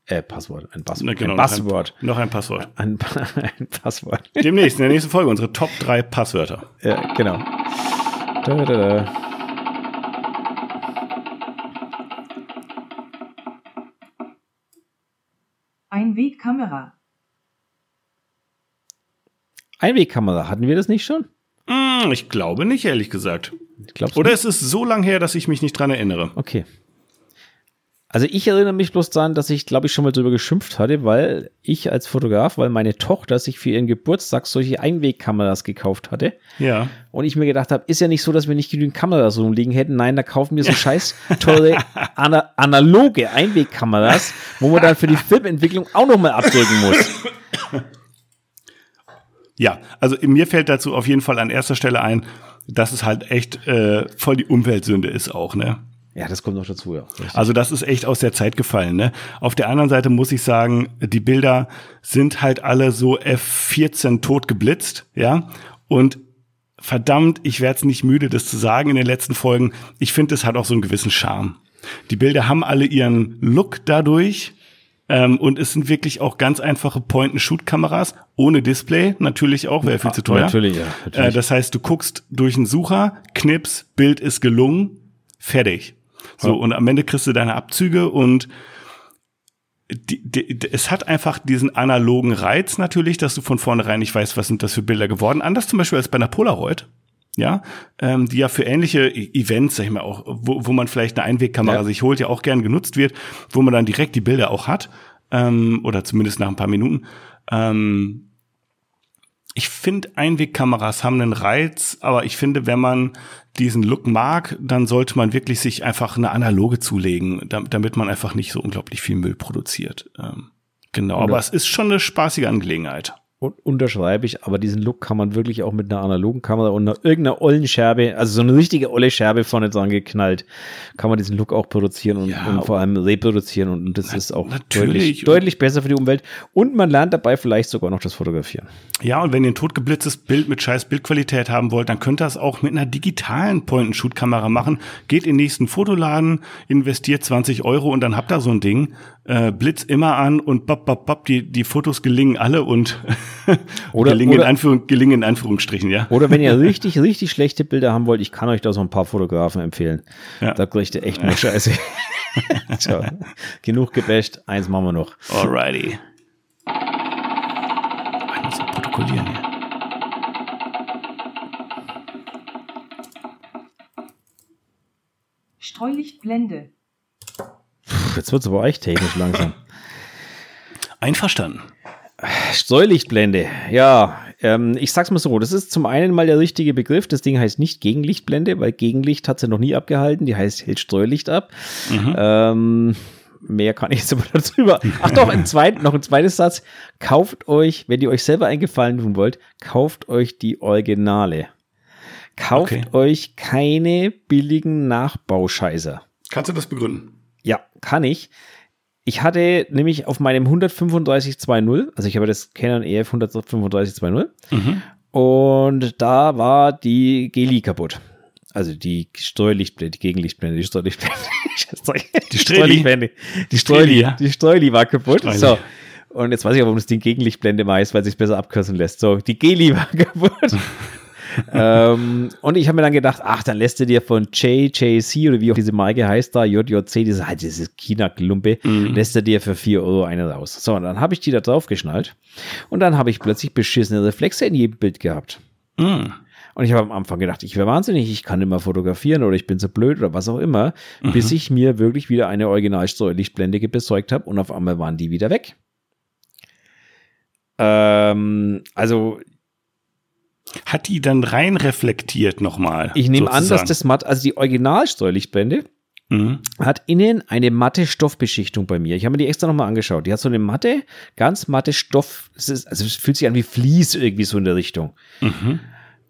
Äh, Passwort, ein Passwort. Na, genau, ein noch Passwort. Ein, noch ein Passwort. Ein, ein Passwort. Demnächst, in der nächsten Folge, unsere Top 3 Passwörter. ja, genau. Da, da, da. Einwegkamera. Einwegkamera, hatten wir das nicht schon? Hm, ich glaube nicht, ehrlich gesagt. Glaubst Oder du? es ist so lang her, dass ich mich nicht dran erinnere. Okay. Also ich erinnere mich bloß daran, dass ich, glaube ich, schon mal drüber geschimpft hatte, weil ich als Fotograf, weil meine Tochter sich für ihren Geburtstag solche Einwegkameras gekauft hatte. Ja. Und ich mir gedacht habe, ist ja nicht so, dass wir nicht genügend Kameras rumliegen hätten. Nein, da kaufen wir so scheiß teure ana analoge Einwegkameras, wo man dann für die Filmentwicklung auch nochmal abdrücken muss. Ja, also mir fällt dazu auf jeden Fall an erster Stelle ein, dass es halt echt äh, voll die Umweltsünde ist auch, ne? Ja, das kommt noch dazu, ja. Richtig. Also das ist echt aus der Zeit gefallen. Ne? Auf der anderen Seite muss ich sagen, die Bilder sind halt alle so F14 tot geblitzt, ja. Und verdammt, ich werde es nicht müde, das zu sagen in den letzten Folgen. Ich finde, es hat auch so einen gewissen Charme. Die Bilder haben alle ihren Look dadurch. Ähm, und es sind wirklich auch ganz einfache Point-and-Shoot-Kameras, ohne Display, natürlich auch, wäre viel zu teuer. Natürlich, ja. Natürlich. Äh, das heißt, du guckst durch einen Sucher, Knips, Bild ist gelungen, fertig. So, Ja. und am Ende kriegst du deine Abzüge und die, die, es hat einfach diesen analogen Reiz natürlich, dass du von vornherein nicht weißt, was sind das für Bilder geworden. Anders zum Beispiel als bei einer Polaroid. Ja, ähm, die ja für ähnliche E- Events, sag ich mal auch, wo, wo man vielleicht eine Einwegkamera Ja. sich holt, ja auch gern genutzt wird, wo man dann direkt die Bilder auch hat, ähm, oder zumindest nach ein paar Minuten. Ähm, ich finde, Einwegkameras haben einen Reiz, aber ich finde, wenn man diesen Look mag, dann sollte man wirklich sich einfach eine analoge zulegen, dam- damit man einfach nicht so unglaublich viel Müll produziert. Ähm, genau, Und aber es ist schon eine spaßige Angelegenheit. Und unterschreibe ich, aber diesen Look kann man wirklich auch mit einer analogen Kamera und einer, irgendeiner ollen Scherbe, also so eine richtige olle Scherbe vorne dran geknallt, kann man diesen Look auch produzieren und, Ja, und vor allem reproduzieren und das ist auch natürlich. deutlich, deutlich besser für die Umwelt und man lernt dabei vielleicht sogar noch das Fotografieren. Ja, und wenn ihr ein totgeblitztes Bild mit scheiß Bildqualität haben wollt, dann könnt ihr das auch mit einer digitalen Point-and-Shoot-Kamera machen. Geht in den nächsten Fotoladen, investiert 20 Euro und dann habt ihr so ein Ding. Äh, Blitz immer an und bop, bop, bop, die, die Fotos gelingen alle und Oder- gelingen, oder- in Anführung, gelingen in Anführungsstrichen, ja. Oder wenn ihr richtig, richtig schlechte Bilder haben wollt, ich kann euch da so ein paar Fotografen empfehlen. Ja. Da kriegt ihr echt nur Scheiße. so, genug gebasht, eins machen wir noch. Alrighty. Ich muss noch protokollieren hier. Streulichtblende. Puh, Jetzt wird's aber echt technisch langsam. Einverstanden. Streulichtblende, ja, ähm, ich sag's mal so, das ist zum einen mal der richtige Begriff. Das Ding heißt nicht Gegenlichtblende, weil Gegenlicht hat sie noch nie abgehalten. Die heißt hält Streulicht ab. Ähm, mehr kann ich jetzt aber darüber. Ach doch, ein zweit, noch ein zweites Satz. Kauft euch, wenn ihr euch selber einen Gefallen tun wollt, kauft euch die Originale. Kauft Okay. euch keine billigen Nachbauscheißer. Kannst du das begründen? Ja, kann ich. Ich hatte nämlich auf meinem 135.2.0, also ich habe das Canon EF 135.2.0 Mhm. und da war die Geli kaputt. Also die Streulichtblende, die Gegenlichtblende, die Streulichtblende. die? Streulichtblende. Die Streuli, die Streuli war kaputt. Streuli. So. Und jetzt weiß ich aber, warum das Ding Gegenlichtblende heißt, weil es sich besser abkürzen lässt. So, die Geli war kaputt. ähm, und ich habe mir dann gedacht, ach, dann lässt du dir von JJC oder wie auch diese Marke heißt da, JJC, diese halt dieses China-Klumpe, lässt du dir für 4 Euro eine raus. So, und dann habe ich die da drauf geschnallt und dann habe ich plötzlich beschissene Reflexe in jedem Bild gehabt. Mhm. Und ich habe am Anfang gedacht, ich wäre wahnsinnig, ich kann immer fotografieren oder ich bin so blöd oder was auch immer, bis ich mir wirklich wieder eine Originalstreulichtblende besorgt habe und auf einmal waren die wieder weg. Ähm, also Hat die dann rein reflektiert nochmal? ich nehme an, dass sozusagen? das matt, also die Originalstreulichtblende Mhm. hat innen eine matte Stoffbeschichtung bei mir. Ich habe mir die extra nochmal angeschaut. Die hat so eine matte, ganz matte Stoff, es ist, also es fühlt sich an wie Vlies irgendwie so in der Richtung. Mhm.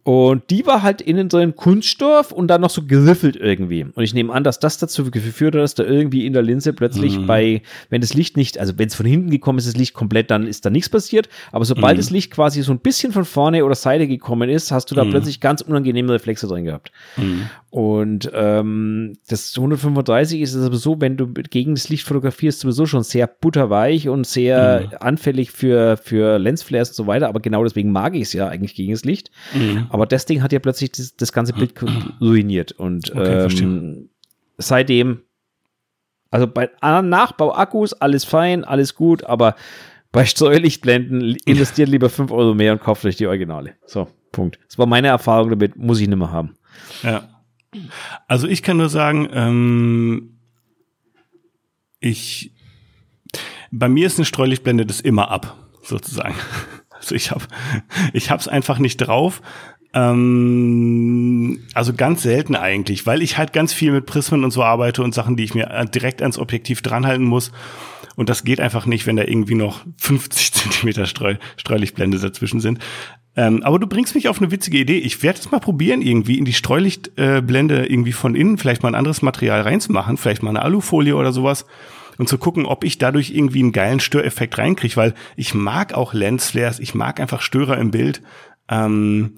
Und die war halt innen so ein Kunststoff und dann noch so geriffelt irgendwie. Und ich nehme an, dass das dazu geführt hat, dass da irgendwie in der Linse plötzlich Mhm. bei, wenn das Licht nicht, also wenn es von hinten gekommen ist, das Licht komplett, dann ist da nichts passiert. Aber sobald Mhm. das Licht quasi so ein bisschen von vorne oder Seite gekommen ist, hast du da Mhm. plötzlich ganz unangenehme Reflexe drin gehabt. Mhm. Und ähm, das 135 ist es aber so, wenn du gegen das Licht fotografierst, sowieso schon sehr butterweich und sehr Mhm. anfällig für, für Lensflares und so weiter. Aber genau deswegen mag ich es ja eigentlich gegen das Licht. Mhm. Aber das Ding hat ja plötzlich das, das ganze Bild ruiniert. Und Okay, ähm, seitdem, also bei anderen Nachbauakkus, alles fein, alles gut, aber bei Steuerlichtblenden investiert lieber 5 Euro mehr und kauft euch die Originale. So, Punkt. Das war meine Erfahrung damit, muss ich nicht mehr haben. Ja. Also ich kann nur sagen, ähm, ich, bei mir ist eine Streulichtblende das immer ab, sozusagen. Also ich habe, ich hab's einfach nicht drauf. Ähm, also ganz selten eigentlich, weil ich halt ganz viel mit Prismen und so arbeite und Sachen, die ich mir äh, direkt ans Objektiv dranhalten muss. Und das geht einfach nicht, wenn da irgendwie noch 50 Zentimeter Streu, Streulichtblende dazwischen sind. Ähm, aber du bringst mich auf eine witzige Idee. Ich werde es mal probieren, irgendwie in die Streulichtblende äh, irgendwie von innen vielleicht mal ein anderes Material reinzumachen, vielleicht mal eine Alufolie oder sowas und zu gucken, ob ich dadurch irgendwie einen geilen Störeffekt reinkriege, weil ich mag auch Lensflares, ich mag einfach Störer im Bild. Ähm,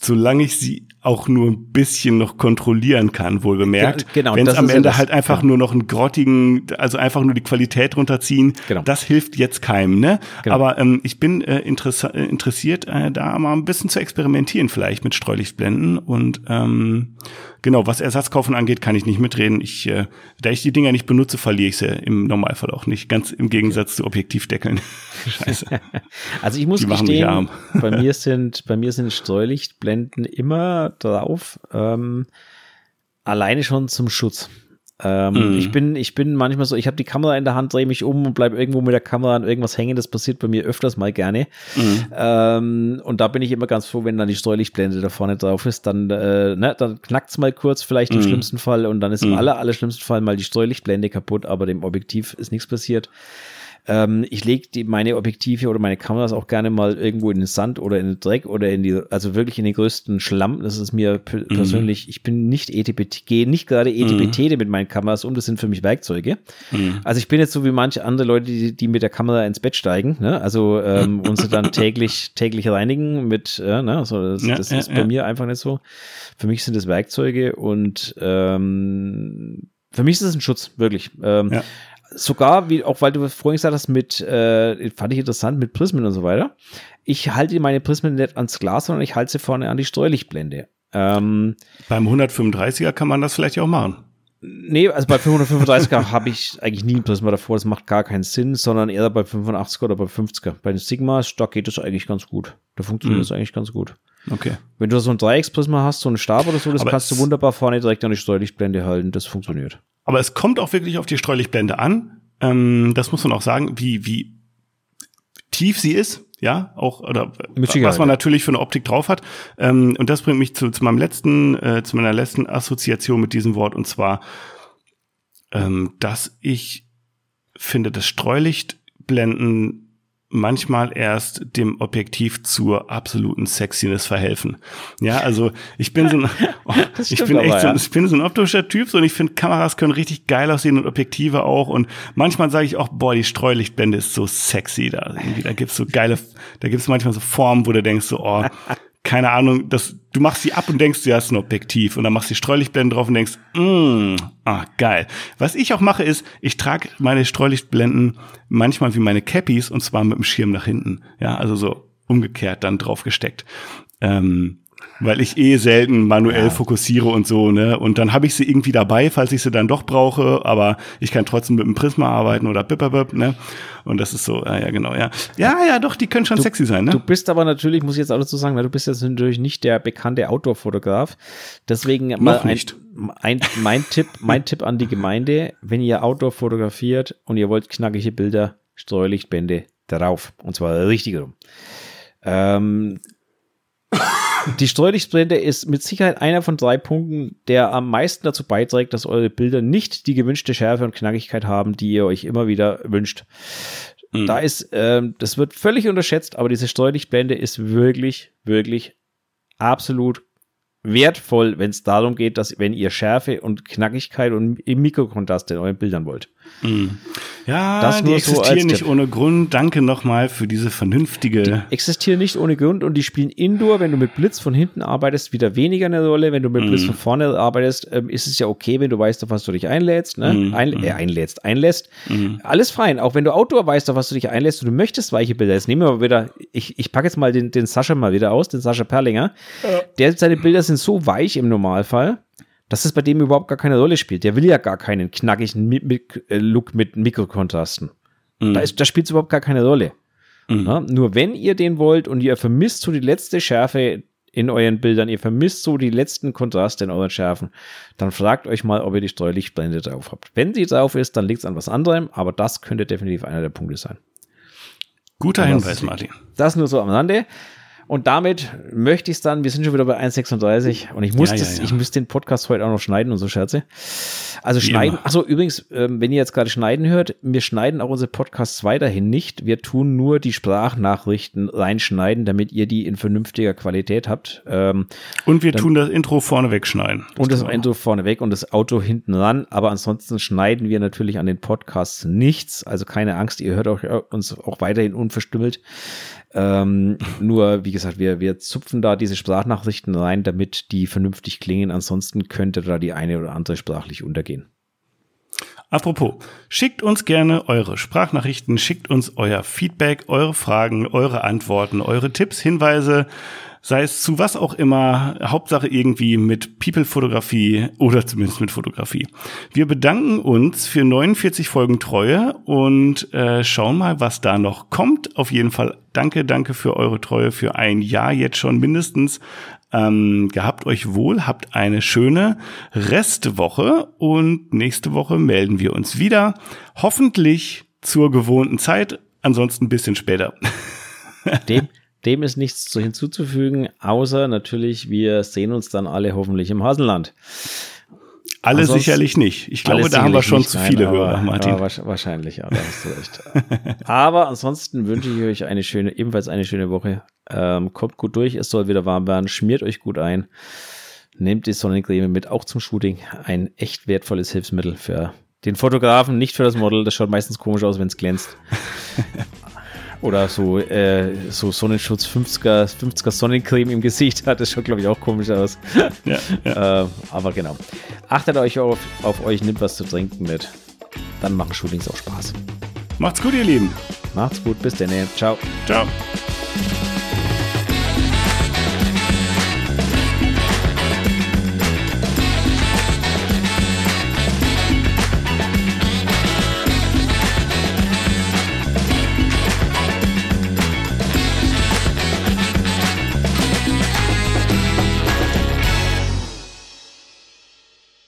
solange ich sie auch nur ein bisschen noch kontrollieren kann, wohl bemerkt. Genau, Wenn es das am ja Ende das. halt einfach Genau. nur noch einen grottigen, also einfach nur die Qualität runterziehen, Genau. das hilft jetzt keinem, ne? Genau. Aber ähm, ich bin äh, äh, interessiert, äh, da mal ein bisschen zu experimentieren vielleicht mit Streulichtblenden und ähm, genau, was Ersatzkaufen angeht, kann ich nicht mitreden. Ich, äh, da ich die Dinger nicht benutze, verliere ich sie im Normalfall auch nicht. Ganz im Gegensatz zu Objektivdeckeln. Scheiße. Also ich muss Die gestehen, bei mir sind, bei mir sind Streulichtblenden immer drauf, ähm, alleine schon zum Schutz. Ähm, Mhm. Ich bin, ich bin manchmal so, ich habe die Kamera in der Hand, drehe mich um und bleib irgendwo mit der Kamera an irgendwas hängen. Das passiert bei mir öfters mal gerne. Mhm. Ähm, und da bin ich immer ganz froh, wenn dann die Streulichtblende da vorne drauf ist. Dann, äh, ne, dann knackt's mal kurz, vielleicht im Mhm. schlimmsten Fall. Und dann ist im Mhm. aller, aller schlimmsten Fall mal die Streulichtblende kaputt, aber dem Objektiv ist nichts passiert. Ähm, ich lege die meine Objektive oder meine Kameras auch gerne mal irgendwo in den Sand oder in den Dreck oder in die, also wirklich in den größten Schlamm. Das ist mir p- persönlich, ich bin nicht ETPT, gehe nicht gerade ETPT mit meinen Kameras um, das sind für mich Werkzeuge. Mhm. Also ich bin jetzt so wie manche andere Leute, die, die mit der Kamera ins Bett steigen, ne? Also ähm, und sie dann täglich, täglich reinigen mit, äh, ne? Also das, Ja, das ja, ist bei ja. mir einfach nicht so. Für mich sind es Werkzeuge und ähm, für mich ist es ein Schutz, wirklich. Ähm, Ja. Sogar, wie, auch weil du vorhin gesagt hast, mit, äh, fand ich interessant, mit Prismen und so weiter. Ich halte meine Prismen nicht ans Glas, sondern ich halte sie vorne an die Streulichtblende. Ähm, Beim 135er kann man das vielleicht auch machen. Nee, also bei 535er habe ich eigentlich nie ein Prisma davor, das macht gar keinen Sinn, sondern eher bei 85er oder bei 50er. Bei den Sigmas, da geht das eigentlich ganz gut. Da funktioniert Mhm. das eigentlich ganz gut. Okay. Wenn du so ein Dreiecksprisma hast, so einen Stab oder so, das Aber kannst du wunderbar vorne direkt an die Streulichtblende halten, das funktioniert. Aber es kommt auch wirklich auf die Streulichtblende an. Ähm, das muss man auch sagen, wie, wie tief sie ist. Ja, auch, oder Mit was man ja. natürlich für eine Optik drauf hat. Ähm, und das bringt mich zu, zu meinem letzten, äh, zu meiner letzten Assoziation mit diesem Wort. Und zwar, ähm, dass ich finde, dass Streulichtblenden manchmal erst dem Objektiv zur absoluten Sexiness verhelfen. Ja, also ich bin so ein, oh, ich bin echt aber, so, ja. ich bin so ein optischer Typ so, und ich finde Kameras können richtig geil aussehen und Objektive auch und manchmal sage ich auch, boah, die Streulichtblende ist so sexy da irgendwie, da gibt's so geile, da gibt's manchmal so Formen, wo du denkst so, oh, keine Ahnung, das, du machst sie ab und denkst, du hast ein Objektiv und dann machst du die Streulichtblenden drauf und denkst, mm, ah, geil. Was ich auch mache ist, ich trage meine Streulichtblenden manchmal wie meine Cappies und zwar mit dem Schirm nach hinten. Ja, also so umgekehrt dann drauf gesteckt. Ähm, weil ich eh selten manuell fokussiere und so, ne? Und dann habe ich sie irgendwie dabei, falls ich sie dann doch brauche, aber ich kann trotzdem mit dem Prisma arbeiten oder bip, ne? Und das ist so, ah, ja, genau, ja. Ja, ja, doch, die können schon sexy sein, ne? Du bist aber natürlich, muss ich jetzt auch dazu sagen, weil du bist jetzt natürlich nicht der bekannte Outdoor-Fotograf. Deswegen mal ein, nicht. ein, mein Tipp, mein Tipp an die Gemeinde, wenn ihr Outdoor fotografiert und ihr wollt knackige Bilder, Streulichtbände darauf. Und zwar richtig rum. Ähm, die Streulichtblende ist mit Sicherheit einer von drei Punkten, der am meisten dazu beiträgt, dass eure Bilder nicht die gewünschte Schärfe und Knackigkeit haben, die ihr euch immer wieder wünscht. Mhm. Da ist, ähm, das wird völlig unterschätzt, aber diese Streulichtblende ist wirklich, wirklich absolut wertvoll, wenn es darum geht, dass wenn ihr Schärfe und Knackigkeit und Mikrokontrast in euren Bildern wollt. Ja, Das die nur so existieren nicht Tipp. ohne Grund. Danke nochmal für diese vernünftige. Existieren nicht ohne Grund und die spielen Indoor, wenn du mit Blitz von hinten arbeitest, wieder weniger eine Rolle. Wenn du mit Blitz von vorne arbeitest, ähm, ist es ja okay, wenn du weißt, auf was du dich einlädst, ne? Mhm. Ein, äh, einlädst, einlässt. Alles fein. Auch wenn du Outdoor weißt, auf was du dich einlässt und du möchtest weiche Bilder. Jetzt nehmen wir mal wieder, ich, ich packe jetzt mal den, den Sascha mal wieder aus, den Sascha Perlinger. Der, seine Bilder sind so weich im Normalfall, dass es bei dem überhaupt gar keine Rolle spielt. Der will ja gar keinen knackigen Mi Mi äh, Look mit Mikrokontrasten. Da, ist, da spielt es überhaupt gar keine Rolle. Ja, nur wenn ihr den wollt und ihr vermisst so die letzte Schärfe in euren Bildern, ihr vermisst so die letzten Kontraste in euren Schärfen, dann fragt euch mal, ob ihr die Streulichtblende drauf habt. Wenn sie drauf ist, dann liegt es an was anderem, aber das könnte definitiv einer der Punkte sein. Guter das Hinweis, Martin. Das nur so am Rande. Und damit möchte ich es dann, wir sind schon wieder bei 1,36 und ich muss, Ja, ja, das, ja. ich muss den Podcast heute auch noch schneiden und so Scherze. Also schneiden, achso, übrigens, ähm, wenn ihr jetzt gerade schneiden hört, wir schneiden auch unsere Podcasts weiterhin nicht. Wir tun nur die Sprachnachrichten reinschneiden, damit ihr die in vernünftiger Qualität habt. Ähm, und wir dann, tun das Intro vorne wegschneiden. Und das Intro vorne weg und das Auto hinten ran. Aber ansonsten schneiden wir natürlich an den Podcasts nichts. Also keine Angst, ihr hört auch, uns auch weiterhin unverstümmelt. Ähm, nur, wie gesagt, wir, wir zupfen da diese Sprachnachrichten rein, damit die vernünftig klingen. Ansonsten könnte da die eine oder andere sprachlich untergehen. Apropos, schickt uns gerne eure Sprachnachrichten, schickt uns euer Feedback, eure Fragen, eure Antworten, eure Tipps, Hinweise, sei es zu was auch immer, Hauptsache irgendwie mit People-Fotografie oder zumindest mit Fotografie. Wir bedanken uns für 49 Folgen Treue und äh, schauen mal, was da noch kommt. Auf jeden Fall danke, danke für eure Treue für ein Jahr jetzt schon mindestens. Ähm, gehabt euch wohl, habt eine schöne Restwoche und nächste Woche melden wir uns wieder. Hoffentlich zur gewohnten Zeit, ansonsten ein bisschen später. Dem dem ist nichts zu hinzuzufügen, außer natürlich, wir sehen uns dann alle hoffentlich im Hasenland. Alle Ansonsten, sicherlich nicht. Ich glaube, da haben wir schon nicht, zu viele nein, Hörer, Martin. Aber wahrscheinlich, ja, da hast du recht. aber ansonsten wünsche ich euch eine schöne, ebenfalls eine schöne Woche. Ähm, kommt gut durch, es soll wieder warm werden, schmiert euch gut ein. Nehmt die Sonnencreme mit, auch zum Shooting. Ein echt wertvolles Hilfsmittel für den Fotografen, nicht für das Model. Das schaut meistens komisch aus, wenn es glänzt. Oder so, äh, so Sonnenschutz 50er, 50er Sonnencreme im Gesicht hat, das schaut, glaube ich, auch komisch aus. Ja, ja. äh, aber genau. Achtet euch auf, auf euch, nimmt was zu trinken mit. Dann machen Shootings auch Spaß. Macht's gut, ihr Lieben. Macht's gut, bis dann. Ciao. Ciao.